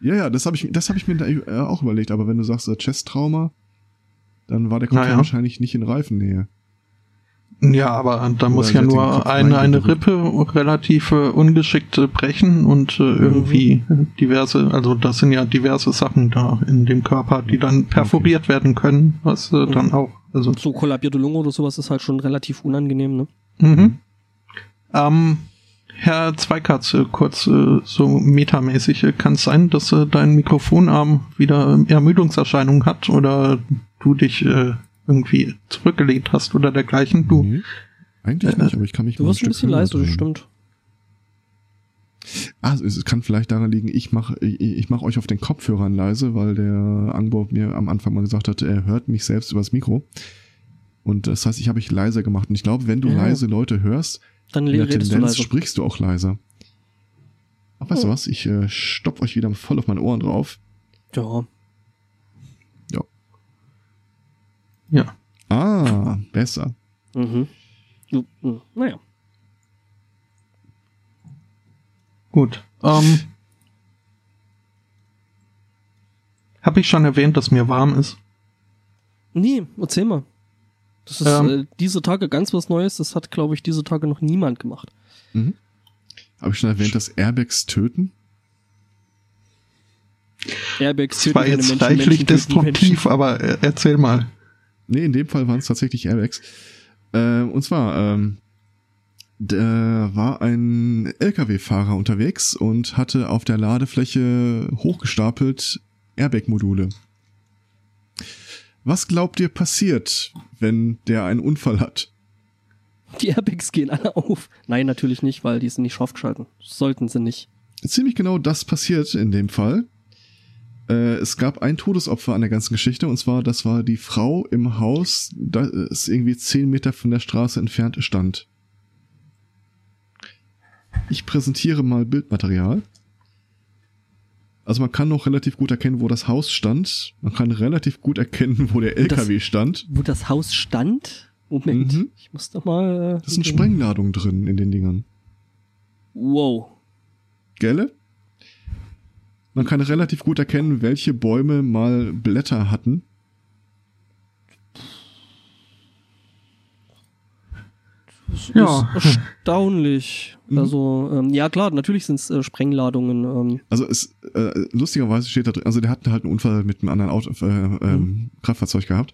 Ja, ja, das habe ich, das habe ich mir da, äh, auch überlegt. Aber wenn du sagst äh, Chest-Trauma, dann war der Kopf Naja. ja wahrscheinlich nicht in Reifennähe. Ja, aber da muss ja nur eine, eine. Rippe relativ äh, ungeschickt äh, brechen und äh, Mhm. irgendwie äh, diverse, also das sind ja diverse Sachen da in dem Körper, die dann perforiert werden können, was äh, dann Mhm. auch, also So kollabierte Lunge oder sowas ist halt schon relativ unangenehm, ne? Mhm. Ähm, Herr Zweikatz, kurz äh, so metamäßig, kann es sein, dass äh, dein Mikrofonarm wieder ähm, Ermüdungserscheinungen hat oder du dich äh, irgendwie zurückgelegt hast oder dergleichen? Du, Nee, eigentlich Äh, nicht, aber ich kann mich Du wirst ein Stück bisschen höher leise, das stimmt. Also es kann vielleicht daran liegen, ich mache ich, mach euch auf den Kopfhörern leise, weil der Angbau mir am Anfang mal gesagt hat, er hört mich selbst übers Mikro. Und das heißt, ich habe ich leiser gemacht. Und ich glaube, wenn du Ja. leise Leute hörst, Dann in der redest du Tendenz leise. sprichst du auch leiser. Ach, weißt du Oh. was? Ich äh, stopp euch wieder voll auf meine Ohren drauf. Ja. Ja. Ah, besser. Mhm. Du, mh, naja. Gut. Ähm, Habe ich schon erwähnt, dass mir warm ist? Nee, erzähl mal. Das ist Ähm. äh, diese Tage ganz was Neues. Das hat, glaube ich, diese Tage noch niemand gemacht. Mhm. Habe ich schon erwähnt, dass Airbags töten? Airbags Das töten war keine jetzt Menschen, reichlich Menschen destruktiv, aber äh, erzähl mal. Nee, in dem Fall waren es tatsächlich Airbags. Äh, und zwar, ähm, da war ein LKW-Fahrer unterwegs und hatte auf der Ladefläche hochgestapelt Airbag-Module. Was glaubt ihr passiert, wenn der einen Unfall hat? Die Airbags gehen alle auf. Nein, natürlich nicht, weil die sind nicht scharf geschalten. Sollten sie nicht. Ziemlich genau das passiert in dem Fall. Äh, es gab ein Todesopfer an der ganzen Geschichte und zwar, das war die Frau im Haus, das irgendwie zehn Meter von der Straße entfernt stand. Ich präsentiere mal Bildmaterial. Also man kann noch relativ gut erkennen, wo das Haus stand. Man kann relativ gut erkennen, wo der das- LKW stand. Wo das Haus stand? Moment, Mhm. ich muss doch mal. Äh, Das sind Sprengladungen drin in den Dingern. Wow. Gelle? Man kann relativ gut erkennen, welche Bäume mal Blätter hatten. Das Ja. ist erstaunlich. [LAUGHS] Mhm. Also, ähm, ja klar, natürlich sind es äh, Sprengladungen. Ähm, Also es äh, lustigerweise steht da drin, also der hat halt einen Unfall mit einem anderen Auto, äh, ähm, Kraftfahrzeug gehabt.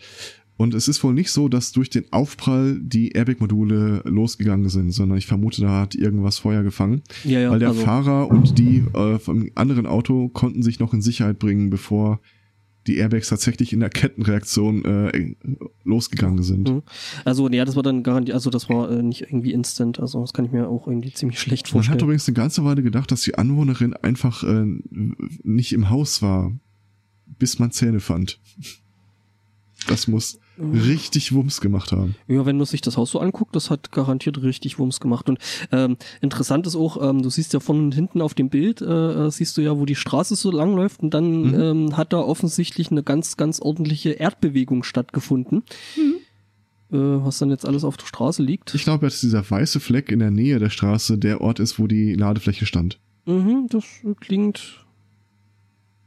Und es ist wohl nicht so, dass durch den Aufprall die Airbag-Module losgegangen sind, sondern ich vermute, da hat irgendwas Feuer gefangen. ja, ja, weil der also, Fahrer und die äh, vom anderen Auto konnten sich noch in Sicherheit bringen, bevor die Airbags tatsächlich in der Kettenreaktion äh, losgegangen sind. Mhm. also, ja, das war dann garantiert, also das war äh, nicht irgendwie instant. Also, das kann ich mir auch irgendwie ziemlich schlecht Man vorstellen. hat übrigens eine ganze Weile gedacht, dass die Anwohnerin einfach äh, nicht im Haus war, bis man Zähne fand. Das muss richtig Wumms gemacht haben. Ja, wenn man sich das Haus so anguckt, das hat garantiert richtig Wumms gemacht. Und ähm, interessant ist auch, ähm, du siehst ja von und hinten auf dem Bild, äh, äh, siehst du ja, wo die Straße so lang läuft und dann Mhm. ähm, hat da offensichtlich eine ganz, ganz ordentliche Erdbewegung stattgefunden. Äh, was dann jetzt alles auf der Straße liegt. Ich glaube, dass dieser weiße Fleck in der Nähe der Straße der Ort ist, wo die Ladefläche stand. Mhm, das klingt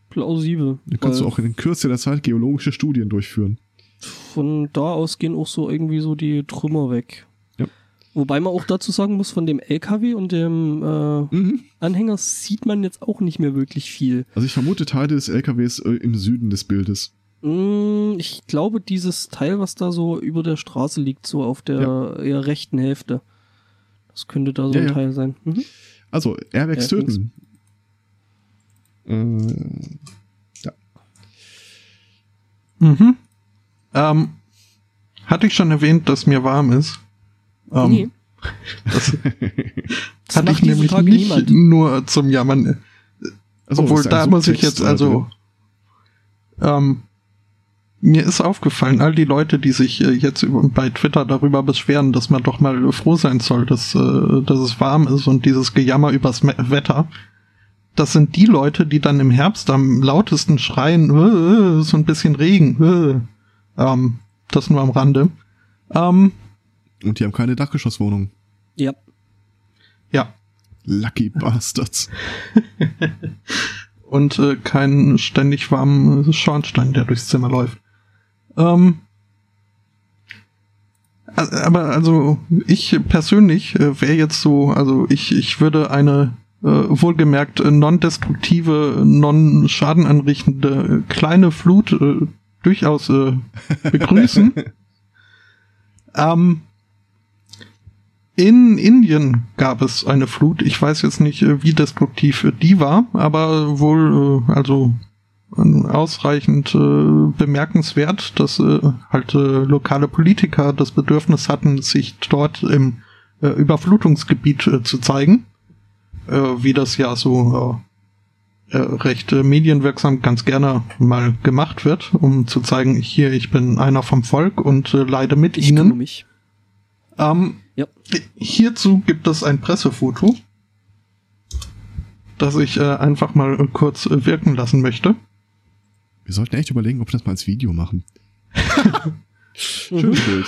plausibel. Da kannst du auch in Kürze der Zeit geologische Studien durchführen. Von da aus gehen auch so irgendwie so die Trümmer weg. Ja. Wobei man auch dazu sagen muss, von dem LKW und dem äh, Mhm. Anhänger sieht man jetzt auch nicht mehr wirklich viel. Also ich vermute Teile des LKWs äh, im Süden des Bildes. Mm, Ich glaube, dieses Teil, was da so über der Straße liegt, so auf der eher rechten Hälfte. Das könnte da so Ja, ein ja. Teil sein. Mhm. Also, Airbags Ja, töten. Äh, Mhm. Ähm, hatte ich schon erwähnt, dass mir warm ist? Ähm, nee, Das [LAUGHS] das hatte ich nämlich Tage nicht niemand. nur zum Jammern. also, Obwohl, da muss ich Subtext jetzt also. Ähm, mir ist aufgefallen, all die Leute, die sich äh, jetzt bei Twitter darüber beschweren, dass man doch mal froh sein soll, dass, äh, dass es warm ist und dieses Gejammer übers Wetter, das sind die Leute, die dann im Herbst am lautesten schreien, äh, äh, so ein bisschen Regen, äh. Ähm, das nur am Rande. Ähm, Und die haben keine Dachgeschosswohnung. Ja, ja, Lucky Bastards. [LAUGHS] und äh, keinen ständig warmen Schornstein, der durchs Zimmer läuft. Ähm, aber also ich persönlich äh, wäre jetzt so, also ich, ich würde eine äh, wohlgemerkt äh, non-destruktive, non-schadenanrichtende äh, kleine Flut äh, durchaus äh, [LAUGHS] begrüßen. ähm, in Indien gab es eine Flut. Ich weiß jetzt nicht, äh, wie destruktiv äh, die war, aber wohl äh, also äh, ausreichend äh, bemerkenswert, dass äh, halt äh, lokale Politiker das Bedürfnis hatten, sich dort im äh, Überflutungsgebiet äh, zu zeigen, äh, wie das ja so äh, recht äh, medienwirksam ganz gerne mal gemacht wird, um zu zeigen, hier, ich bin einer vom Volk und äh, leide mit ich ihnen. mich. Ähm, Ja. Hierzu gibt es ein Pressefoto, das ich äh, einfach mal äh, kurz äh, wirken lassen möchte. Wir sollten echt überlegen, ob wir das mal als Video machen. [LAUGHS] Mhm. Schönes Bild.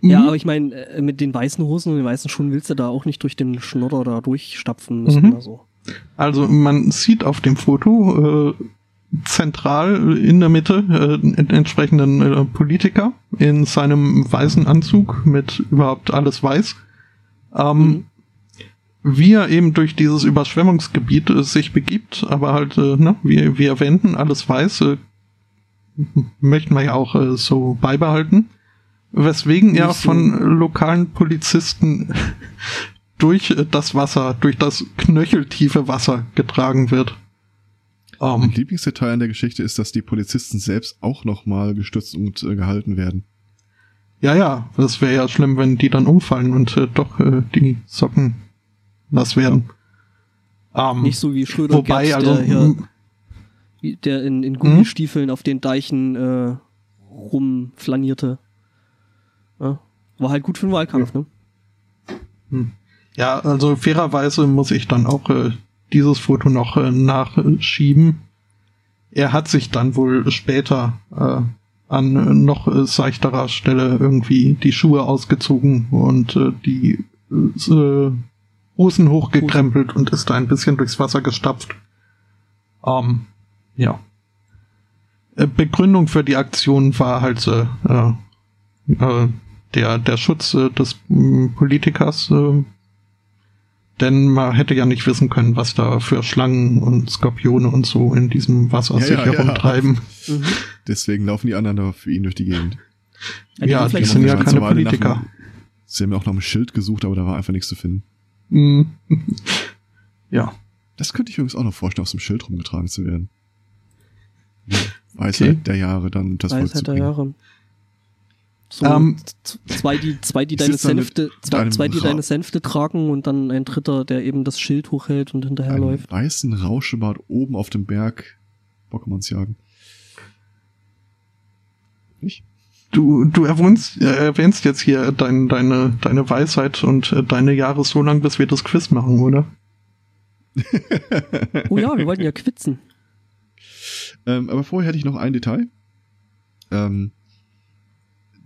Ja, Mhm. aber ich meine, äh, mit den weißen Hosen und den weißen Schuhen willst du da auch nicht durch den Schnodder da durchstapfen müssen. Mhm. Also. Also man sieht auf dem Foto äh, zentral in der Mitte äh, entsprechenden äh, Politiker in seinem weißen Anzug mit überhaupt alles weiß. Ähm, mhm. Wie er eben durch dieses Überschwemmungsgebiet äh, sich begibt, aber halt, äh, ne, wie, wie erwähnten, alles weiß, äh, möchten wir ja auch äh, so beibehalten. Weswegen er so. von lokalen Polizisten [LAUGHS] durch das Wasser, durch das knöcheltiefe Wasser getragen wird. Um, mein Lieblingsdetail an der Geschichte ist, dass die Polizisten selbst auch nochmal gestützt und äh, gehalten werden. Ja, ja, das wäre ja schlimm, wenn die dann umfallen und äh, doch äh, die Socken nass werden. Um, Nicht so wie Schröder wobei, Gerd, also, der, hier, der in, in Gummistiefeln hm? auf den Deichen äh, rumflanierte. Ja, war halt gut für den Wahlkampf, ja. ne? Hm. Ja, also fairerweise muss ich dann auch äh, dieses Foto noch äh, nachschieben. Er hat sich dann wohl später äh, an noch äh, seichterer Stelle irgendwie die Schuhe ausgezogen und äh, die äh, Hosen hochgekrempelt und ist da ein bisschen durchs Wasser gestapft. Ähm, ja. Äh, Begründung für die Aktion war halt äh, äh, der, der Schutz äh, des äh, Politikers, äh, denn man hätte ja nicht wissen können, was da für Schlangen und Skorpione und so in diesem Wasser ja, sich ja, herumtreiben. Ja. Mhm. Deswegen laufen die anderen da für ihn durch die Gegend. Ja, die, die sind ja keine Politiker. Einem, sie haben ja auch nach einem Schild gesucht, aber da war einfach nichts zu finden. Mhm. [LAUGHS] ja. Das könnte ich übrigens auch noch vorstellen, aus dem Schild rumgetragen zu werden. Weisheit okay. der Jahre dann das Weisheit Volk zu bringen. der Jahre. So um, ähm, zwei, die, zwei, die deine Sänfte, zwei, zwei, die deine Sänfte tragen und dann ein dritter, der eben das Schild hochhält und hinterherläuft. Weißen Rauschebart oben auf dem Berg Pokémons jagen. Nicht? Du, du erwähnst, äh, erwähnst jetzt hier dein, deine, deine Weisheit und äh, deine Jahre so lang, bis wir das Quiz machen, oder? oh ja, wir wollten ja quitzen. [LAUGHS] Ähm, aber vorher hätte ich noch ein Detail. Ähm,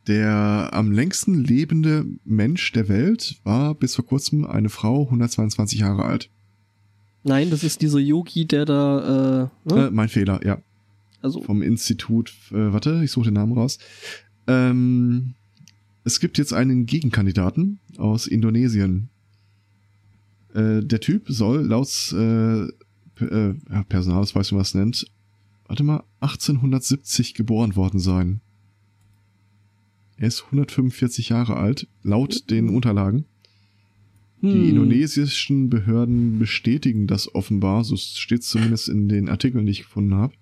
der am längsten lebende Mensch der Welt war bis vor kurzem eine Frau, 122 Jahre alt. Nein, das ist dieser Yogi, der da. Äh, ne? äh, mein Fehler, ja. Also vom Institut. Äh, warte, ich suche den Namen raus. Ähm, es gibt jetzt einen Gegenkandidaten aus Indonesien. Äh, der Typ soll laut äh, äh, Personalausweis, wie man es nennt, warte mal, 1870 geboren worden sein. Er ist 145 Jahre alt, laut den Unterlagen. Die hm. indonesischen Behörden bestätigen das offenbar, so steht es zumindest in den Artikeln, die ich gefunden habe.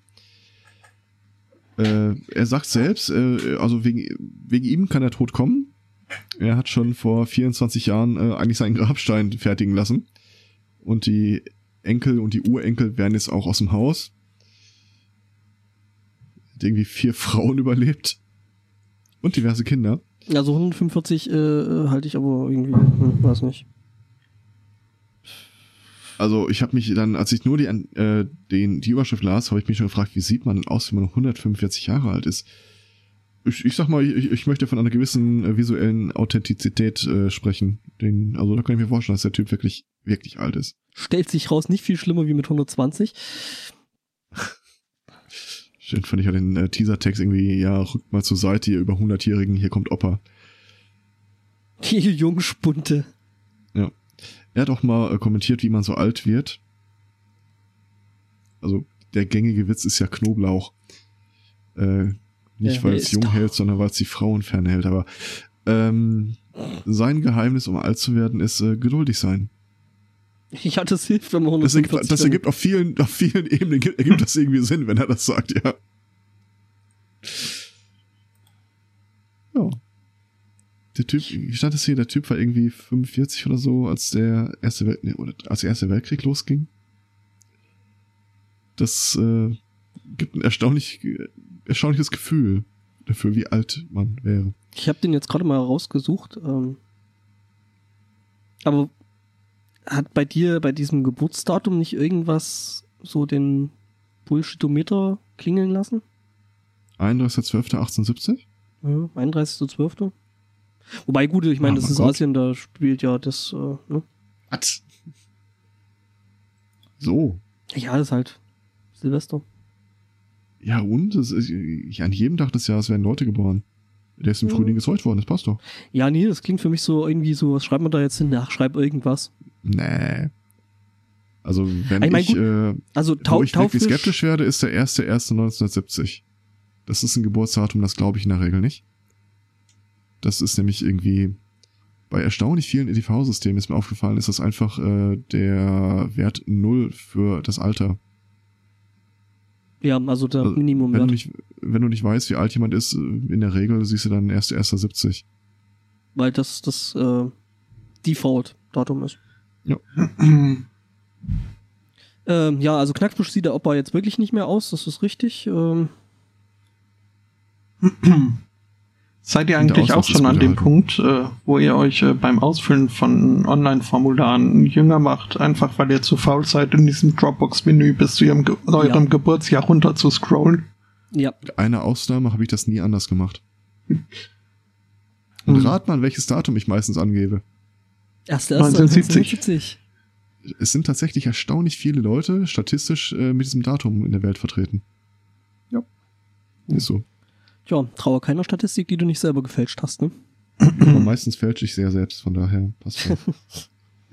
Äh, er sagt selbst, äh, also wegen, wegen ihm kann der Tod kommen. Er hat schon vor 24 Jahren äh, eigentlich seinen Grabstein fertigen lassen. Und die Enkel und die Urenkel werden jetzt auch aus dem Haus. Hat irgendwie vier [LAUGHS] Frauen überlebt. Und diverse Kinder. Also 145 äh, äh, halte ich aber irgendwie, hm, weiß nicht. Also ich habe mich dann, als ich nur die, äh, den, die Überschrift las, habe ich mich schon gefragt, wie sieht man denn aus, wenn man noch 145 Jahre alt ist? Ich, ich sag mal, ich, ich möchte von einer gewissen äh, visuellen Authentizität äh, sprechen. Den, also da kann ich mir vorstellen, dass der Typ wirklich, wirklich alt ist. Stellt sich raus, nicht viel schlimmer wie mit 120. Schön fand ich ja den äh, Teaser-Text irgendwie, ja, rückt mal zur Seite, ihr über 100-Jährigen, hier kommt Opa. Die Jungspunte. Ja. Er hat auch mal äh, kommentiert, wie man so alt wird. Also, der gängige Witz ist ja Knoblauch. Äh, nicht, ja, weil es jung doch. hält, sondern weil es die Frauen fernhält. Aber ähm, sein Geheimnis, um alt zu werden, ist äh, geduldig sein. [LAUGHS] Ja, das hilft, wenn man 145 Das, das ergibt auf vielen, auf vielen Ebenen ergibt das irgendwie Sinn, wenn er das sagt, ja. Ja. Der Typ, wie stand es hier, der Typ war irgendwie 45 oder so, als der erste Welt, nee, oder als der erste Weltkrieg losging. Das äh, gibt ein erstaunlich, erstaunliches Gefühl dafür, wie alt man wäre. Ich habe den jetzt gerade mal rausgesucht. Ähm, aber hat bei dir bei diesem Geburtsdatum nicht irgendwas so den Bullshitometer klingeln lassen? 31.12.1870? Ja, 31.12. Wobei, gut, ich meine, ah, das ist Gott. Asien, da spielt ja das, äh, ne? So. Ja, das ist halt Silvester. Ja, und? Es ist, ich, an jedem Tag des Jahres werden Leute geboren. Der ist im Mhm. Frühling gezeugt worden, das passt doch. Ja, nee, das klingt für mich so irgendwie so, was schreibt man da jetzt hin? Ach, schreib irgendwas. Nee. Also, wenn Ich mein, ich, äh, Also wo ich wirklich skeptisch werde, ist der 1.1.1970. Das ist ein Geburtsdatum, das glaube ich in der Regel nicht. Das ist nämlich irgendwie bei erstaunlich vielen EDV-Systemen ist mir aufgefallen, ist das einfach äh, der Wert null für das Alter. Ja, also der Also, Minimum. Wenn du, nicht, wenn du nicht weißt, wie alt jemand ist, äh, in der Regel siehst du dann 1.1.70. weil das das äh, Default-Datum ist. [CLEARS THROAT] Ähm, ja, also Knackbusch sieht der Opa jetzt wirklich nicht mehr aus, das ist richtig. Ähm, [CLEARS THROAT] Seid ihr eigentlich auch schon an dem. Punkt, äh, wo ihr euch äh, beim Ausfüllen von Online-Formularen jünger macht, einfach weil ihr zu faul seid, in diesem Dropbox-Menü bis zu ihrem Ge eurem Geburtsjahr runter zu scrollen? ja, Mit einer Ausnahme habe ich das nie anders gemacht. [LAUGHS] Und Hm. rat mal, welches Datum ich meistens angebe. Erste, erste 1970. Es sind tatsächlich erstaunlich viele Leute statistisch äh, mit diesem Datum in der Welt vertreten. Ja. Ist so. Tja, traue keiner Statistik, die du nicht selber gefälscht hast, ne? Aber meistens fälsche ich sehr selbst, von daher passt schon. [LAUGHS]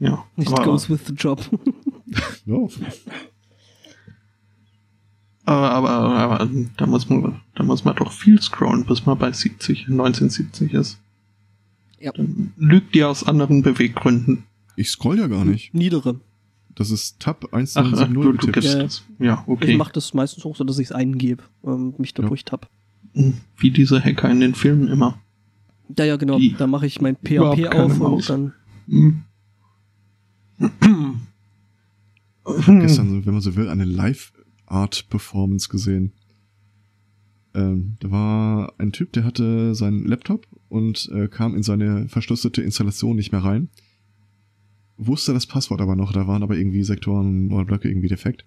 Ja, It aber, goes with the job. ja, [LAUGHS] aber, aber, aber da, muss man, da muss man doch viel scrollen, bis man bei 70, 1970 ist. Ja. Dann lügt ihr aus anderen Beweggründen. ich scroll ja gar nicht. Niedere. Das ist Tab Ach, ach 1970 du, du gibst Ja. Ja, Ich okay. mache das meistens auch so, dass ich es eingebe, ähm, mich da Ja. durchtapp. Wie diese Hacker in den Filmen immer. Ja, ja, genau. Die Da mache ich mein PHP auf Maus. und dann. Hm. gestern, wenn man so will, eine Live-Art-Performance gesehen. Ähm, da war ein Typ, der hatte seinen Laptop und äh, kam in seine verschlüsselte Installation nicht mehr rein. Wusste das Passwort aber noch, da waren aber irgendwie Sektoren oder Blöcke irgendwie defekt.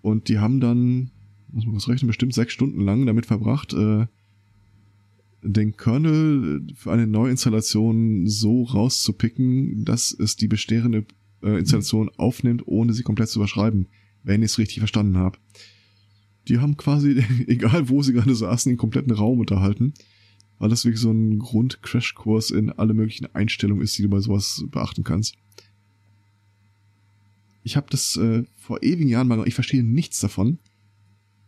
Und die haben dann, muss man was rechnen, bestimmt sechs Stunden lang damit verbracht, äh, den Kernel für eine Neuinstallation so rauszupicken, dass es die bestehende äh, Installation aufnimmt, ohne sie komplett zu überschreiben, wenn ich es richtig verstanden habe. Die haben quasi, [LAUGHS] egal wo sie gerade saßen, den kompletten Raum unterhalten, weil das wirklich so ein Grund-Crashkurs in alle möglichen Einstellungen ist, die du bei sowas beachten kannst. Ich habe das äh, vor ewigen Jahren mal, ich verstehe nichts davon,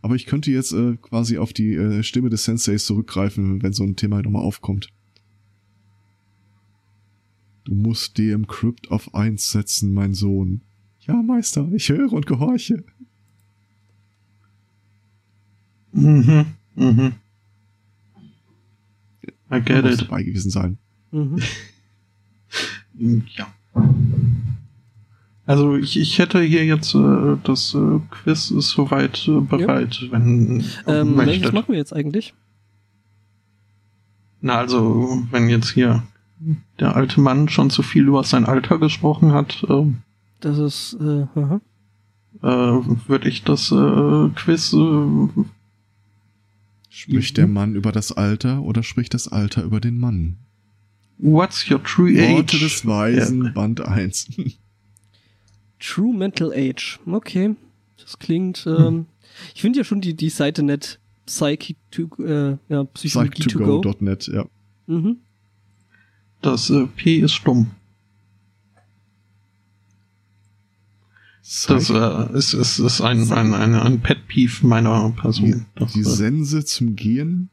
aber ich könnte jetzt äh, quasi auf die äh, Stimme des Senseis zurückgreifen, wenn so ein Thema nochmal aufkommt. Du musst DM Crypt auf 1 setzen, mein Sohn. Ja, Meister, ich höre und gehorche. Mhm. Mhm. I get Muss it. dabei gewesen sein. Mhm. Ja. Also ich, ich hätte hier jetzt äh, das äh, Quiz ist soweit äh, bereit, wenn ihr Ähm, welches möchtet. machen wir jetzt eigentlich? Na also, wenn jetzt hier der alte Mann schon zu viel über sein Alter gesprochen hat, äh, Das ist, äh, aha. äh, würde ich das äh, Quiz äh, Spricht Mhm. der Mann über das Alter oder spricht das Alter über den Mann? What's your true Worte age? des Weisen, Ja. Band 1. True Mental Age. Okay. Das klingt, ähm, ich finde ja schon die, die Seite nett. Psychic to, äh, ja, Psychologie to, go. Psych2go.net, ja. Mhm. Das äh, P ist stumm. Das äh, ist, ist, ist ein, ein, ein, ein Pet Peeve meiner Person. Das, die äh, Sense zum Gehen?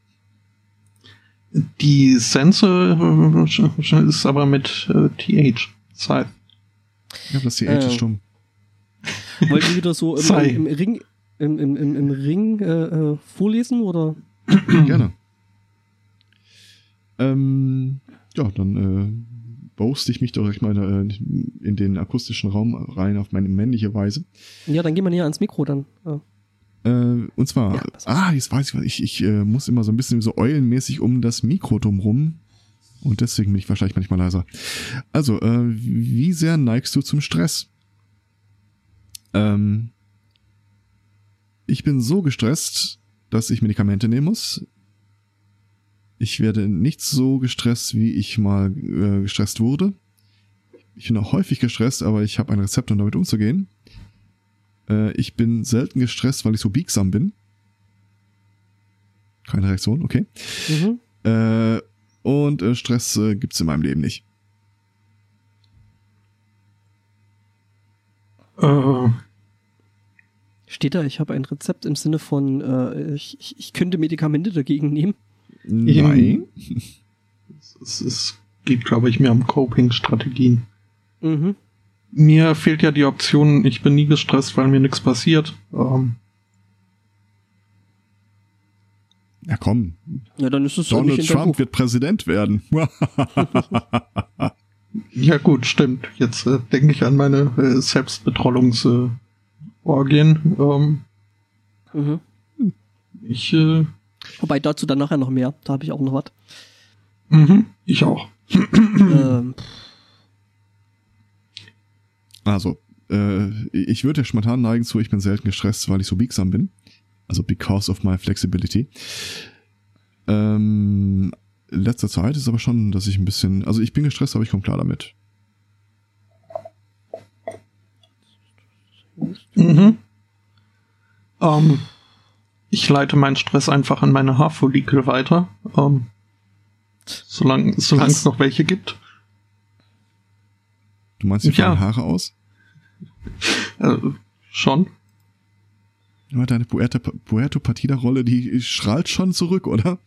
die Sense äh, ist aber mit äh, TH. Scythe. Ja, das hier Äh, ist stumm. [LAUGHS] Wollen wir wieder so im, im, im Ring, im, im, im, im Ring äh, äh, vorlesen oder? Gerne. Ähm, ja, dann äh, boaste ich mich doch ich meine, äh, in den akustischen Raum rein auf meine männliche Weise. Ja, dann gehen wir näher ans Mikro dann. Ja. Äh, und zwar, Ja, ah, jetzt weiß ich, was, ich, ich äh, muss immer so ein bisschen so eulenmäßig um das Mikro drumrum. Und deswegen bin ich wahrscheinlich manchmal leiser. Also, äh, wie sehr neigst du zum Stress? Ähm, ich bin so gestresst, dass ich Medikamente nehmen muss. Ich werde nicht so gestresst, wie ich mal äh, gestresst wurde. Ich bin auch häufig gestresst, aber ich habe ein Rezept, um damit umzugehen. Äh, ich bin selten gestresst, weil ich so biegsam bin. Keine Reaktion, okay. Mhm. Äh, und äh, Stress äh, gibt's in meinem Leben nicht. Äh, Steht da, ich habe ein Rezept im Sinne von, äh, ich, ich- ich könnte Medikamente dagegen nehmen. Nein. es, es geht, glaube ich, mehr um Coping-Strategien. Mhm. Mir fehlt ja die Option, ich bin nie gestresst, weil mir nichts passiert. Ähm, Ja komm, Ja, dann ist es Donald deinem Trump Buch. wird Präsident werden. [LAUGHS] ja gut, stimmt. Jetzt äh, denke ich an meine äh, Selbstbetrollungsorgien. Äh, ähm, Mhm. ich, äh, Wobei dazu dann nachher noch mehr. Da habe ich auch noch was. mhm, ich auch. ähm, [CLEARS THROAT] Also, äh, ich würde ja spontan neigen zu, ich bin selten gestresst, weil ich so biegsam bin. Also because of my flexibility. Ähm, in letzter Zeit ist aber schon, dass ich ein bisschen, also ich bin gestresst, aber ich komme klar damit. Mhm. Ähm, ich leite meinen Stress einfach an meine Haarfollikel weiter. Ähm, solange es noch welche gibt. Du meinst, die Ja. fallen Haare aus? Äh, schon. Aber deine Puerto, Puerto Partida-Rolle, die strahlt schon zurück, oder?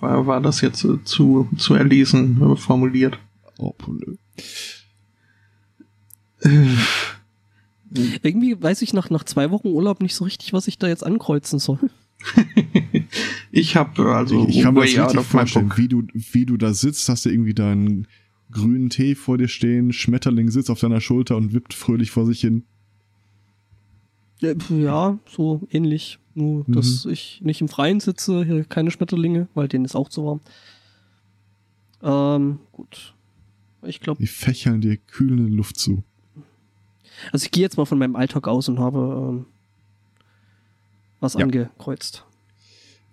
War, war das jetzt äh, zu, zu erlesen äh, formuliert? Oh, nö. Äh, irgendwie weiß ich nach, nach zwei Wochen Urlaub nicht so richtig, was ich da jetzt ankreuzen soll. [LAUGHS] ich habe also ich, ich kann mir das richtig vorstellen, wie du, wie du da sitzt, hast du irgendwie deinen grünen Tee vor dir stehen, Schmetterling sitzt auf deiner Schulter und wippt fröhlich vor sich hin. Ja, so ähnlich. Nur, Mhm. dass ich nicht im Freien sitze, hier keine Schmetterlinge, weil denen ist auch zu warm. Ähm, gut. Ich glaube, Die fächeln dir kühlende Luft zu. Also ich gehe jetzt mal von meinem Alltag aus und habe ähm, was Ja. angekreuzt.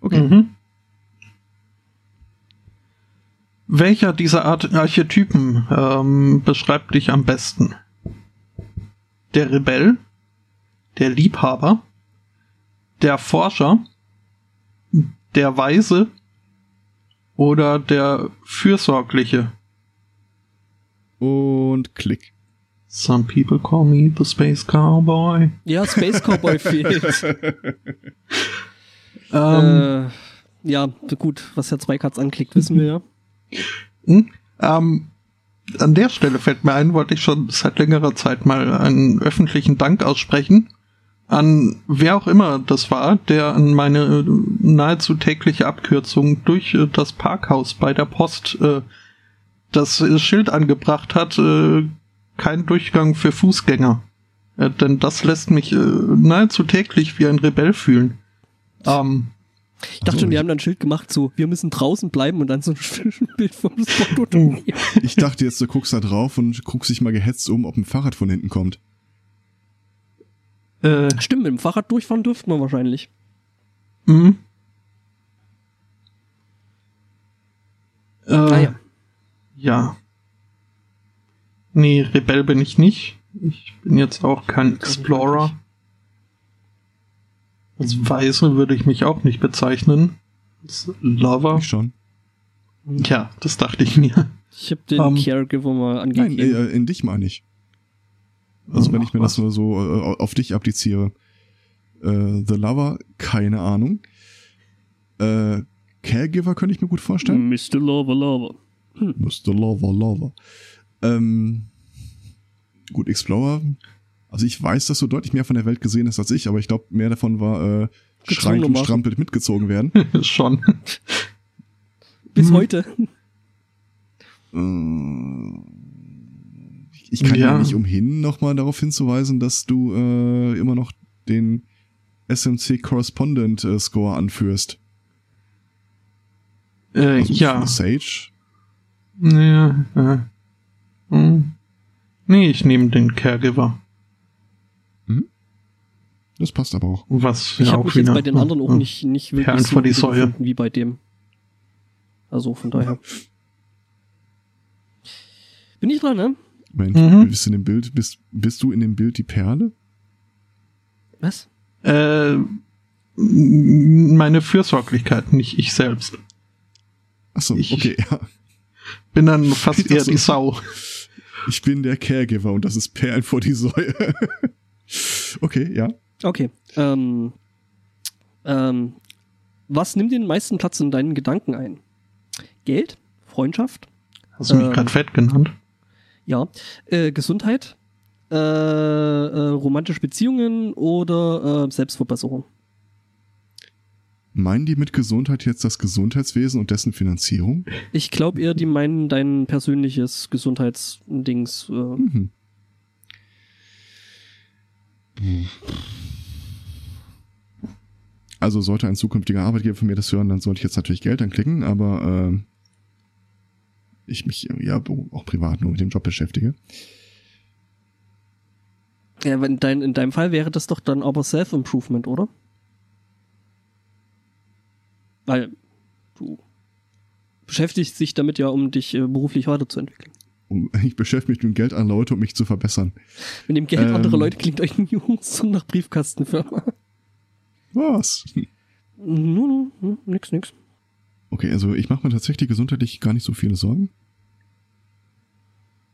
Okay. Mhm. Welcher dieser Art Archetypen ähm, beschreibt dich am besten? Der Rebell, der Liebhaber, der Forscher, der Weise oder der Fürsorgliche? Und klick. Some people call me the Space Cowboy. Ja, Space Cowboy [LAUGHS] fehlt. [LAUGHS] Ähm, äh, ja, gut, was Herr Zweikatz anklickt, wissen wir ja. Hm? Ähm, an der Stelle fällt mir ein, wollte ich schon seit längerer Zeit mal einen öffentlichen Dank aussprechen an wer auch immer das war, der an meine äh, nahezu tägliche Abkürzung durch äh, das Parkhaus bei der Post äh, das äh, Schild angebracht hat, äh, kein Durchgang für Fußgänger. Äh, denn das lässt mich äh, nahezu täglich wie ein Rebell fühlen. Ähm, Ich dachte so, schon, die haben dann ein Schild gemacht, so, wir müssen draußen bleiben und dann so ein [LAUGHS] Bild vom Spot. [LAUGHS] Ich dachte jetzt, du guckst da drauf und guckst dich mal gehetzt um, ob ein Fahrrad von hinten kommt. äh, Stimmt, mit dem Fahrrad durchfahren dürften wir wahrscheinlich. Mhm. Äh, Ah ja. ja. Nee, Rebell bin ich nicht. Ich bin jetzt auch kein Explorer. Als Weise würde ich mich auch nicht bezeichnen. Als Lover. Ich schon. Ja, das dachte ich mir. Ich habe den Ähm, Caregiver mal Nein, angegeben. äh, in dich meine ich. Also wenn ich mir was. das nur so äh, auf dich appliziere. Äh, The Lover, keine Ahnung. Äh, Caregiver könnte ich mir gut vorstellen. Mr. Lover Lover. Mr. Lover, Lover. Ähm, gut, Explorer. Also ich weiß, dass du deutlich mehr von der Welt gesehen hast als ich, aber ich glaube, mehr davon war äh, schreiend und strampelt mitgezogen werden. [LAUGHS] Schon. Bis Mhm. heute. Äh, ich kann ja Ja. nicht umhin, nochmal darauf hinzuweisen, dass du äh, immer noch den SMC Correspondent äh, Score anführst. Äh, Also ja. Sage. Ja, äh. Hm. Nee, ich nehme den Caregiver. Das passt aber auch. Was Ich ja habe mich jetzt bei den anderen auch Ja. nicht, nicht wirklich Perlen so vor die Säue. gefunden wie bei dem. Also von daher. Bin ich dran, ne? Mensch, Mhm. bist, du in dem Bild, bist, bist du in dem Bild die Perle? Was? Äh, meine Fürsorglichkeit, nicht ich selbst. Achso, Ich- okay, ja. Bin dann fast eher so. die Sau. Ich bin der Caregiver und das ist Perlen vor die Säue. [LAUGHS] okay, ja. Okay. Ähm, ähm, was nimmt den meisten Platz in deinen Gedanken ein? Geld? Freundschaft? Hast du mich Ähm. gerade fett genannt? Ja. Äh, Gesundheit? Äh, äh, romantische Beziehungen oder äh, Selbstverbesserung? Meinen die mit Gesundheit jetzt das Gesundheitswesen und dessen Finanzierung? Ich glaube eher, die meinen dein persönliches Gesundheitsdings. Äh, Mhm. Also sollte ein zukünftiger Arbeitgeber von mir das hören, dann sollte ich jetzt natürlich Geld anklicken, aber ähm, ich mich äh, ja auch privat nur mit dem Job beschäftige. ja, wenn dein, in deinem Fall wäre das doch dann aber Self-Improvement, oder? Weil du beschäftigst dich damit ja, um dich äh, beruflich weiterzuentwickeln. Um, [LAUGHS] ich beschäftige mich mit Geld an Leute, um mich zu verbessern. Mit dem Geld Ähm. anderer Leute klingt euch [LAUGHS] ein Jungs so nach Briefkastenfirma. Was? Nu, nu, nix, nix. Okay, also ich mache mir tatsächlich gesundheitlich gar nicht so viele Sorgen.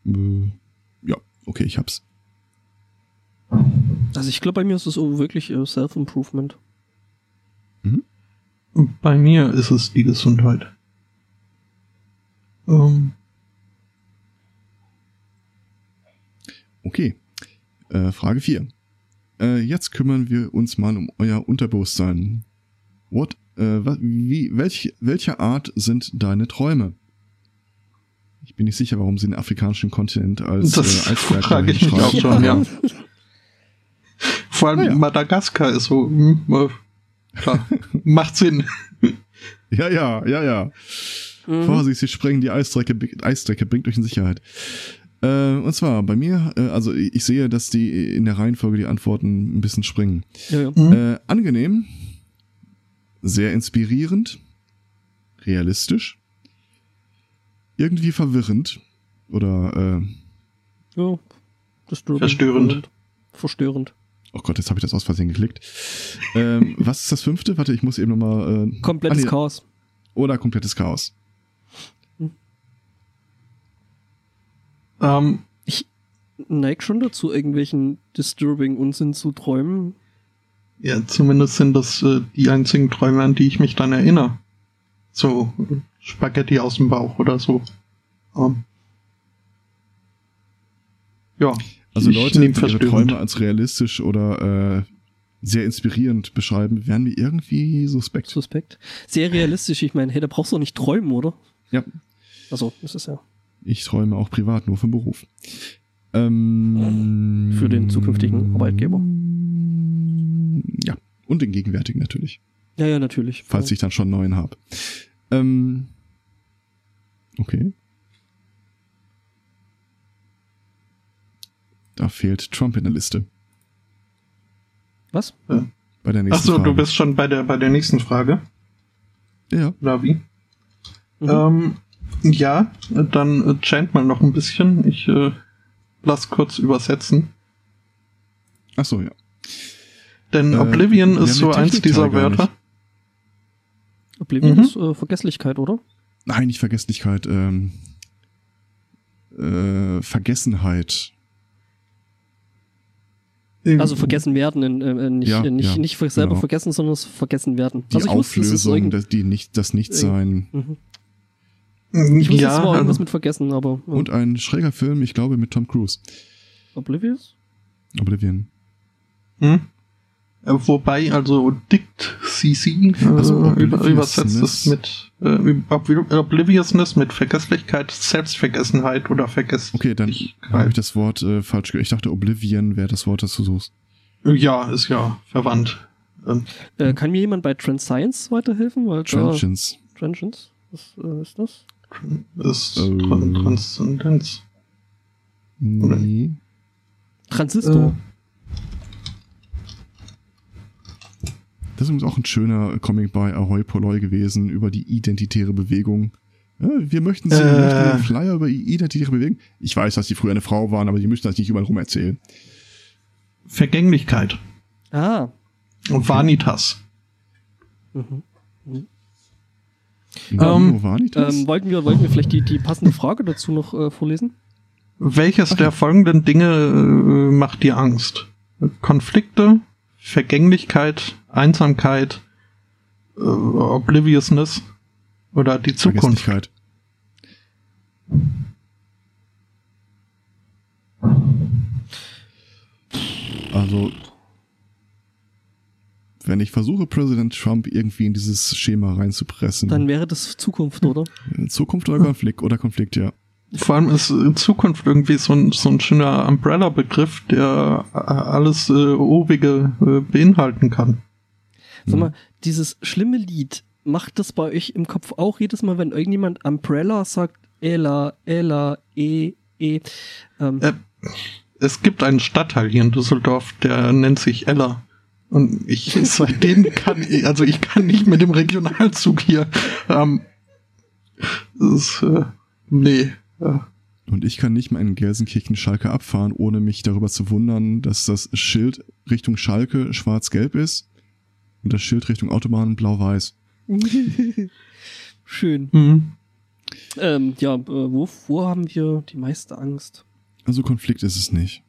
Äh, ja, okay, ich hab's. Also ich glaube, bei mir ist es so wirklich äh, Self-Improvement. Bei mir ist es die Gesundheit. Ähm, Okay. Äh, Frage 4. Äh, jetzt kümmern wir uns mal um euer Unterbewusstsein. What, äh, wie, welch, welcher Art sind deine Träume? Ich bin nicht sicher, warum sie den afrikanischen Kontinent als Das äh, Eisberg [LAUGHS] frage ich mich auch schon, ja. [LAUGHS] Vor allem Naja. Madagaskar ist so, hm, klar, [LAUGHS] macht Sinn. [LAUGHS] Ja, ja, ja, ja. Mhm. Vorsicht, sie sprengen die Eisstrecke, Eisstrecke bringt euch in Sicherheit. Äh, und zwar bei mir, äh, also ich sehe, dass die in der Reihenfolge die Antworten ein bisschen springen. Ja, ja. Mhm. Äh, angenehm, sehr inspirierend, realistisch, irgendwie verwirrend oder, äh, ja. Verstörend. Verstörend. Oh Gott, jetzt habe ich das aus Versehen geklickt. ähm, [LAUGHS] was ist das fünfte? Warte, ich muss eben nochmal. Äh, Komplettes ah, nee, Chaos. Oder komplettes Chaos. Ähm, Neig schon dazu, irgendwelchen disturbing Unsinn zu träumen. ja, zumindest sind das äh, die einzigen Träume, an die ich mich dann erinnere. So, Spaghetti aus dem Bauch oder so. Ähm, ja. Also Leute, die ihre. Träume als realistisch oder äh, sehr inspirierend beschreiben, wären mir irgendwie suspekt. Suspekt. Sehr realistisch. Ich meine, hey, da brauchst du doch nicht träumen, oder? Ja, Also, das ist ja. ich träume auch privat, nur vom Beruf. Ähm, Für den zukünftigen Arbeitgeber. Ja, und den gegenwärtigen natürlich, Ja, ja, natürlich. falls ich dann schon einen neuen habe. Ähm, okay. Da fehlt Trump in der Liste. Was? Bei der Ach nächsten so, Frage. du bist schon bei der, bei der nächsten Frage. Ja, Oder wie? Mhm. Ähm, ja, dann äh, chant mal noch ein bisschen. Ich äh, lass kurz übersetzen. ach so, ja. Denn Äh, Oblivion ist so eins dieser Wörter. Oblivion Mhm. ist äh, Vergesslichkeit, oder? Nein, nicht Vergesslichkeit, ähm, äh, Vergessenheit. Also vergessen werden, in, äh, nicht, Ja, äh, nicht, ja, nicht für selber genau. vergessen, sondern es vergessen werden. Die also ich wusste, Auflösung, irgend- das, die nicht, das Nichtsein. Mhm. Mhm, Ich wusste, ja, es war irgendwas also, mit vergessen, aber äh, Und ein schräger Film, ich glaube, mit Tom Cruise. Oblivious? Oblivion. hm? Äh, Wobei, also Dict CC äh, Also über, übersetzt es mit äh, Ob- Obliviousness mit Vergesslichkeit, Selbstvergessenheit oder Vergess. Okay, dann habe ich das Wort äh, falsch gehört. Ich dachte, Oblivion wäre das Wort, das du suchst. Ja, ist ja verwandt. Ähm, Äh, kann mir jemand bei Transcience weiterhelfen? Weil da, Trenchants. Trenchants? Was äh, ist das? ist Ähm. Tran- Transzendenz. Nee. Transistor. Das ist übrigens auch ein schöner Comic bei Ahoy Polloi gewesen über die identitäre Bewegung. Ja, wir möchten Sie Äh. möchten einen Flyer über die identitäre Bewegung. Ich weiß, dass die früher eine Frau waren, aber die müssen das nicht überall rum erzählen. Vergänglichkeit. Ah, Vanitas. Mhm. Na, Ähm, wo war die das? Ähm, wollten, wir, wollten wir vielleicht die, die passende Frage dazu noch äh, vorlesen? Welches der folgenden Dinge äh, macht dir Angst? Konflikte, Vergänglichkeit, Einsamkeit, äh, Obliviousness oder die Zukunft? Also, wenn ich versuche, Präsident Trump irgendwie in dieses Schema reinzupressen, Dann wäre das Zukunft, oder? Zukunft oder Konflikt oder Konflikt, ja. Vor allem ist äh, Zukunft irgendwie so ein, so ein schöner Umbrella-Begriff, der äh, alles äh, Obige äh, beinhalten kann. Sag mal, dieses schlimme Lied, macht das bei euch im Kopf auch jedes Mal, wenn irgendjemand Umbrella sagt, Ella, Ella, E, E. Ähm, Äh, es gibt einen Stadtteil hier in Düsseldorf, der nennt sich Ella. Und ich [LAUGHS] seitdem kann ich, also ich kann nicht mit dem Regionalzug hier. Ähm, das ist, äh, nee. Und ich kann nicht mal in Gelsenkirchen-Schalke abfahren, ohne mich darüber zu wundern, dass das Schild Richtung Schalke schwarz-gelb ist und das Schild Richtung Autobahn blau-weiß. [LAUGHS] Schön. hm. Ähm, ja, äh, wovor haben wir die meiste Angst? Also Konflikt ist es nicht.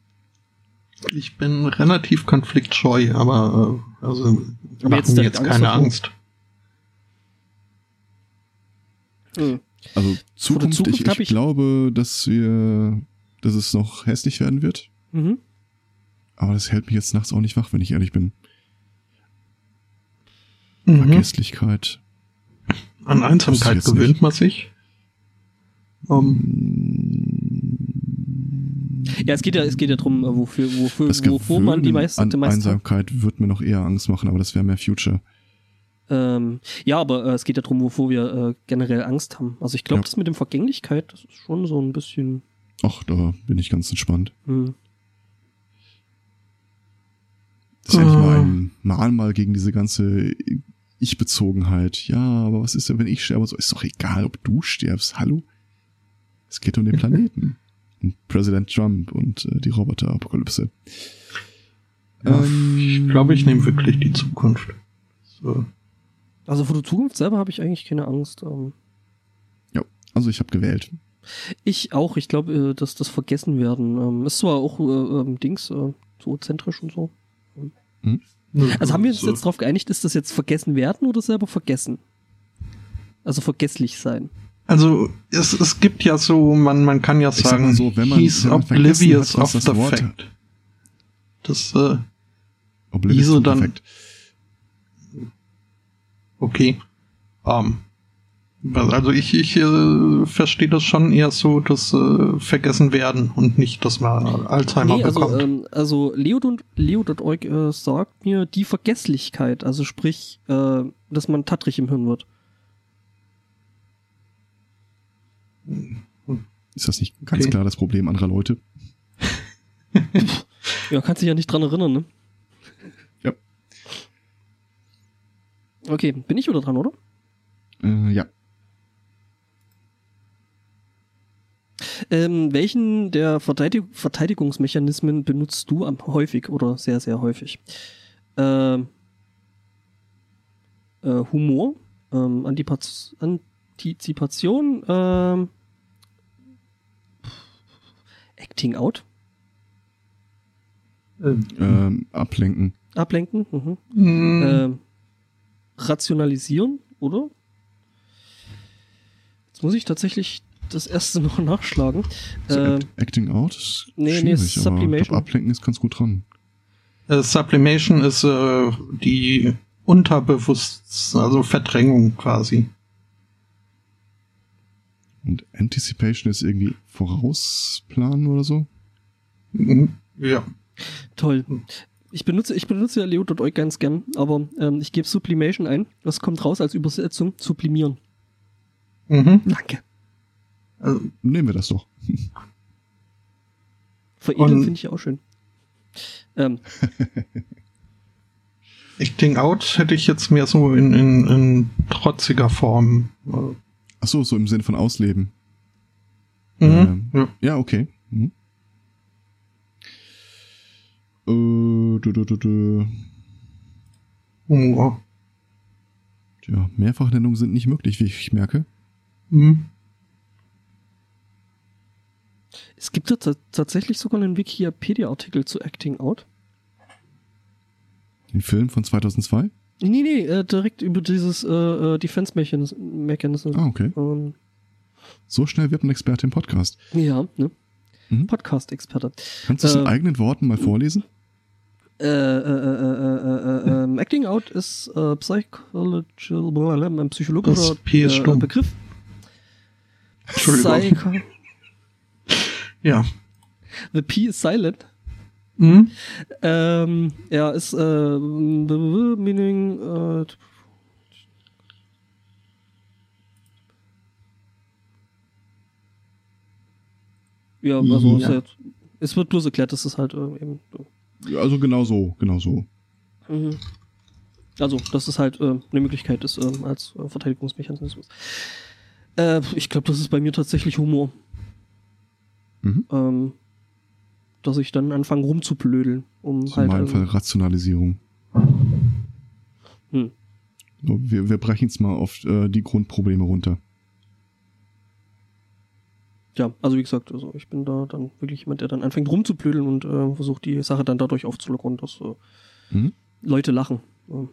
Ich bin relativ konfliktscheu, aber äh, also Aber jetzt mir jetzt Angst keine davor? Angst. Hm. Also Zukunft, Zukunft ich, ich ich- glaube, dass wir, dass es noch hässlich werden wird. Mhm. Aber das hält mich jetzt nachts auch nicht wach, wenn ich ehrlich bin. Mhm. Vergesslichkeit. An Einsamkeit gewöhnt nicht. man sich. Ähm, Ja, es geht ja, es geht ja drum, äh, wofür, wofür, wovor man die meiste, an die meiste Einsamkeit wird mir noch eher Angst machen, aber das wäre mehr Future. Ähm, ja, aber äh, es geht ja darum, wovor wir äh, generell Angst haben. Also ich glaube, Ja. das mit dem Vergänglichkeit, das ist schon so ein bisschen. Ach, da bin ich ganz entspannt. Hm. Das ist ja nicht mal Ah. ein Mahnmal gegen diese ganze Ich-Bezogenheit. Ja, aber was ist denn, wenn ich sterbe? So ist doch egal, ob du stirbst. Hallo? Es geht um den Planeten. [LAUGHS] und Präsident Trump und äh, die Roboterapokalypse. ja, Ähm, ich glaube, ich nehme wirklich die Zukunft. So. Also vor der Zukunft selber habe ich eigentlich keine Angst. Ähm, Also ich habe gewählt. ich auch, ich glaube, äh, dass das vergessen werden. Ähm, ist zwar auch äh, ähm, Dings, äh, so zentrisch und so. Also haben wir uns So. jetzt darauf geeinigt, ist das jetzt vergessen werden oder selber vergessen? Also vergesslich sein. Also es, es gibt ja so, man, man kann ja sag sagen, so, wenn man- he's wenn man vergessen oblivious hat, of the Wort- fact. Das, äh, Oblivious to dann- Perfect. Okay. Ähm, also ich, ich äh, verstehe das schon eher so, dass äh, vergessen werden und nicht, dass man Alzheimer Nee, also, bekommt. ähm, also Leo.org Leo äh, sagt mir die Vergesslichkeit, also sprich, äh, dass man tattrig im Hirn wird. Ist das nicht ganz Okay. klar das Problem anderer Leute? [LAUGHS] Ja, kannst dich ja nicht dran erinnern, ne? Okay, bin ich wieder dran, oder? Äh, ja. Ähm, welchen der Verteidig Verteidigungsmechanismen benutzt du am häufig oder sehr, sehr häufig? Ähm, äh, Humor, ähm, Antipaz Antizipation, ähm, Acting out, Ähm, Ähm, ablenken. ablenken, mhm. mh, ähm, rationalisieren, oder? Jetzt muss ich tatsächlich das erste [LAUGHS] noch nachschlagen. So, Act- Acting out ist nee, nee, Sublimation. ablenken ist ganz gut dran. äh, Sublimation ist äh, die Unterbewusst, also Verdrängung quasi. Und Anticipation ist irgendwie vorausplanen oder so? Mhm, Ja. Toll. Ich benutze, ich benutze ja Leo.org ganz gern, aber ähm, ich gebe Sublimation ein. Was kommt raus als Übersetzung? Sublimieren. Mhm. Danke. Also, Nehmen wir das doch. [LAUGHS] Veredeln finde ich ja auch schön. Ähm, [LAUGHS] Acting out hätte ich jetzt mehr so in, in, in trotziger Form. äh, Ach so, so im Sinne von Ausleben. Mhm. Ähm, Ja. Ja, okay. Mhm. Äh, du, du, du, du. Humor. Tja, Mehrfachnennungen sind nicht möglich, wie ich merke. Hm. Es gibt ja ta- tatsächlich sogar einen Wikipedia-Artikel zu Acting Out. Den Film von 2002? Nee, nee, äh, direkt über dieses äh, äh, Defense Mechanism. Mechanism. Ah, okay. Ähm, So schnell wird ein Experte im Podcast. ja, ne? Mhm. Podcast-Experte. Kannst du es in Äh, eigenen Worten mal vorlesen? Äh, äh, äh, äh, äh, äh, ähm, Acting Out ist äh, psychological, ein psychologischer äh. Begriff. Entschuldigung. Psycho [LAUGHS] Ja. The P is silent. Hm? Ähm, ja, ist äh, meaning äh, ja, also Ja. Ist jetzt, es wird bloß erklärt, dass es halt äh, eben. Ja, Also genau so, genau so. Mhm. Also, das ist halt äh, eine Möglichkeit ist ähm, als äh, Verteidigungsmechanismus. Äh, ich glaube, das ist bei mir tatsächlich Humor. Mhm. Ähm, dass ich dann anfange rumzublödeln, um So halt. in meinem ähm, Fall Rationalisierung. hm. Wir, wir brechen es mal auf äh, die Grundprobleme runter. Ja, also wie gesagt, also ich bin da dann wirklich jemand, der dann anfängt rumzublödeln und äh, versucht die Sache dann dadurch aufzulockern, dass äh, Mhm. Leute lachen. Ja.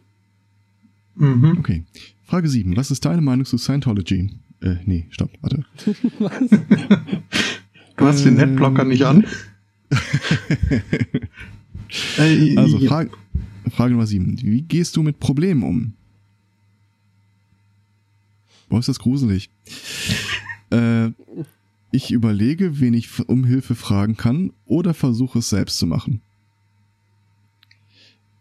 Mhm. Okay. Frage 7. Was ist deine Meinung zu Scientology? Äh, nee, stopp, warte. [LAUGHS] Was? Du hast den Netblocker nicht an. [LAUGHS] Also. Frage, Frage Nummer 7. Wie gehst du mit Problemen um? Boah, ist das gruselig. [LAUGHS] äh, ich überlege, wen ich um Hilfe fragen kann oder versuche es selbst zu machen.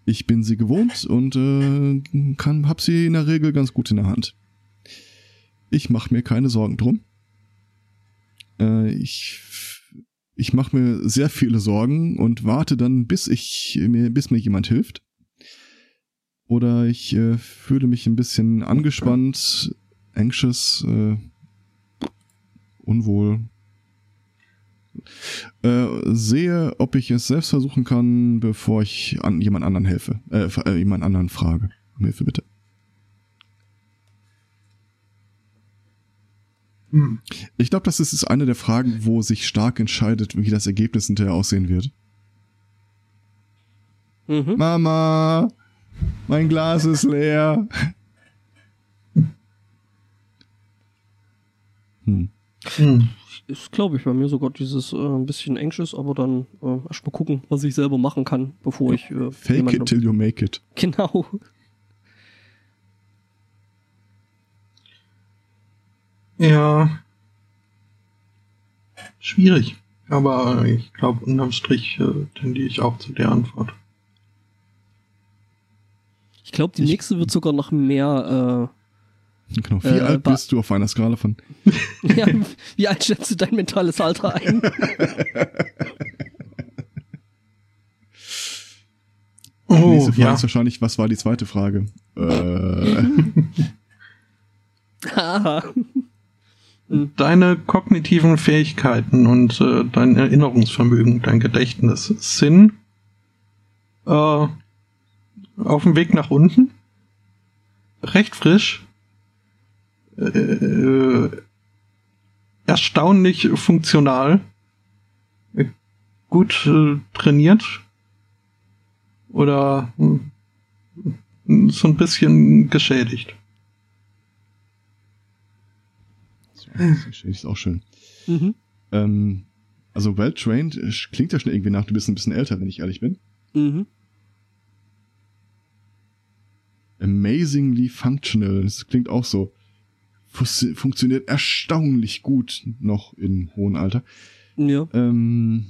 Ich bin sie gewohnt und äh, kann, hab sie in der Regel ganz gut in der Hand. Ich mache mir keine Sorgen drum. Äh, ich ich mache mir sehr viele Sorgen und warte dann, bis ich mir, bis mir jemand hilft. Oder ich äh, fühle mich ein bisschen angespannt, anxious, äh, unwohl. Äh, sehe, ob ich es selbst versuchen kann, bevor ich an jemand anderen helfe. Äh, äh, jemand anderen frage. Um Hilfe bitte. Hm. Ich glaube, das ist ist eine der Fragen, wo sich stark entscheidet, wie das Ergebnis hinterher aussehen wird. mhm. Mama, mein Glas ist leer. [LAUGHS] Hm. Hm. Ist, glaube ich, bei mir sogar dieses äh, ein bisschen anxious, aber dann äh, erst mal gucken, was ich selber machen kann, bevor ich äh, Fake jemandem- it till you make it. Genau. Ja. Schwierig. Aber ich glaube, unterm Strich äh, tendiere ich auch zu der Antwort. Ich glaube, die Ich- nächste wird sogar noch mehr. Genau. Wie Äh, alt bist du auf einer Skala von? [LAUGHS] Ja, wie alt schätzt du dein mentales Alter ein? [LAUGHS] Oh, Nächste Frage ja. ist wahrscheinlich, was war die zweite Frage? Äh, Haha. [LAUGHS] Deine kognitiven Fähigkeiten und äh, dein Erinnerungsvermögen, dein Gedächtnis sind äh, auf dem Weg nach unten. Recht frisch. Äh, erstaunlich funktional. Äh, Gut äh, trainiert. Oder hm, so ein bisschen geschädigt. das ist auch schön. Mhm. Ähm, also well-trained klingt ja schon irgendwie nach, du bist ein bisschen älter, wenn ich ehrlich bin. Mhm. Amazingly functional, das klingt auch so. Funktioniert erstaunlich gut noch in hohem Alter. Ja. Ähm,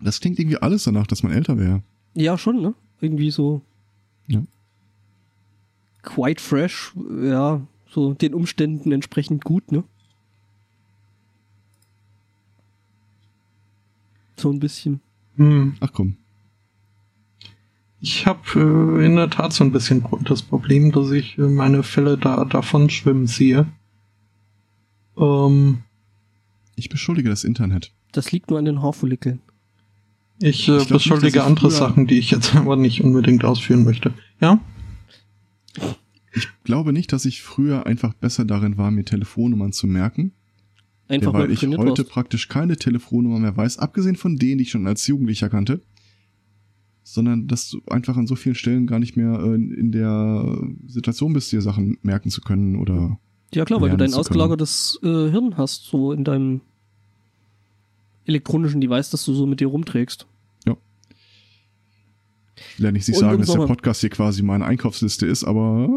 das klingt irgendwie alles danach, dass man älter wäre. ja, schon, ne? Irgendwie so. Ja. Quite fresh, ja, so den Umständen entsprechend gut, ne? So ein bisschen. Hm. Ach komm. Ich habe äh, in der Tat so ein bisschen das Problem, dass ich äh, meine Fälle da davon schwimmen sehe. Ähm, Ich beschuldige das Internet. Das liegt nur an den Haarfollikeln. Ich, äh, Ich nicht, beschuldige ich andere Sachen, die ich jetzt [LAUGHS] aber nicht unbedingt ausführen möchte. Ja? Ich glaube nicht, dass ich früher einfach besser darin war, mir Telefonnummern zu merken, Einfach weil ich heute warst. praktisch keine Telefonnummer mehr weiß, abgesehen von denen, die ich schon als Jugendlicher kannte, sondern dass du einfach an so vielen Stellen gar nicht mehr äh, in der Situation bist, dir Sachen merken zu können oder Ja klar, weil du dein ausgelagertes äh, Hirn hast, so in deinem elektronischen Device, das du so mit dir rumträgst. ich will ja nicht Und sagen, dass der Podcast hier quasi meine Einkaufsliste ist, aber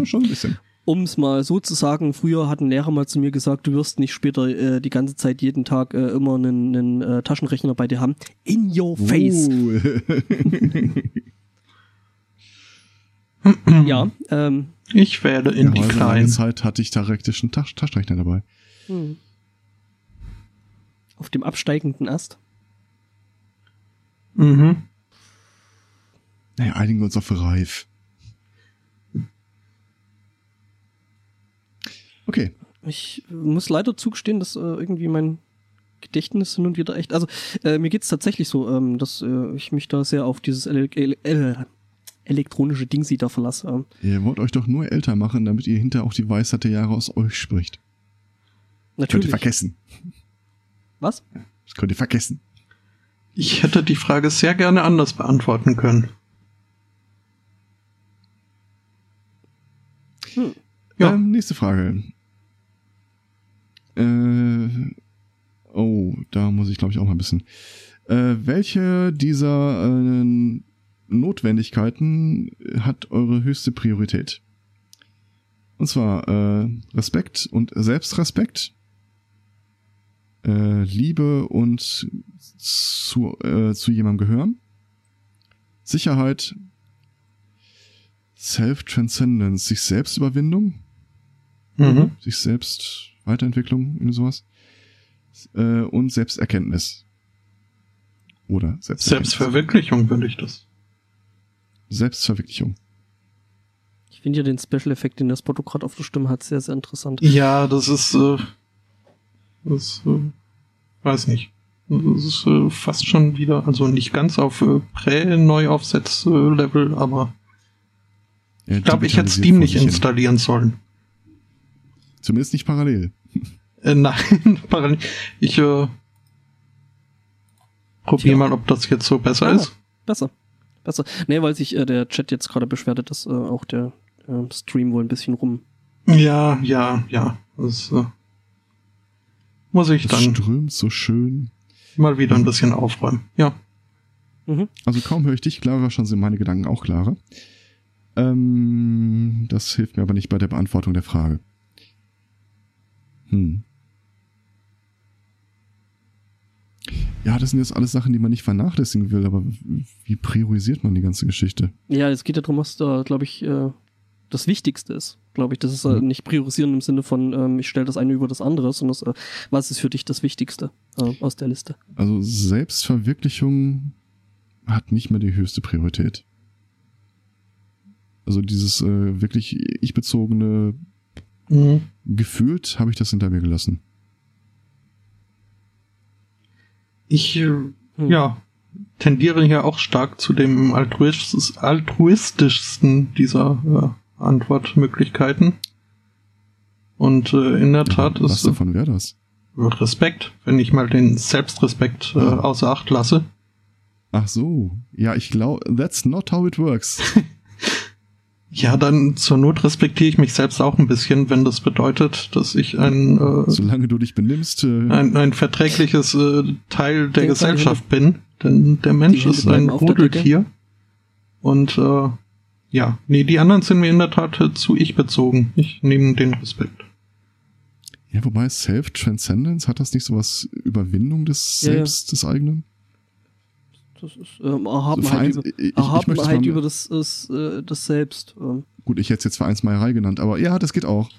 äh, [LAUGHS] schon ein bisschen. Um es mal so zu sagen, früher hat ein Lehrer mal zu mir gesagt, du wirst nicht später äh, die ganze Zeit jeden Tag äh, immer einen, einen äh, Taschenrechner bei dir haben. In your face. Uh. [LAUGHS] Ja, ähm, Ich werde in ja, die also lange Kleinen. Zeit hatte ich theoretisch einen Tasch Taschenrechner dabei. hm. auf dem absteigenden Ast. Mhm. Naja, einigen wir uns auf Reif. Okay. Ich muss leider zugestehen, dass äh, irgendwie mein Gedächtnis hin und wieder echt. Also äh, mir geht's tatsächlich so, ähm, dass äh, ich mich da sehr auf dieses ele ele ele elektronische Ding da verlasse. Ähm, Ihr wollt euch doch nur älter machen, damit ihr hinter auch die Weisheit der Jahre aus euch spricht. Könnt ihr natürlich. vergessen. Was? Das könnt ihr vergessen. Ich hätte die Frage sehr gerne anders beantworten können. Hm. Ja. Ähm, nächste Frage. Äh, oh, da muss ich glaube ich auch mal ein bisschen. Äh, welche dieser äh, Notwendigkeiten hat eure höchste Priorität? Und zwar äh, Respekt und Selbstrespekt, äh, Liebe und zu, äh, zu jemandem gehören, Sicherheit, Self-Transcendence, sich Selbstüberwindung, Mhm. sich selbst Weiterentwicklung, irgendwie sowas. Äh, und Selbsterkenntnis. Oder Selbsterkenntnis. Selbstverwirklichung würde ich das. Selbstverwirklichung. Ich finde ja den Special Effekt, den das Spotto gerade auf der Stimme hat, sehr, sehr interessant. Ja, das ist, äh, das, äh, weiß nicht. Das ist äh, fast schon wieder, also nicht ganz auf äh, Prä-Neuaufsetz-Level, aber Er ich glaube, ich hätte Steam nicht installieren sollen. Zumindest nicht parallel. Äh, nein, [LAUGHS] parallel. Ich äh, probiere mal, ob das jetzt so besser Ah. ist. Besser. Besser. Nee, weil sich äh, der Chat jetzt gerade beschwerte, dass äh, auch der äh, Stream wohl ein bisschen rum. Ja, ja, ja. Das äh, muss ich Es dann strömt so schön. mal wieder ein bisschen aufräumen. Ja. Mhm. Also kaum höre ich dich, Clara, schon sind meine Gedanken auch klarer. Ähm, das hilft mir aber nicht bei der Beantwortung der Frage. Hm. Ja, das sind jetzt alles Sachen, die man nicht vernachlässigen will, aber wie priorisiert man die ganze Geschichte? Ja, es geht ja darum, was da, glaube ich, äh, das Wichtigste ist. Glaube ich, das ist äh, Mhm. nicht priorisieren im Sinne von, ähm, ich stelle das eine über das andere, sondern das, äh, was ist für dich das Wichtigste aus der Liste? Also Selbstverwirklichung hat nicht mehr die höchste Priorität. Also dieses wirklich ich-bezogene Mhm. gefühlt habe ich das hinter mir gelassen. Ich, äh, Hm. ja, tendiere hier auch stark zu dem altruistisch, altruistischsten dieser äh, Antwortmöglichkeiten. Und äh, in der Tat Was ist äh, davon wäre das? Respekt, wenn ich mal den Selbstrespekt äh, außer Acht lasse. Ach so. Ja, ich glaube, that's not how it works. [LAUGHS] Ja, dann zur Not respektiere ich mich selbst auch ein bisschen, wenn das bedeutet, dass ich ein, äh, Solange du dich benimmst, äh, ein, ein verträgliches äh, Teil der Gesellschaft bin. Denn der Mensch ist ein. Rudeltier. Und äh, ja, nee, die anderen sind mir in der Tat äh, zu ich bezogen. Ich nehme den Respekt. ja, wobei Self-Transcendence, hat das nicht sowas Überwindung des Ja, ja. Selbst, des eigenen? Das ist ähm, Erhabenheit, Vereins- über, ich, ich, ich Erhabenheit mal, über das, ist, äh, das Selbst. Ähm, Gut, ich hätte es jetzt Vereinsmeierei genannt, aber ja, das geht auch.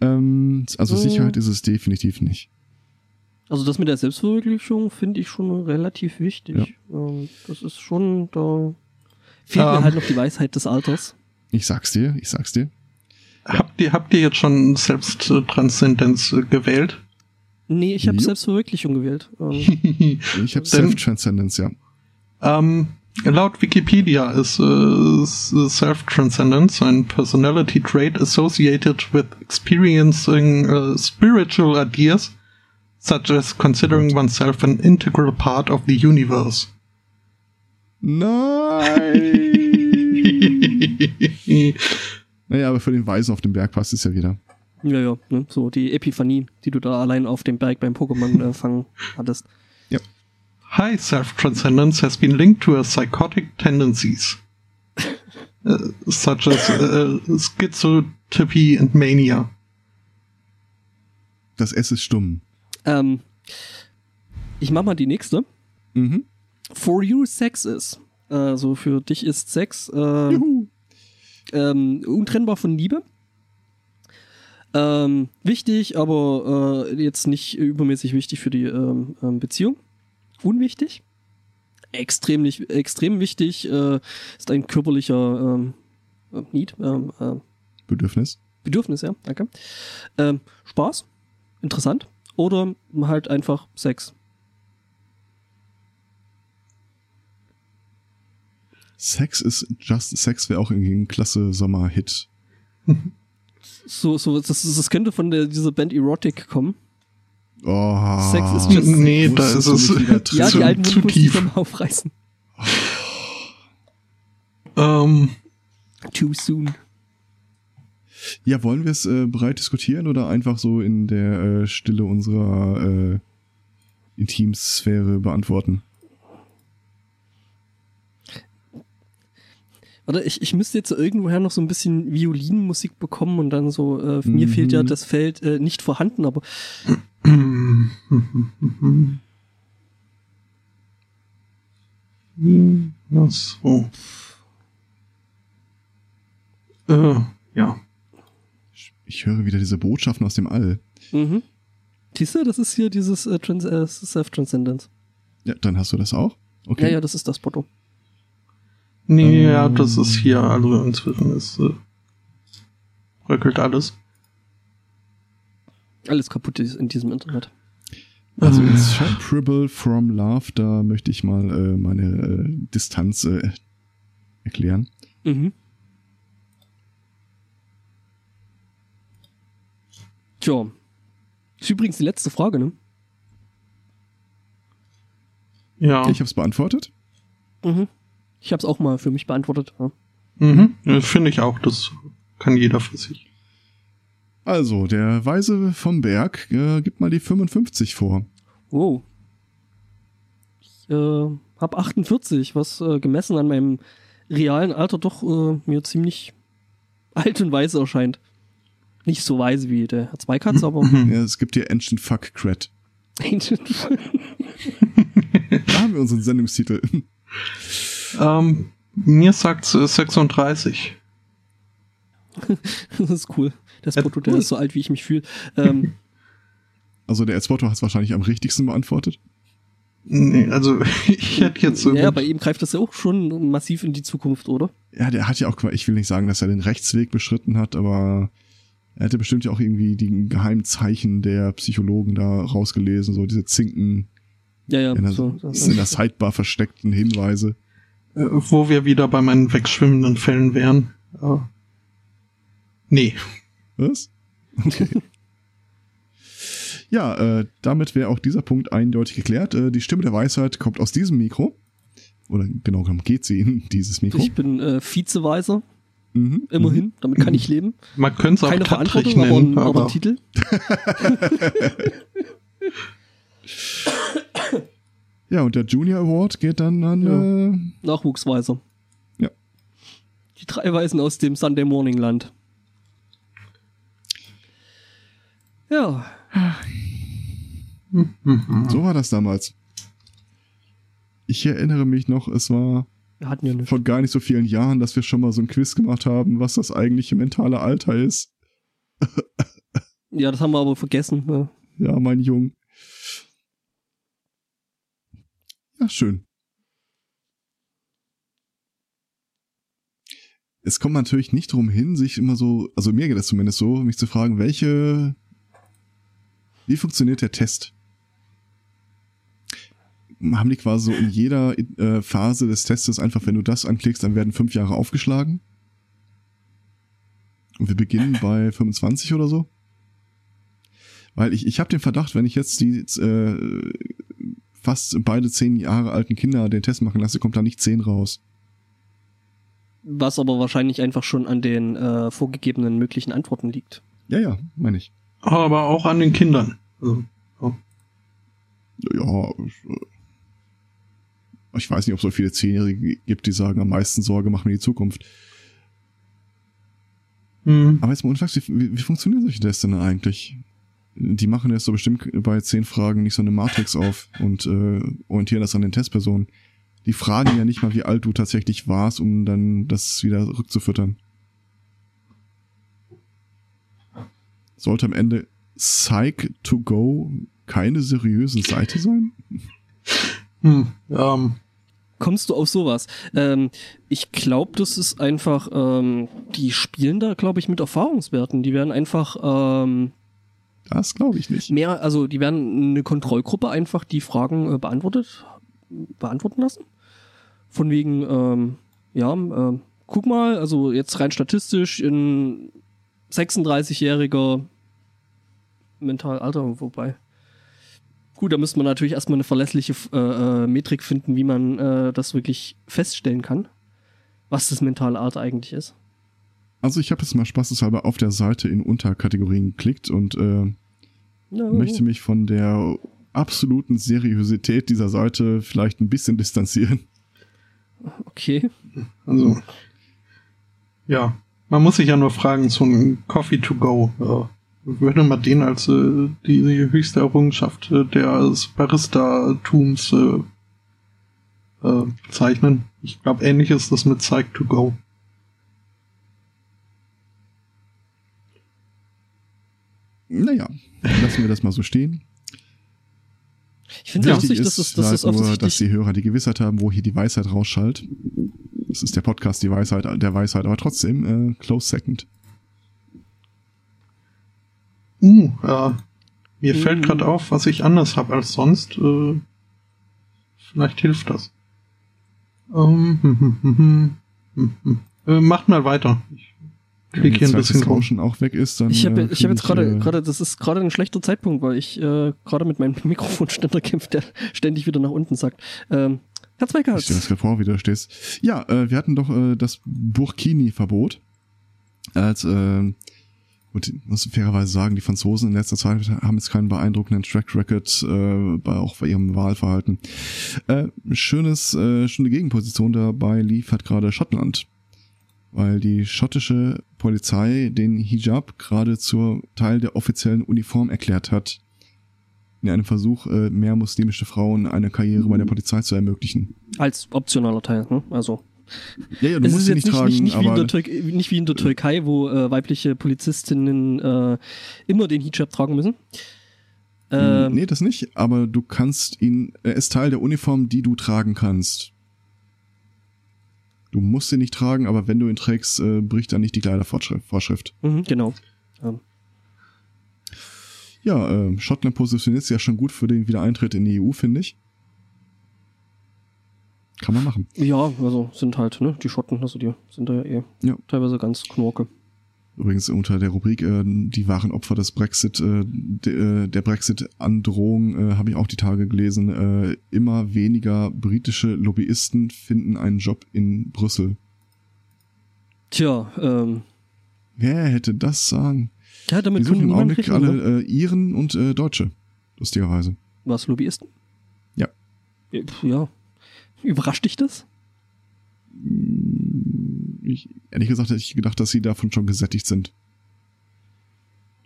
Ähm, also Mhm. Sicherheit ist es definitiv nicht. Also das mit der Selbstverwirklichung finde ich schon relativ wichtig. Ähm, das ist schon, da fehlt mir Ähm. halt noch die Weisheit des Alters. Ich sag's dir, ich sag's dir. Habt ihr, habt ihr jetzt schon Selbsttranszendenz äh, gewählt? Nee, ich habe. Selbstverwirklichung gewählt. Ähm, [LAUGHS] Ich habe Self-Transcendence, ja. Ähm, laut Wikipedia ist äh, Self-Transcendence ein Personality trait associated with experiencing uh, spiritual ideas, such as considering oneself an integral part of the universe. Nein! [LAUGHS] naja, aber für den Weisen auf dem Berg passt es ja wieder. Ja, ja, ne? so die Epiphanie, die du da allein auf dem Berg beim Pokémon äh, fangen hattest. High self-transcendence has been linked to a psychotic tendencies, [LAUGHS] uh, such as uh, schizotypy and mania. Das S ist stumm. Ähm, ich mach mal die nächste. Mhm. For you Sex is. Also für dich ist Sex äh, Juhu. ähm, untrennbar von Liebe. Ähm, wichtig, aber äh, jetzt nicht übermäßig wichtig für die ähm, ähm, Beziehung. Unwichtig. Extrem, nicht, extrem wichtig äh, ist ein körperlicher ähm, äh, Need, ähm, äh, Bedürfnis. Bedürfnis, ja, danke. Ähm, Spaß, interessant. Oder halt einfach Sex. Sex ist Just Sex wäre auch irgendwie ein klasse Sommerhit. [LAUGHS] So, so, das, das könnte von der, dieser Band Erotic kommen. Oh. Sex ist just- Nee, da ist es [LAUGHS] Ja, zu, die alten zu tief. mal aufreißen. [LAUGHS] Ähm, Too soon. Ja, wollen wir es äh, breit diskutieren oder einfach so in der äh, Stille unserer äh, Intimsphäre beantworten? Warte, ich, ich müsste jetzt irgendwoher noch so ein bisschen Violinmusik bekommen und dann so, äh, mir Mhm. fehlt ja das Feld äh, nicht vorhanden, aber Ach so. Äh, ja. Ich, ich höre wieder diese Botschaften aus dem All. mhm. Siehst du, das ist hier dieses äh, Trans äh, Self-Transcendence. Ja, dann hast du das auch? Okay. Ja, ja, das ist das Motto. Nee, ja, Ähm. das ist hier, also inzwischen ist, äh, bröckelt alles. Alles kaputt ist in diesem Internet. Also Ähm. Inseparable from Love, da möchte ich mal äh, meine äh, Distanz äh, erklären. Mhm. Tja. Ist übrigens die letzte Frage, ne? Ja. Ich habe es beantwortet. Mhm. Ich habe es auch mal für mich beantwortet. Ja. Mhm. Ja, Finde ich auch, das kann jeder für sich. Also, der Weise vom Berg äh, gibt mal die 55 vor. Wow. Ich äh, habe 48, was äh, gemessen an meinem realen Alter doch äh, mir ziemlich alt und weise erscheint. Nicht so weise wie der Herr Zweikatz, aber Mhm. Ja, es gibt hier Ancient Fuck Cred. Ancient. [LAUGHS] Da haben wir unseren Sendungstitel. Ähm, mir sagt 36. [LAUGHS] das ist cool. Das Foto, der cool. ist so alt, wie ich mich fühle. Ähm, [LAUGHS] Also der Erzwotto hat es wahrscheinlich am richtigsten beantwortet. Nee, also [LAUGHS] ich hätte jetzt so. ja, bei ihm greift das ja auch schon massiv in die Zukunft, oder? Ja, der hat ja auch, ich will nicht sagen, dass er den Rechtsweg beschritten hat, aber er hätte bestimmt ja auch irgendwie die geheimen Zeichen der Psychologen da rausgelesen, so diese Zinken Ja, ja. in der, so, so, in der Sidebar versteckten Hinweise. Äh, wo wir wieder bei meinen wegschwimmenden Fällen wären. Äh, nee. Was? Okay. ja, äh, damit wäre auch dieser Punkt eindeutig geklärt. Äh, die Stimme der Weisheit kommt aus diesem Mikro. Oder genau genommen geht sie in dieses Mikro. Ich bin äh, Vizeweiser, Mhm, immerhin. Damit kann ich leben. Man könnte es auch Keine Verantwortung, aber nennen, aber aber ein Titel. [LAUGHS] [LAUGHS] [LAUGHS] Ja, und der Junior Award geht dann an. Ja. Äh, Nachwuchsweiser. Ja. Die drei Weisen aus dem Sunday Morning Land. Ja, so war das damals. Ich erinnere mich noch, es war wir hatten ja vor gar nicht so vielen Jahren, dass wir schon mal so ein Quiz gemacht haben, was das eigentliche mentale Alter ist. Ja, das haben wir aber vergessen. Ne? Ja, mein Jung. Ja, schön. Es kommt natürlich nicht drum hin, sich immer so, also mir geht das zumindest so, mich zu fragen, welche Wie funktioniert der Test? Haben die quasi so in jeder äh, Phase des Testes einfach, wenn du das anklickst, dann werden fünf Jahre aufgeschlagen? Und wir beginnen [LAUGHS] bei 25 oder so? Weil ich, ich habe den Verdacht, wenn ich jetzt die äh, fast beide zehn Jahre alten Kinder den Test machen lasse, kommt da nicht zehn raus. Was aber wahrscheinlich einfach schon an den äh, vorgegebenen möglichen Antworten liegt. Ja, ja, meine ich. Aber auch an den Kindern. Also, ja. Ja, ich, äh, ich weiß nicht, ob es so viele Zehnjährige gibt, die sagen, am meisten Sorge machen wir die Zukunft. Hm. Aber jetzt mal unfragt, wie, wie funktionieren solche Tests denn eigentlich? Die machen jetzt so bestimmt bei zehn Fragen nicht so eine Matrix auf und äh, orientieren das an den Testpersonen. Die fragen ja nicht mal, wie alt du tatsächlich warst, um dann das wieder rückzufüttern. Sollte am Ende Psych to go keine seriöse Seite sein? [LAUGHS] Hm, ähm, Kommst du auf sowas? Ähm, ich glaube, das ist einfach, ähm, die spielen da, glaube ich, mit Erfahrungswerten. Die werden einfach ähm, Das glaube ich nicht. mehr, also die werden eine Kontrollgruppe einfach die Fragen äh, beantwortet, beantworten lassen. Von wegen, ähm, ja, ähm, guck mal, also jetzt rein statistisch in 36-jähriger Mentalalter, wobei. Gut, da müsste man natürlich erstmal eine verlässliche äh, äh, Metrik finden, wie man äh, das wirklich feststellen kann, was das mentale Alter eigentlich ist. Also ich habe jetzt mal spaßeshalber auf der Seite in Unterkategorien geklickt und äh, Ja, möchte mich von der absoluten Seriosität dieser Seite vielleicht ein bisschen distanzieren. okay. also, ja, man muss sich ja nur fragen, so ein Coffee to go, äh, würde man den als äh, die, die höchste Errungenschaft äh, des Barista-Tums äh, äh, bezeichnen? Ich glaube, ähnlich ist das mit Psych to go. Naja, lassen wir das mal so stehen. Ich finde es Wichtig lustig, ist dass das, dass halt das nur, dass die Hörer die Gewissheit haben, wo hier die Weisheit rausschallt. Das ist der Podcast die Weisheit der Weisheit, aber trotzdem äh, close second. Uh, äh, mir Mhm. fällt gerade auf, was ich anders habe als sonst. Äh, vielleicht hilft das. Ähm, hm, hm, hm, hm, hm, hm. Äh, macht mal weiter. Ich Wenn klicke hier ein bisschen. Rauschen auch weg ist, dann. Ich habe äh, ich hab jetzt gerade, äh, gerade, das ist gerade ein schlechter Zeitpunkt, weil ich äh, gerade mit meinem [LAUGHS] Mikrofonständer kämpfe, der ständig wieder nach unten sagt. Ähm, Herr Ich stelle Zweikatz, das vor, wie du stehst. Ja, äh, wir hatten doch äh, das Burkini-Verbot. Als, äh, und ich muss fairerweise sagen, die Franzosen in letzter Zeit haben jetzt keinen beeindruckenden Track Record, äh, bei, auch bei ihrem Wahlverhalten. Äh, schönes, äh, schöne Gegenposition dabei liefert gerade Schottland. Weil die schottische Polizei den Hijab gerade zur Teil der offiziellen Uniform erklärt hat. In einem Versuch, äh, mehr muslimische Frauen eine Karriere bei der Polizei zu ermöglichen. als optionaler Teil, ne? Also Ja, ja, du es musst ist jetzt nicht tragen, nicht, nicht, wie in aber der Türkei, nicht wie in der Türkei, wo äh, weibliche Polizistinnen äh, immer den Hijab tragen müssen. Ähm, nee, das nicht, aber du kannst ihn, er ist Teil der Uniform, die du tragen kannst. Du musst ihn nicht tragen, aber wenn du ihn trägst, äh, bricht dann nicht die Kleidervorschrift. Vorschrift. mhm, genau. Ähm, Ja, äh, Schottland positioniert sich ja schon gut für den Wiedereintritt in die EU, finde ich. Kann man machen. ja, also sind halt, ne, die Schotten, also die sind da ja eh Ja. teilweise ganz knorke. Übrigens unter der Rubrik äh, die wahren Opfer des Brexit, äh, de, äh, der Brexit-Androhung äh, habe ich auch die Tage gelesen. Äh, immer weniger britische Lobbyisten finden einen Job in Brüssel. Tja, ähm, Wer hätte das sagen? ja, Die damit suchen können im Augenblick alle äh, Iren und äh, Deutsche. Lustigerweise. Was, Lobbyisten? Ja. Ja, pf, Ja. Überrascht dich das? Ich, ehrlich gesagt hätte ich gedacht, dass sie davon schon gesättigt sind.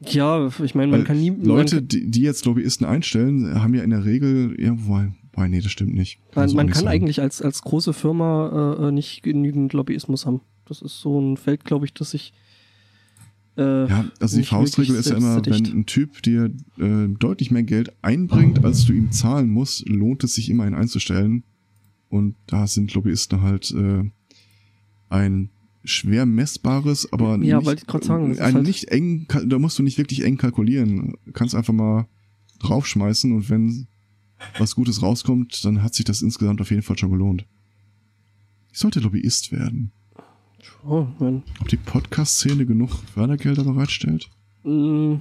Ja, ich meine, man Weil kann nie. Leute, kann- die, die jetzt Lobbyisten einstellen, haben ja in der Regel, ja, wobei, wobei nee, das stimmt nicht. Man, Also man nicht kann sagen. eigentlich als, als große Firma äh, äh, nicht genügend Lobbyismus haben. Das ist so ein Feld, glaube ich, das sich. Äh, Ja, also die Faustregel ist ja immer, wenn selbstsättigt. ein Typ dir äh, deutlich mehr Geld einbringt, als du ihm zahlen musst, lohnt es sich immer, ihn einzustellen. Und da sind Lobbyisten halt äh, ein schwer messbares, aber Ja, nicht, wollte ich sagen, ein halt- nicht eng, da musst du nicht wirklich eng kalkulieren. Du kannst einfach mal draufschmeißen und wenn was Gutes rauskommt, dann hat sich das insgesamt auf jeden Fall schon gelohnt. Ich sollte Lobbyist werden. Oh, man. Ob die Podcast-Szene genug Fördergelder bereitstellt? Mm.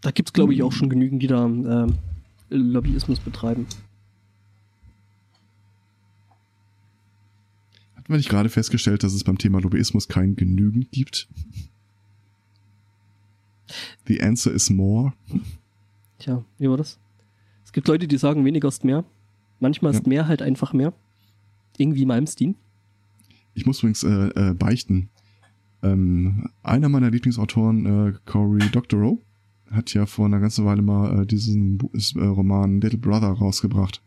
Da gibt's glaube ich, auch schon genügend, die da ähm, Lobbyismus betreiben. Hatten wir nicht gerade festgestellt, dass es beim Thema Lobbyismus kein Genügend gibt? The answer is more. Tja, wie war das? Es gibt Leute, die sagen, weniger ist mehr. Manchmal ist Ja. mehr halt einfach mehr. Irgendwie Malmsteen. Ich muss übrigens äh, äh, beichten. Ähm, einer meiner Lieblingsautoren, äh, Cory Doctorow, hat ja vor einer ganzen Weile mal äh, diesen äh, Roman Little Brother rausgebracht,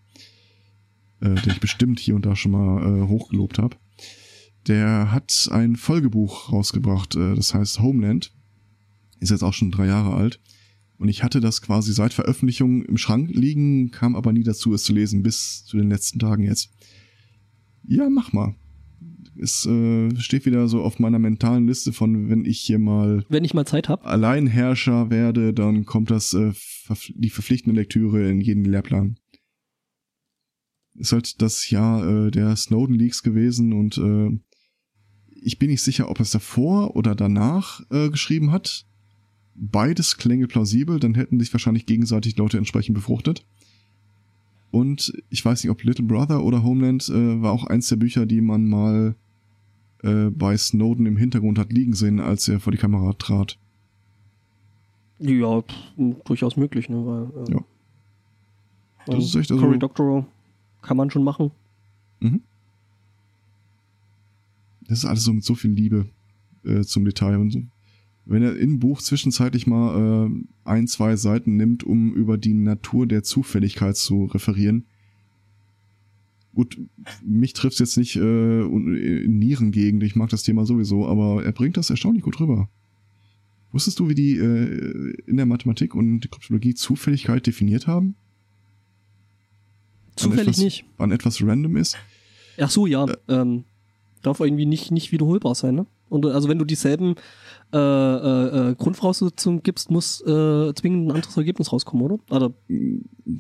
äh, den ich bestimmt hier und da schon mal äh, hochgelobt habe. Der hat ein Folgebuch rausgebracht, äh, das heißt Homeland. Ist jetzt auch schon drei Jahre alt. Und ich hatte das quasi seit Veröffentlichung im Schrank liegen, kam aber nie dazu, es zu lesen, bis zu den letzten Tagen jetzt. Ja, mach mal. Es äh, steht wieder so auf meiner mentalen Liste von, wenn ich hier mal Wenn ich mal Zeit habe. Alleinherrscher werde, dann kommt das äh, die verpflichtende Lektüre in jeden Lehrplan. Ist halt das Jahr äh, der Snowden Leaks gewesen und äh, ich bin nicht sicher, ob er es davor oder danach äh, geschrieben hat. Beides klänge plausibel, dann hätten sich wahrscheinlich gegenseitig Leute entsprechend befruchtet. Und ich weiß nicht, ob Little Brother oder Homeland äh, war auch eins der Bücher, die man mal äh, bei Snowden im Hintergrund hat liegen sehen, als er vor die Kamera trat. Ja, durchaus möglich, ne? Weil, äh, Ja. Das ist echt also- Cory Doctorow kann man schon machen. Mhm. Das ist alles so mit so viel Liebe äh, zum Detail. Und wenn er im Buch zwischenzeitlich mal äh, ein, zwei Seiten nimmt, um über die Natur der Zufälligkeit zu referieren. Gut, mich trifft jetzt nicht äh, in Nierengegend, ich mag das Thema sowieso, aber er bringt das erstaunlich gut rüber. Wusstest du, wie die äh, in der Mathematik und der Kryptologie Zufälligkeit definiert haben? Zufällig etwas- nicht. Wann etwas random ist? Ach so, ja. Äh. Ähm, darf irgendwie nicht, nicht wiederholbar sein, ne? Und also wenn du dieselben äh, äh, äh, Grundvoraussetzungen gibst, muss äh, zwingend ein anderes Ergebnis rauskommen, oder? Oder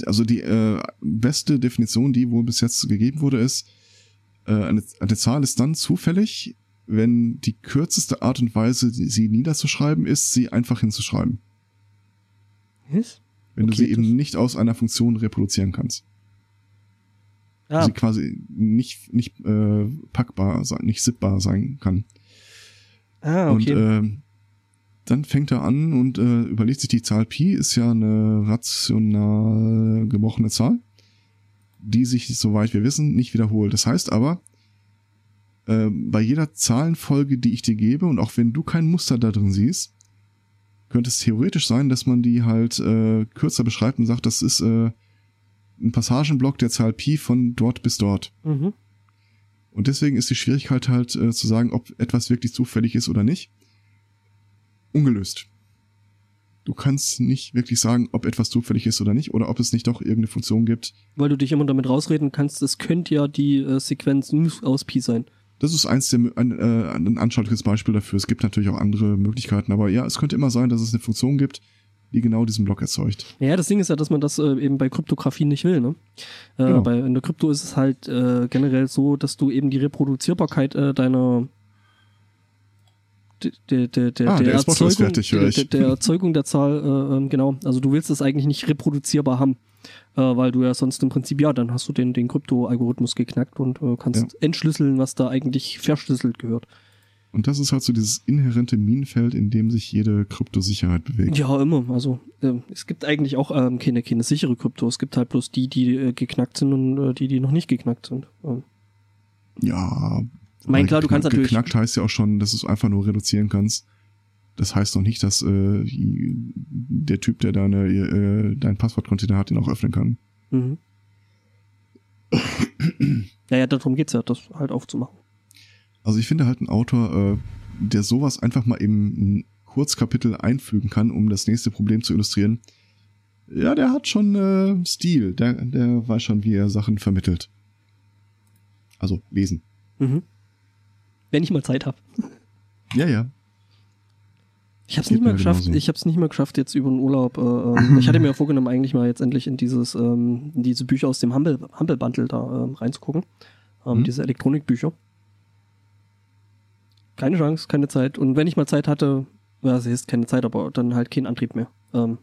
also die äh, beste Definition, die wohl bis jetzt gegeben wurde, ist, äh, eine, eine Zahl ist dann zufällig, wenn die kürzeste Art und Weise, sie niederzuschreiben, ist, sie einfach hinzuschreiben. was? Wenn du Okay, sie eben nicht aus einer Funktion reproduzieren kannst. Ah, Sie quasi nicht, nicht äh, packbar sein, nicht sippbar sein kann. ah Und okay. äh, dann fängt er an und äh, überlegt sich, die Zahl Pi ist ja eine rational gebrochene Zahl, die sich, soweit wir wissen, nicht wiederholt. Das heißt aber, äh, bei jeder Zahlenfolge, die ich dir gebe, und auch wenn du kein Muster da drin siehst, könnte es theoretisch sein, dass man die halt äh, kürzer beschreibt und sagt, das ist äh, ein Passagenblock der Zahl Pi von dort bis dort. mhm. Und deswegen ist die Schwierigkeit halt äh, zu sagen, ob etwas wirklich zufällig ist oder nicht, ungelöst. Du kannst nicht wirklich sagen, ob etwas zufällig ist oder nicht, oder ob es nicht doch irgendeine Funktion gibt. Weil du dich immer damit rausreden kannst, es könnte ja die äh, Sequenz aus Pi sein. Das ist eins der, ein, äh, ein anschauliches Beispiel dafür. Es gibt natürlich auch andere Möglichkeiten, aber ja, es könnte immer sein, dass es eine Funktion gibt, die genau diesen Block erzeugt. Ja, das Ding ist ja, dass man das äh, eben bei Kryptographie nicht will. Ne? Äh, Genau. bei, in der Krypto ist es halt äh, generell so, dass du eben die Reproduzierbarkeit äh, deiner der, der, der, der, Ah, der Erzeugung, fertig, der, Erzeugung der Zahl, äh, ähm, genau. Also du willst es eigentlich nicht reproduzierbar haben, äh, weil du ja sonst im Prinzip, ja, dann hast du den, den Krypto-Algorithmus geknackt und kannst entschlüsseln, was da eigentlich verschlüsselt gehört. Und das ist halt so dieses inhärente Minenfeld, in dem sich jede Kryptosicherheit bewegt. Ja, immer. Also ähm, es gibt eigentlich auch ähm, keine, keine sichere Krypto. Es gibt halt bloß die, die äh, geknackt sind und äh, die, die noch nicht geknackt sind. Ähm, Ja. Ich meine, klar, du kannst geknackt- natürlich- Geknackt heißt ja auch schon, dass du es einfach nur reduzieren kannst. Das heißt noch nicht, dass äh, der Typ, der deine, äh, dein Passwortcontainer hat, den auch öffnen kann. Mhm. [COUGHS] naja, darum geht's ja, das halt aufzumachen. Also ich finde halt ein Autor, äh, der sowas einfach mal im ein Kurzkapitel einfügen kann, um das nächste Problem zu illustrieren. Ja, der hat schon äh, Stil. Der, der weiß schon, wie er Sachen vermittelt. Also lesen. Mhm. Wenn ich mal Zeit habe. Ja, ja. Ich habe es nicht mehr mir geschafft. genauso. Ich habe es nicht mehr geschafft jetzt über den Urlaub. Äh, ähm, ich hatte mir vorgenommen, eigentlich mal jetzt endlich in dieses ähm, in diese Bücher aus dem Humble, Humble Bundle da ähm, reinzugucken. Ähm, Mhm. Diese Elektronikbücher. Keine Chance, keine Zeit. Und wenn ich mal Zeit hatte, ja, es ist keine Zeit, aber dann halt kein Antrieb mehr. Ähm,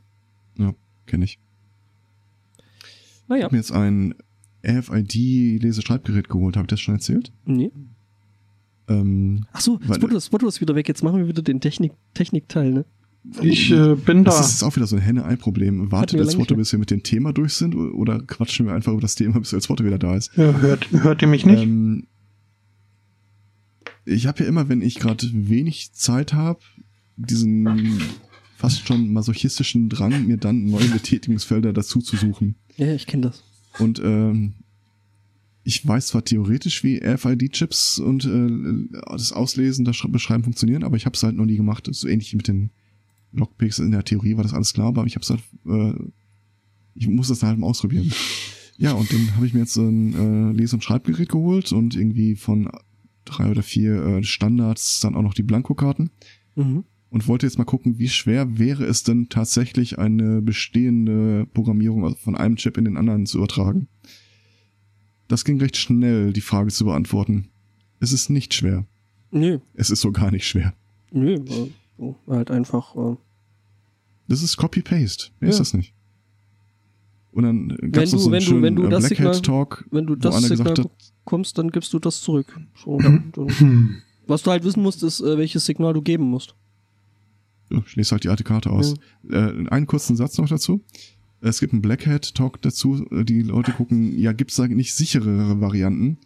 Kenne ich. Ich naja, habe mir jetzt ein RFID-Leseschreibgerät geholt. Habe ich das schon erzählt? nee. Ähm, Achso, Weil- Spotto, Spotto ist wieder weg. Jetzt machen wir wieder den Technik, Technikteil, ne? Ich äh, bin da. das ist auch wieder so ein Henne-Ei-Problem. Wartet lange Swotto, nicht bis wir mit dem Thema durch sind? Oder quatschen wir einfach über das Thema, bis der Swotto wieder da ist? Ja, hört, hört ihr mich nicht? Ähm, ich habe ja immer, wenn ich gerade wenig Zeit habe, diesen fast schon masochistischen Drang, mir dann neue Betätigungsfelder dazu zu suchen. Ja, ich kenne das. Und ähm, ich weiß zwar theoretisch, wie RFID-Chips und äh, das Auslesen, das Sch- Beschreiben funktionieren, aber ich habe es halt noch nie gemacht. So ähnlich wie mit den Lockpicks. In der Theorie war das alles klar, aber ich habe es halt, äh, ich muss das halt mal ausprobieren. Ja, und dann habe ich mir jetzt so ein äh, Lese- und Schreibgerät geholt und irgendwie von drei oder vier äh, Standards dann auch noch die Blankokarten Mhm. und wollte jetzt mal gucken, wie schwer wäre es denn tatsächlich eine bestehende Programmierung von einem Chip in den anderen zu übertragen. Das ging recht schnell, die Frage zu beantworten. Es ist nicht schwer. Nö, Es ist so gar nicht schwer. nö. Äh, halt einfach. Äh, Das ist Copy-Paste. Mehr ist Ja. das nicht. Und dann Wenn gab es du- so einen wenn du- schönen wenn du äh, das Black Hat Talk, wenn du wo einer Signal gesagt hat, bekommst, dann gibst du das zurück. So, dann, dann, Hm. was du halt wissen musst, ist, äh, welches Signal du geben musst. Ja, ich lese halt die alte Karte aus. Äh, einen kurzen Satz noch dazu. Es gibt einen Black Hat Talk dazu. Äh, Die Leute gucken, ja, gibt's da nicht sicherere Varianten?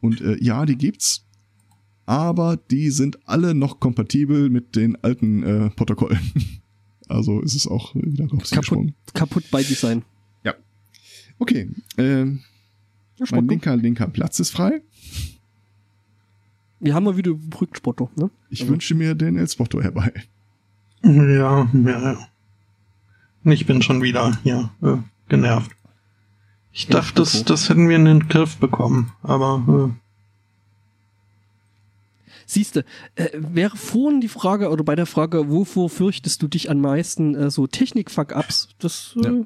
Und äh, ja, die gibt's. Aber die sind alle noch kompatibel mit den alten äh, Protokollen. [LAUGHS] also ist es auch wieder Kaputt, kaputt bei Design. Okay, ähm, Ja, mein linker, linker Platz ist frei. Wir haben mal wieder überbrückt, Spotto, ne? Ich Also- wünsche mir den El Spotto herbei. Ja, ja. Ich bin schon wieder hier äh, genervt. Ich Ja, dachte, das, das hätten wir in den Griff bekommen, aber Siehste, äh, wäre vorhin die Frage, oder bei der Frage, wovor fürchtest du dich am meisten, äh, so Technik-Fuck-Ups, das, äh, Ja. ja.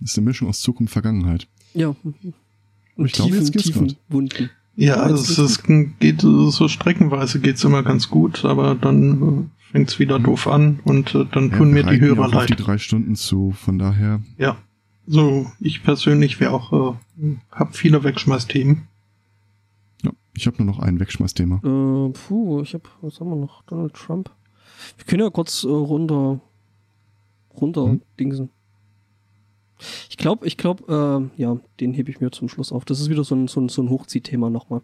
Das ist eine Mischung aus Zukunft und Vergangenheit. Und Ich glaube, tiefen, geht's tiefen. Wunden. ja, Ja, es, es geht so streckenweise geht's immer ganz gut, aber dann äh, fängt's wieder doof an und äh, dann tun mir die ja Hörer auch auf die leid. drei Stunden zu. Von daher, Ja, so ich persönlich wäre auch, äh, hab viele Wegschmeißthemen. ja, ich habe nur noch ein Wegschmeißthema. Äh, puh, ich hab, was haben wir noch? Donald Trump. Wir können ja kurz äh, runter, runter Hm. dingsen. Ich glaube, ich glaube, äh, ja, den hebe ich mir zum Schluss auf. Das ist wieder so ein, so ein, so ein Hochziehthema nochmal.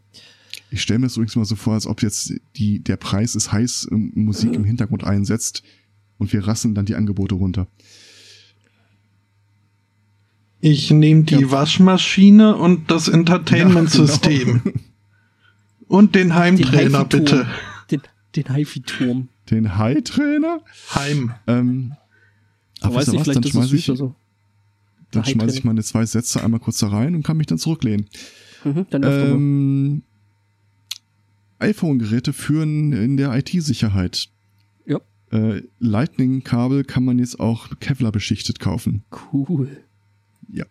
Ich stelle mir das übrigens mal so vor, als ob jetzt die, der Preis ist heiß, ähm, Musik im Hintergrund einsetzt und wir rasseln dann die Angebote runter. Ich nehme die Ja. Waschmaschine und das Entertainment-System. genau. Und den Heimtrainer, HiFi-Turm. bitte. Den, den HiFi-Turm. Den High-Trainer? Heim. Ähm, aber weiß was, vielleicht dann ist es schmeiße ich, so. Dann der schmeiß ich meine zwei Sätze einmal kurz da rein und kann mich dann zurücklehnen. Mhm, dann. Ähm, iPhone-Geräte führen in der IT-Sicherheit. Ja. Äh, Lightning-Kabel kann man jetzt auch Kevlar beschichtet kaufen. Cool. Ja.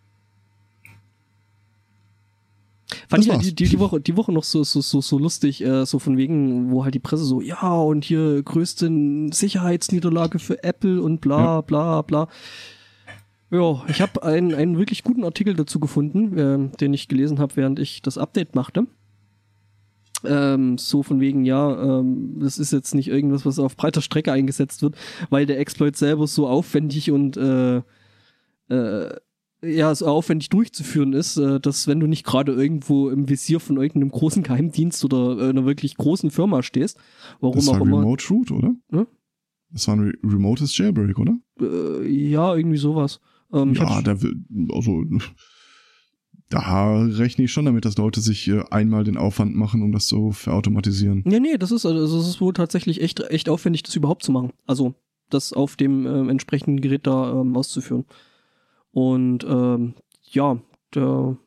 Fand Das ich die, die, die, Woche, die Woche noch so, so, so, so lustig, äh, so von wegen, wo halt die Presse so, ja, und hier größte Sicherheitsniederlage für Apple und bla Ja. bla bla. Ja, ich habe einen, einen wirklich guten Artikel dazu gefunden, äh, den ich gelesen habe, während ich das Update machte. Ähm, so von wegen, ja, ähm, das ist jetzt nicht irgendwas, was auf breiter Strecke eingesetzt wird, weil der Exploit selber so aufwendig und äh, äh, ja, so aufwendig durchzuführen ist, äh, dass wenn du nicht gerade irgendwo im Visier von irgendeinem großen Geheimdienst oder äh, einer wirklich großen Firma stehst, warum Das war auch immer, Remote Root, oder? Hm? Das war ein Re remotes Jailbreak, oder? äh, ja, irgendwie sowas. Ähm, ja, da also da rechne ich schon damit, dass Leute sich äh, einmal den Aufwand machen, um das so verautomatisieren. Nee, nee, das ist, also das ist wohl tatsächlich echt, echt aufwendig, das überhaupt zu machen. Also, das auf dem ähm, entsprechenden Gerät da ähm, auszuführen. Und ähm, ja, der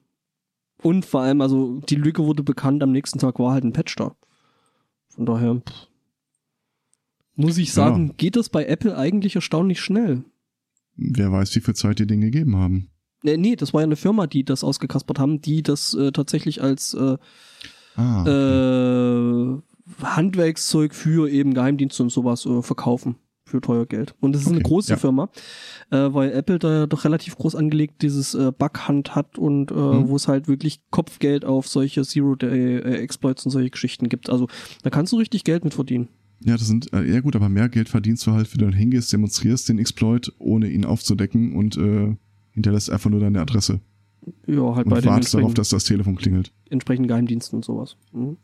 und vor allem, also die Lücke wurde bekannt, am nächsten Tag war halt ein Patch da. Von daher, pff, muss ich sagen, geht das bei Apple eigentlich erstaunlich schnell. Wer weiß, wie viel Zeit die Dinge gegeben haben. Nee, nee, das war ja eine Firma, die das ausgekaspert haben, die das äh, tatsächlich als äh, Ah, okay. äh, Handwerkszeug für eben Geheimdienste und sowas äh, verkaufen für teuer Geld. Und das ist eine Okay, große ja. Firma, äh, weil Apple da ja doch relativ groß angelegt dieses äh, Bug-Hunt hat und äh, Mhm. wo es halt wirklich Kopfgeld auf solche Zero-Day-Exploits und solche Geschichten gibt. Also da kannst du richtig Geld mit verdienen. Ja, das sind, äh, ja gut, aber mehr Geld verdienst du halt, wenn du hingehst, demonstrierst den Exploit, ohne ihn aufzudecken und äh, hinterlässt einfach nur deine Adresse Ja, halt und bei den wartest darauf, dass das Telefon klingelt. entsprechenden Geheimdiensten und sowas. Mhm.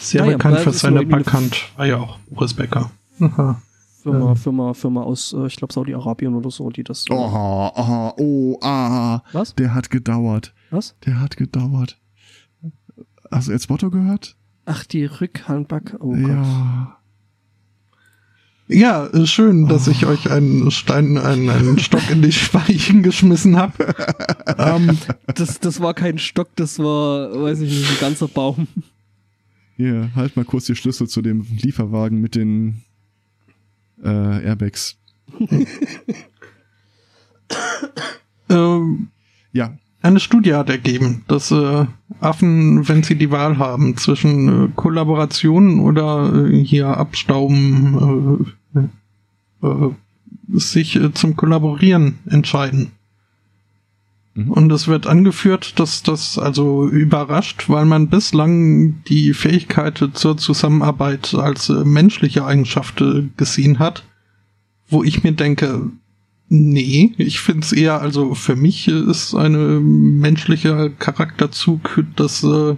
Sehr Naja, bekannt für seine Backhand. War ja auch Boris Becker. Aha. Firma, Ja. Firma, Firma aus, äh, ich glaube, Saudi-Arabien oder so, die das. Aha, aha, oh, ah, Was? der hat gedauert. Was? Der hat gedauert. Hast du jetzt Motto gehört? Ach, die Rückhandback. Oh Gott. ja. Ja, schön, dass ich euch einen Stein, einen, einen Stock in die Speichen geschmissen habe. [LAUGHS] ähm, Das, das war kein Stock, das war, weiß ich nicht, ein ganzer Baum. Hier, halt mal kurz die Schlüssel zu dem Lieferwagen mit den äh, Airbags. [LAUGHS] ähm, Ja, Eine Studie hat ergeben, dass äh, Affen, wenn sie die Wahl haben zwischen äh, Kollaboration oder äh, hier Abstauben, äh, äh, sich äh, zum Kollaborieren entscheiden. Mhm. Und es wird angeführt, dass das also überrascht, weil man bislang die Fähigkeit zur Zusammenarbeit als menschliche Eigenschaft gesehen hat, wo ich mir denke, Nee, ich finde es eher, also für mich ist eine menschliche Charakterzug, dass äh,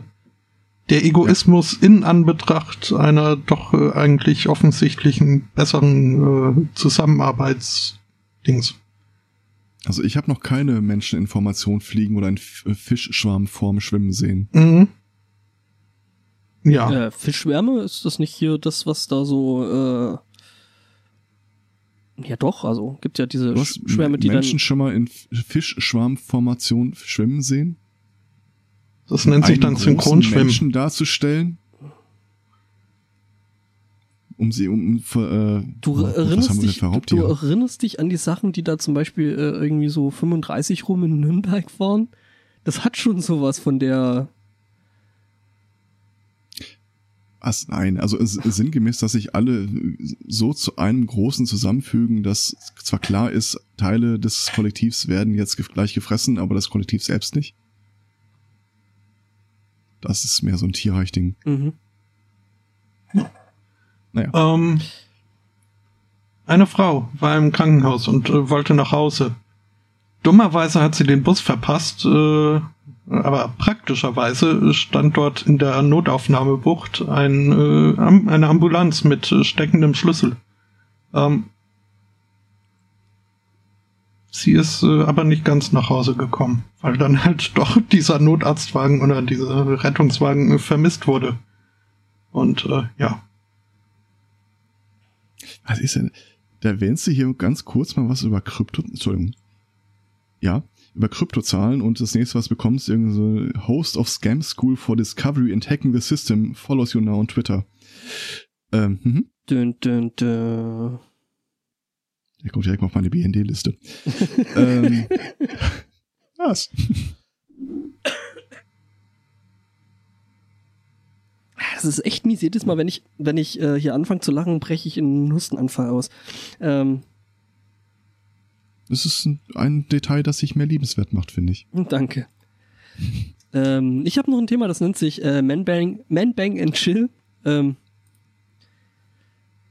der Egoismus in Anbetracht einer doch äh, eigentlich offensichtlichen besseren äh, Zusammenarbeitsdings. also ich habe noch keine Menscheninformation fliegen oder einen äh, Fischschwarm vorm Schwimmen sehen. Mhm. Ja, Äh, Fischschwärme, ist das nicht hier das, was da so, äh, ja doch, also gibt ja diese Du hast Schwärme, die Menschen dann, schon mal in Fischschwarmformation schwimmen sehen? das nennt sich dann Synchronschwimmen. Menschen darzustellen? Um sie um, für, äh, du oh, erinnerst dich, du, erinnerst dich an die Sachen, die da zum Beispiel äh, irgendwie so 35 rum in Nürnberg waren? Das hat schon sowas von der, Was, nein, also es, sinngemäß, dass sich alle so zu einem Großen zusammenfügen, dass zwar klar ist, Teile des Kollektivs werden jetzt gleich gefressen, aber das Kollektiv selbst nicht. Das ist mehr so ein Tierreich-Ding. mhm. Naja. Ähm, eine Frau war im Krankenhaus und äh, wollte nach Hause. Dummerweise hat sie den Bus verpasst, äh, aber praktischerweise stand dort in der Notaufnahmebucht ein, äh, eine Ambulanz mit steckendem Schlüssel. Ähm, sie ist äh, aber nicht ganz nach Hause gekommen, weil dann halt [LAUGHS] doch dieser Notarztwagen oder dieser Rettungswagen vermisst wurde. Und äh, ja, Was ist denn? Da erwähnst du hier ganz kurz mal was über Krypto, Entschuldigung. Ja, über Kryptozahlen und das nächste, was du bekommst, irgendwie so Host of Scam School for Discovery and Hacking the System follows you now on Twitter. Ähm, mhm. dün, dün, dün. Der kommt direkt mal auf meine BND-Liste. [LAUGHS] ähm, was? Das ist echt mies. Jedes Mal, wenn ich, wenn ich äh, hier anfange zu lachen, breche ich in einen Hustenanfall aus. Ähm, Das ist ein, Detail, das sich mehr liebenswert macht, finde ich. [LAUGHS] danke. ähm, ich habe noch ein Thema, das nennt sich äh, Man, Bang, Man Bang and Chill. Ähm,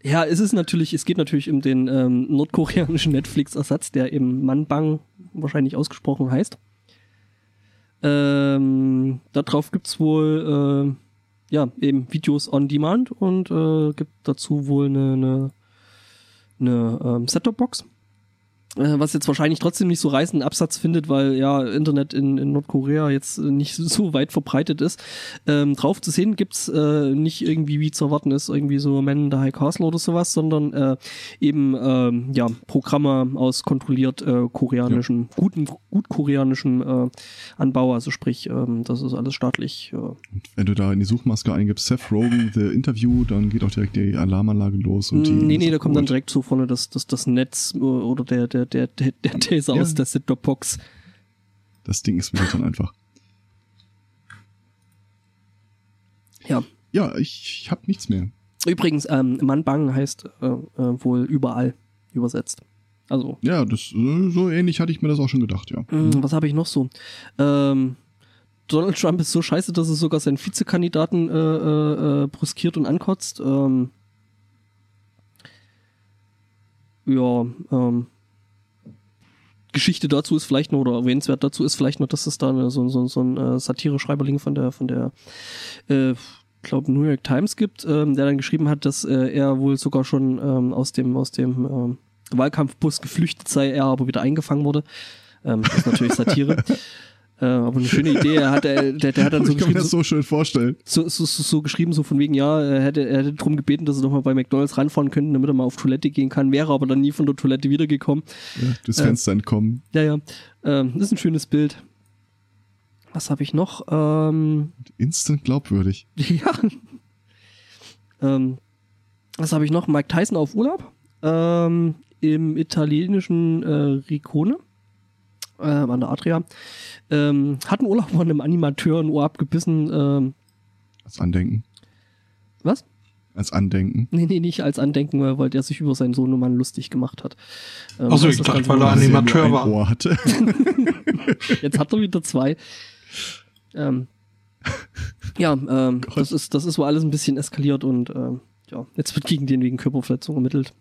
ja, es ist natürlich, es geht natürlich um den ähm, nordkoreanischen Netflix-Ersatz, der eben Manbang wahrscheinlich ausgesprochen heißt. Ähm, darauf gibt's wohl äh, ja eben Videos on Demand und äh, gibt dazu wohl eine, eine, eine ähm, Set-Top-Box. Äh, was jetzt wahrscheinlich trotzdem nicht so reißenden Absatz findet, weil ja Internet in, in Nordkorea jetzt nicht [LAUGHS] so weit verbreitet ist. Ähm, drauf zu sehen gibt's äh, nicht irgendwie, wie zu erwarten ist, irgendwie so Man in the High Castle oder sowas, sondern äh, eben ähm, ja Programme aus kontrolliert äh, koreanischen, ja. guten, gut koreanischen äh, Anbau, also sprich, ähm, das ist alles staatlich. Äh. Wenn du da in die Suchmaske eingibst, Seth Rogen, The Interview, dann geht auch direkt die Alarmanlage los. Und die nee, nee, da kommt dann direkt so vorne das, das, das Netz äh, oder der, der der, der, der Taser ja. aus der Sit-Box. Das Ding ist mir dann einfach. Ja. Ja, ich, ich habe nichts mehr. Übrigens, ähm, Manbang heißt äh, äh, wohl überall übersetzt. Also. Ja, das äh, so ähnlich hatte ich mir das auch schon gedacht, ja. Mhm, was habe ich noch so? Ähm, Donald Trump ist so scheiße, dass er sogar seinen Vizekandidaten äh, äh, äh bruskiert und ankotzt. Ähm, ja, ähm, Geschichte dazu ist vielleicht nur, oder erwähnenswert dazu ist vielleicht nur, dass es da so, so, so ein äh, Satire-Schreiberling von der, von der, äh, glaube New York Times gibt, ähm, der dann geschrieben hat, dass äh, er wohl sogar schon ähm, aus dem, aus dem ähm, Wahlkampfbus geflüchtet sei, er aber wieder eingefangen wurde. Ähm, das ist natürlich Satire. [LAUGHS] Äh, aber eine schöne Idee. Er hat, der, der hat dann [LAUGHS] so ich kann mir das so schön vorstellen. So, so, so, so geschrieben, so von wegen, ja, er hätte, er hätte darum gebeten, dass er doch mal bei McDonalds ranfahren könnte, damit er mal auf Toilette gehen kann, wäre aber dann nie von der Toilette wiedergekommen. Ja, das Fenster äh, entkommen. Ja, ja. Ähm, das ist ein schönes Bild. Was habe ich noch? Ähm, Instant glaubwürdig. [LAUGHS] Ja. ähm, was habe ich noch? Mike Tyson auf Urlaub. Ähm, Im italienischen äh, Ricone äh, an der Adria. Ähm, hat ein Urlaub von einem Animateur ein Ohr abgebissen. Ähm, als Andenken. Was? Als Andenken. Nee, nee, nicht als Andenken, weil der sich über seinen Sohnemann lustig gemacht hat. Ähm, Achso, ich dachte, weil er Animateur war. Ohr hatte. [LAUGHS] Jetzt hat er wieder zwei. Ähm, ja, ähm, das ist, das ist wohl alles ein bisschen eskaliert und ähm, ja, jetzt wird gegen den wegen Körperverletzung ermittelt.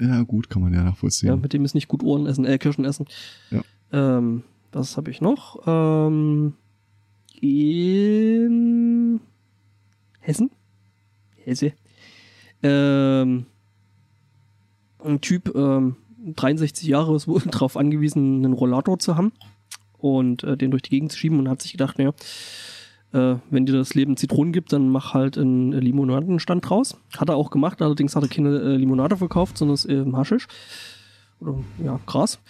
Ja, gut, kann man ja nachvollziehen. Ja, mit dem ist nicht gut Ohren essen, äh, Kirschen essen. Ja. Ähm, was habe ich noch? Ähm, in Hessen? Hesse. Ähm, ein Typ, ähm, 63 Jahre, ist wohl [LAUGHS] darauf angewiesen, einen Rollator zu haben und äh, den durch die Gegend zu schieben und hat sich gedacht, naja, äh, wenn dir das Leben Zitronen gibt, dann mach halt einen Limonadenstand draus. Hat er auch gemacht, allerdings hat er keine äh, Limonade verkauft, sondern es äh, Haschisch. Oder ja, Gras.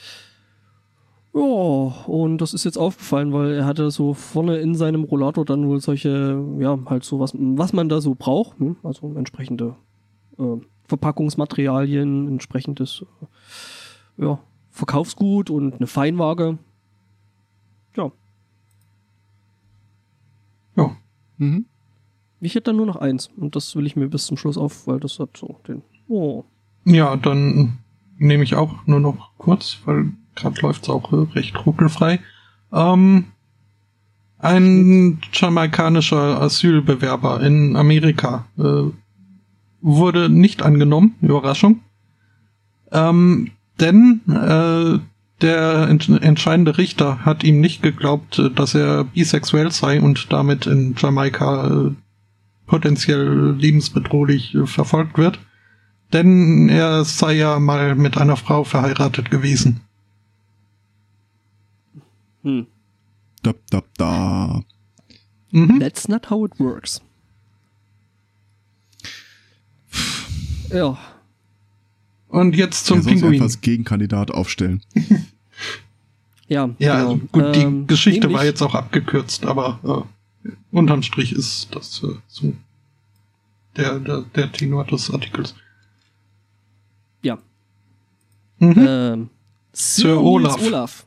Ja, und das ist jetzt aufgefallen, weil er hatte so vorne in seinem Rollator dann wohl solche, ja, halt so was, was man da so braucht, hm? also entsprechende äh, Verpackungsmaterialien, entsprechendes äh, ja, Verkaufsgut und eine Feinwaage. Ja. Ja. Mhm. Ich hätte dann nur noch eins und das will ich mir bis zum Schluss auf, weil das hat so den. Oh. Ja, dann nehme ich auch nur noch kurz, weil gerade läuft's auch recht ruckelfrei. Ähm, ein jamaikanischer Asylbewerber in Amerika äh, wurde nicht angenommen, Überraschung. Ähm, denn äh, der ent entscheidende Richter hat ihm nicht geglaubt, dass er bisexuell sei und damit in Jamaika äh, potenziell lebensbedrohlich äh, verfolgt wird. Denn er sei ja mal mit einer Frau verheiratet gewesen. Hm. Da, da, da. Mhm. That's not how it works. Ja. Und jetzt zum er Pinguin. Einfach als Gegenkandidat aufstellen. [LAUGHS] ja. Ja, genau. also gut, die ähm, Geschichte war jetzt auch abgekürzt, aber äh, unterm Strich ist das äh, so der, der, der Tenor des Artikels. Ja. Mhm. Ähm, Sir, Sir Olaf. Olaf.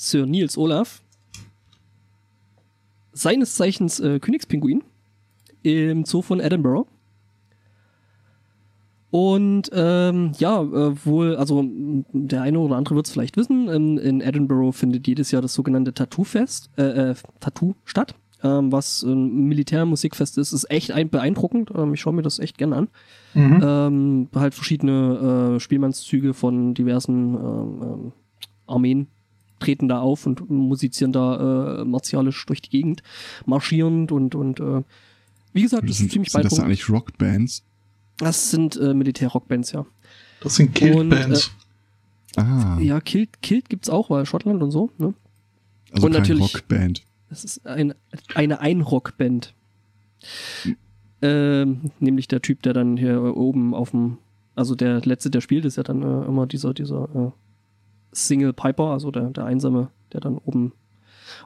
Sir Niels Olaf, seines Zeichens äh, Königspinguin im Zoo von Edinburgh. Und ähm, ja, äh, wohl, also der eine oder andere wird es vielleicht wissen, in, in, Edinburgh findet jedes Jahr das sogenannte Tattoo-Fest, äh, äh, Tattoo statt, ähm, was ein Militärmusikfest ist, ist echt ein, beeindruckend. Ähm, ich schaue mir das echt gerne an. Mhm. Ähm, halt verschiedene äh, Spielmannszüge von diversen ähm, ähm, Armeen treten da auf und musizieren da äh, martialisch durch die Gegend, marschierend und, und äh, wie gesagt, das, das ist ziemlich sind Das sind eigentlich Rockbands? Das sind äh, Militär-Rockbands, ja. Das sind Killbands. Ah, Ja, Kilt, Kilt gibt's auch, weil Schottland und so, ne? also und kein natürlich- Rockband. Das ist ein, eine Einrockband. Ähm, nämlich der Typ, der dann hier oben auf dem, also der letzte, der spielt, ist ja dann äh, immer dieser, dieser äh, Single Piper, also der, der Einsame, der dann oben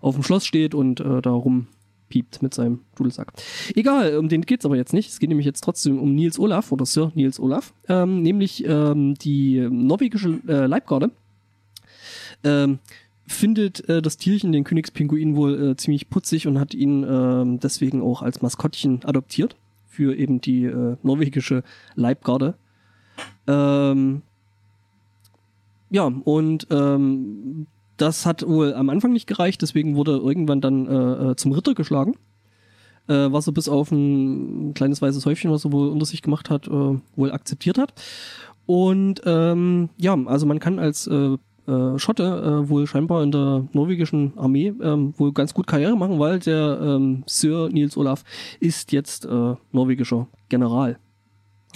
auf dem Schloss steht und äh, da rumpiept mit seinem Dudelsack. Egal, um den geht's aber jetzt nicht. Es geht nämlich jetzt trotzdem um Nils Olaf oder Sir Nils Olaf, ähm, nämlich ähm, die norwegische äh, Leibgarde. Ähm, findet äh, das Tierchen, den Königspinguin, wohl äh, ziemlich putzig und hat ihn ähm, deswegen auch als Maskottchen adoptiert für eben die äh, norwegische Leibgarde. Ähm, ja, und ähm, das hat wohl am Anfang nicht gereicht, deswegen wurde er irgendwann dann äh, äh, zum Ritter geschlagen. Äh, was er bis auf ein kleines weißes Häufchen, was er wohl unter sich gemacht hat, äh, wohl akzeptiert hat. Und ähm, ja, also man kann als äh, äh, Schotte äh, wohl scheinbar in der norwegischen Armee ähm, wohl ganz gut Karriere machen, weil der ähm, Sir Nils Olaf ist jetzt äh, norwegischer General.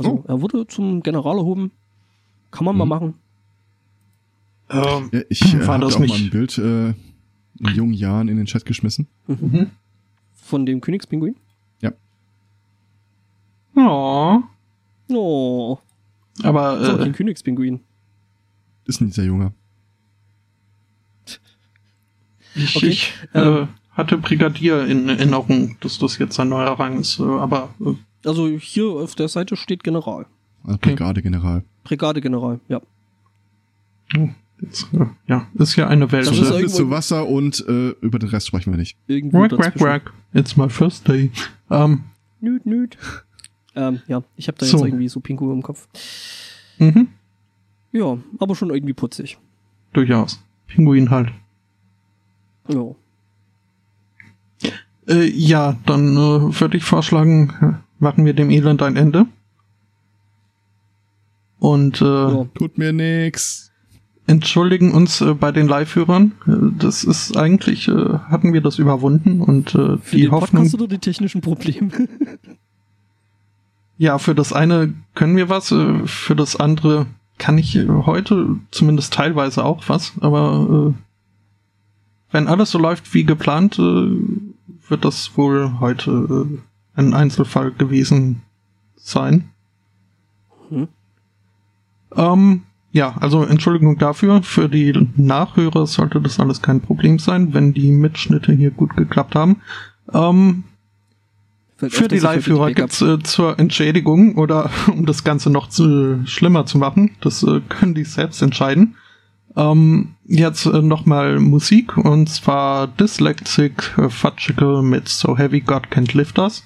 Also Oh. er wurde zum General erhoben. Kann man mal Mhm. machen. Ähm, Ja, ich äh, War habe auch mal nicht- ein Bild äh, in jungen Jahren in den Chat geschmissen. mhm. Von dem Königspinguin. Ja, Oh, aber so, äh, kein Königspinguin. Ist ein sehr junger. ich, Okay, ich ähm, äh, hatte Brigadier in Erinnerung, dass das jetzt ein neuer Rang ist. Äh, aber äh, Also hier auf der Seite steht General. Also Brigadegeneral. Brigadegeneral, ja. äh, ja, ist ja eine Welt. Das So, ist das zu Wasser und äh, über den Rest sprechen wir nicht. Irgendwo quack, dazwischen. quack. It's my first day. Ähm, Nüt, nüt. Ähm, ja, ich habe da So. jetzt irgendwie so Pingu im Kopf. mhm, Ja, aber schon irgendwie putzig. durchaus. Pinguin halt. Ja. Äh, ja, dann äh, würde ich vorschlagen, machen wir dem Elend ein Ende. Und äh, ja. Tut mir nix. Entschuldigen uns äh, bei den Live-Hörern. Äh, das ist eigentlich, äh, hatten wir das überwunden und äh, Für die den Hoffnung. Podcast oder die technischen Probleme? Ja, für das eine können wir was, äh, für das andere kann ich äh, heute zumindest teilweise auch was, aber wenn alles so läuft wie geplant, wird das wohl heute ein Einzelfall gewesen sein. Hm. Ähm, ja, also Entschuldigung dafür. Für die Nachhörer sollte das alles kein Problem sein, wenn die Mitschnitte hier gut geklappt haben. Ähm, für die Live-Hörer gibt's äh, zur Entschädigung oder [LAUGHS] um das Ganze noch zu, schlimmer zu machen, das äh, können die selbst entscheiden. Ähm, jetzt äh, nochmal Musik und zwar Dyslexic äh, Fudgical mit So Heavy God Can't Lift Us.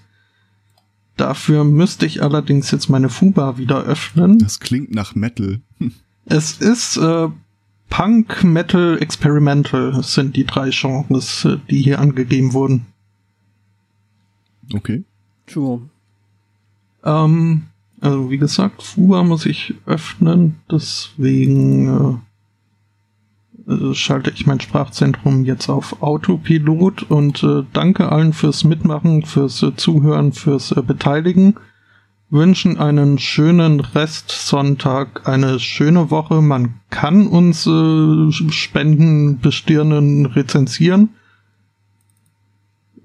Dafür müsste ich allerdings jetzt meine Fuba wieder öffnen. Das klingt nach Metal. Es ist äh, Punk, Metal, Experimental das sind die drei Genres, äh, die hier angegeben wurden. Okay. Sure. Ähm, also wie gesagt, Fuba muss ich öffnen, deswegen äh, äh, schalte ich mein Sprachzentrum jetzt auf Autopilot und äh, danke allen fürs Mitmachen, fürs äh, Zuhören, fürs äh, Beteiligen. Wünschen einen schönen Restsonntag, eine schöne Woche. Man kann uns äh, Spenden bestirnen, rezensieren.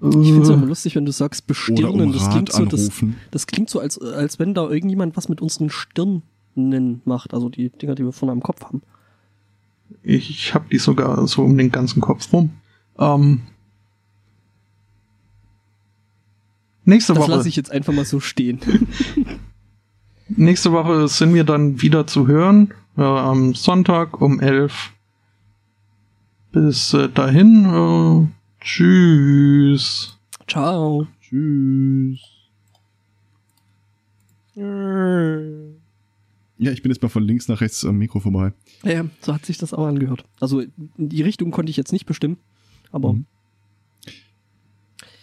Ich finde es Äh, immer lustig, wenn du sagst bestirnen. um Das klingt so, das, das klingt so, als, als wenn da irgendjemand was mit unseren Stirnen macht. Also die Dinger, die wir vorne am Kopf haben. Ich, ich habe die sogar so um den ganzen Kopf rum. Ähm, nächste Das Woche. lasse ich jetzt einfach mal so stehen. [LAUGHS] Nächste Woche sind wir dann wieder zu hören. Äh, am Sonntag um 11. Bis äh, dahin. Äh, tschüss. Ciao. Tschüss. Ja, ich bin jetzt mal von links nach rechts am Mikro vorbei. ja, so hat sich das aber angehört. Also die Richtung konnte ich jetzt nicht bestimmen. Aber Mhm.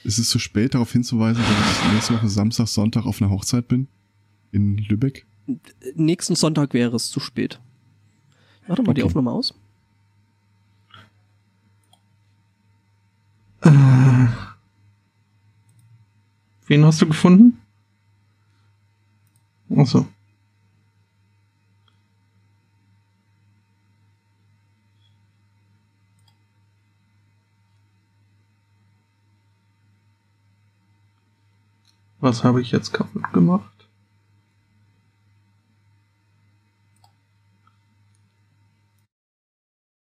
Ist es zu spät, darauf hinzuweisen, dass ich nächste Woche Samstag, Sonntag auf einer Hochzeit bin? In Lübeck? nächsten Sonntag wäre es zu spät. Warte mal die Okay. Aufnahme aus. Äh, wen hast du gefunden? Achso. Was habe ich jetzt kaputt gemacht?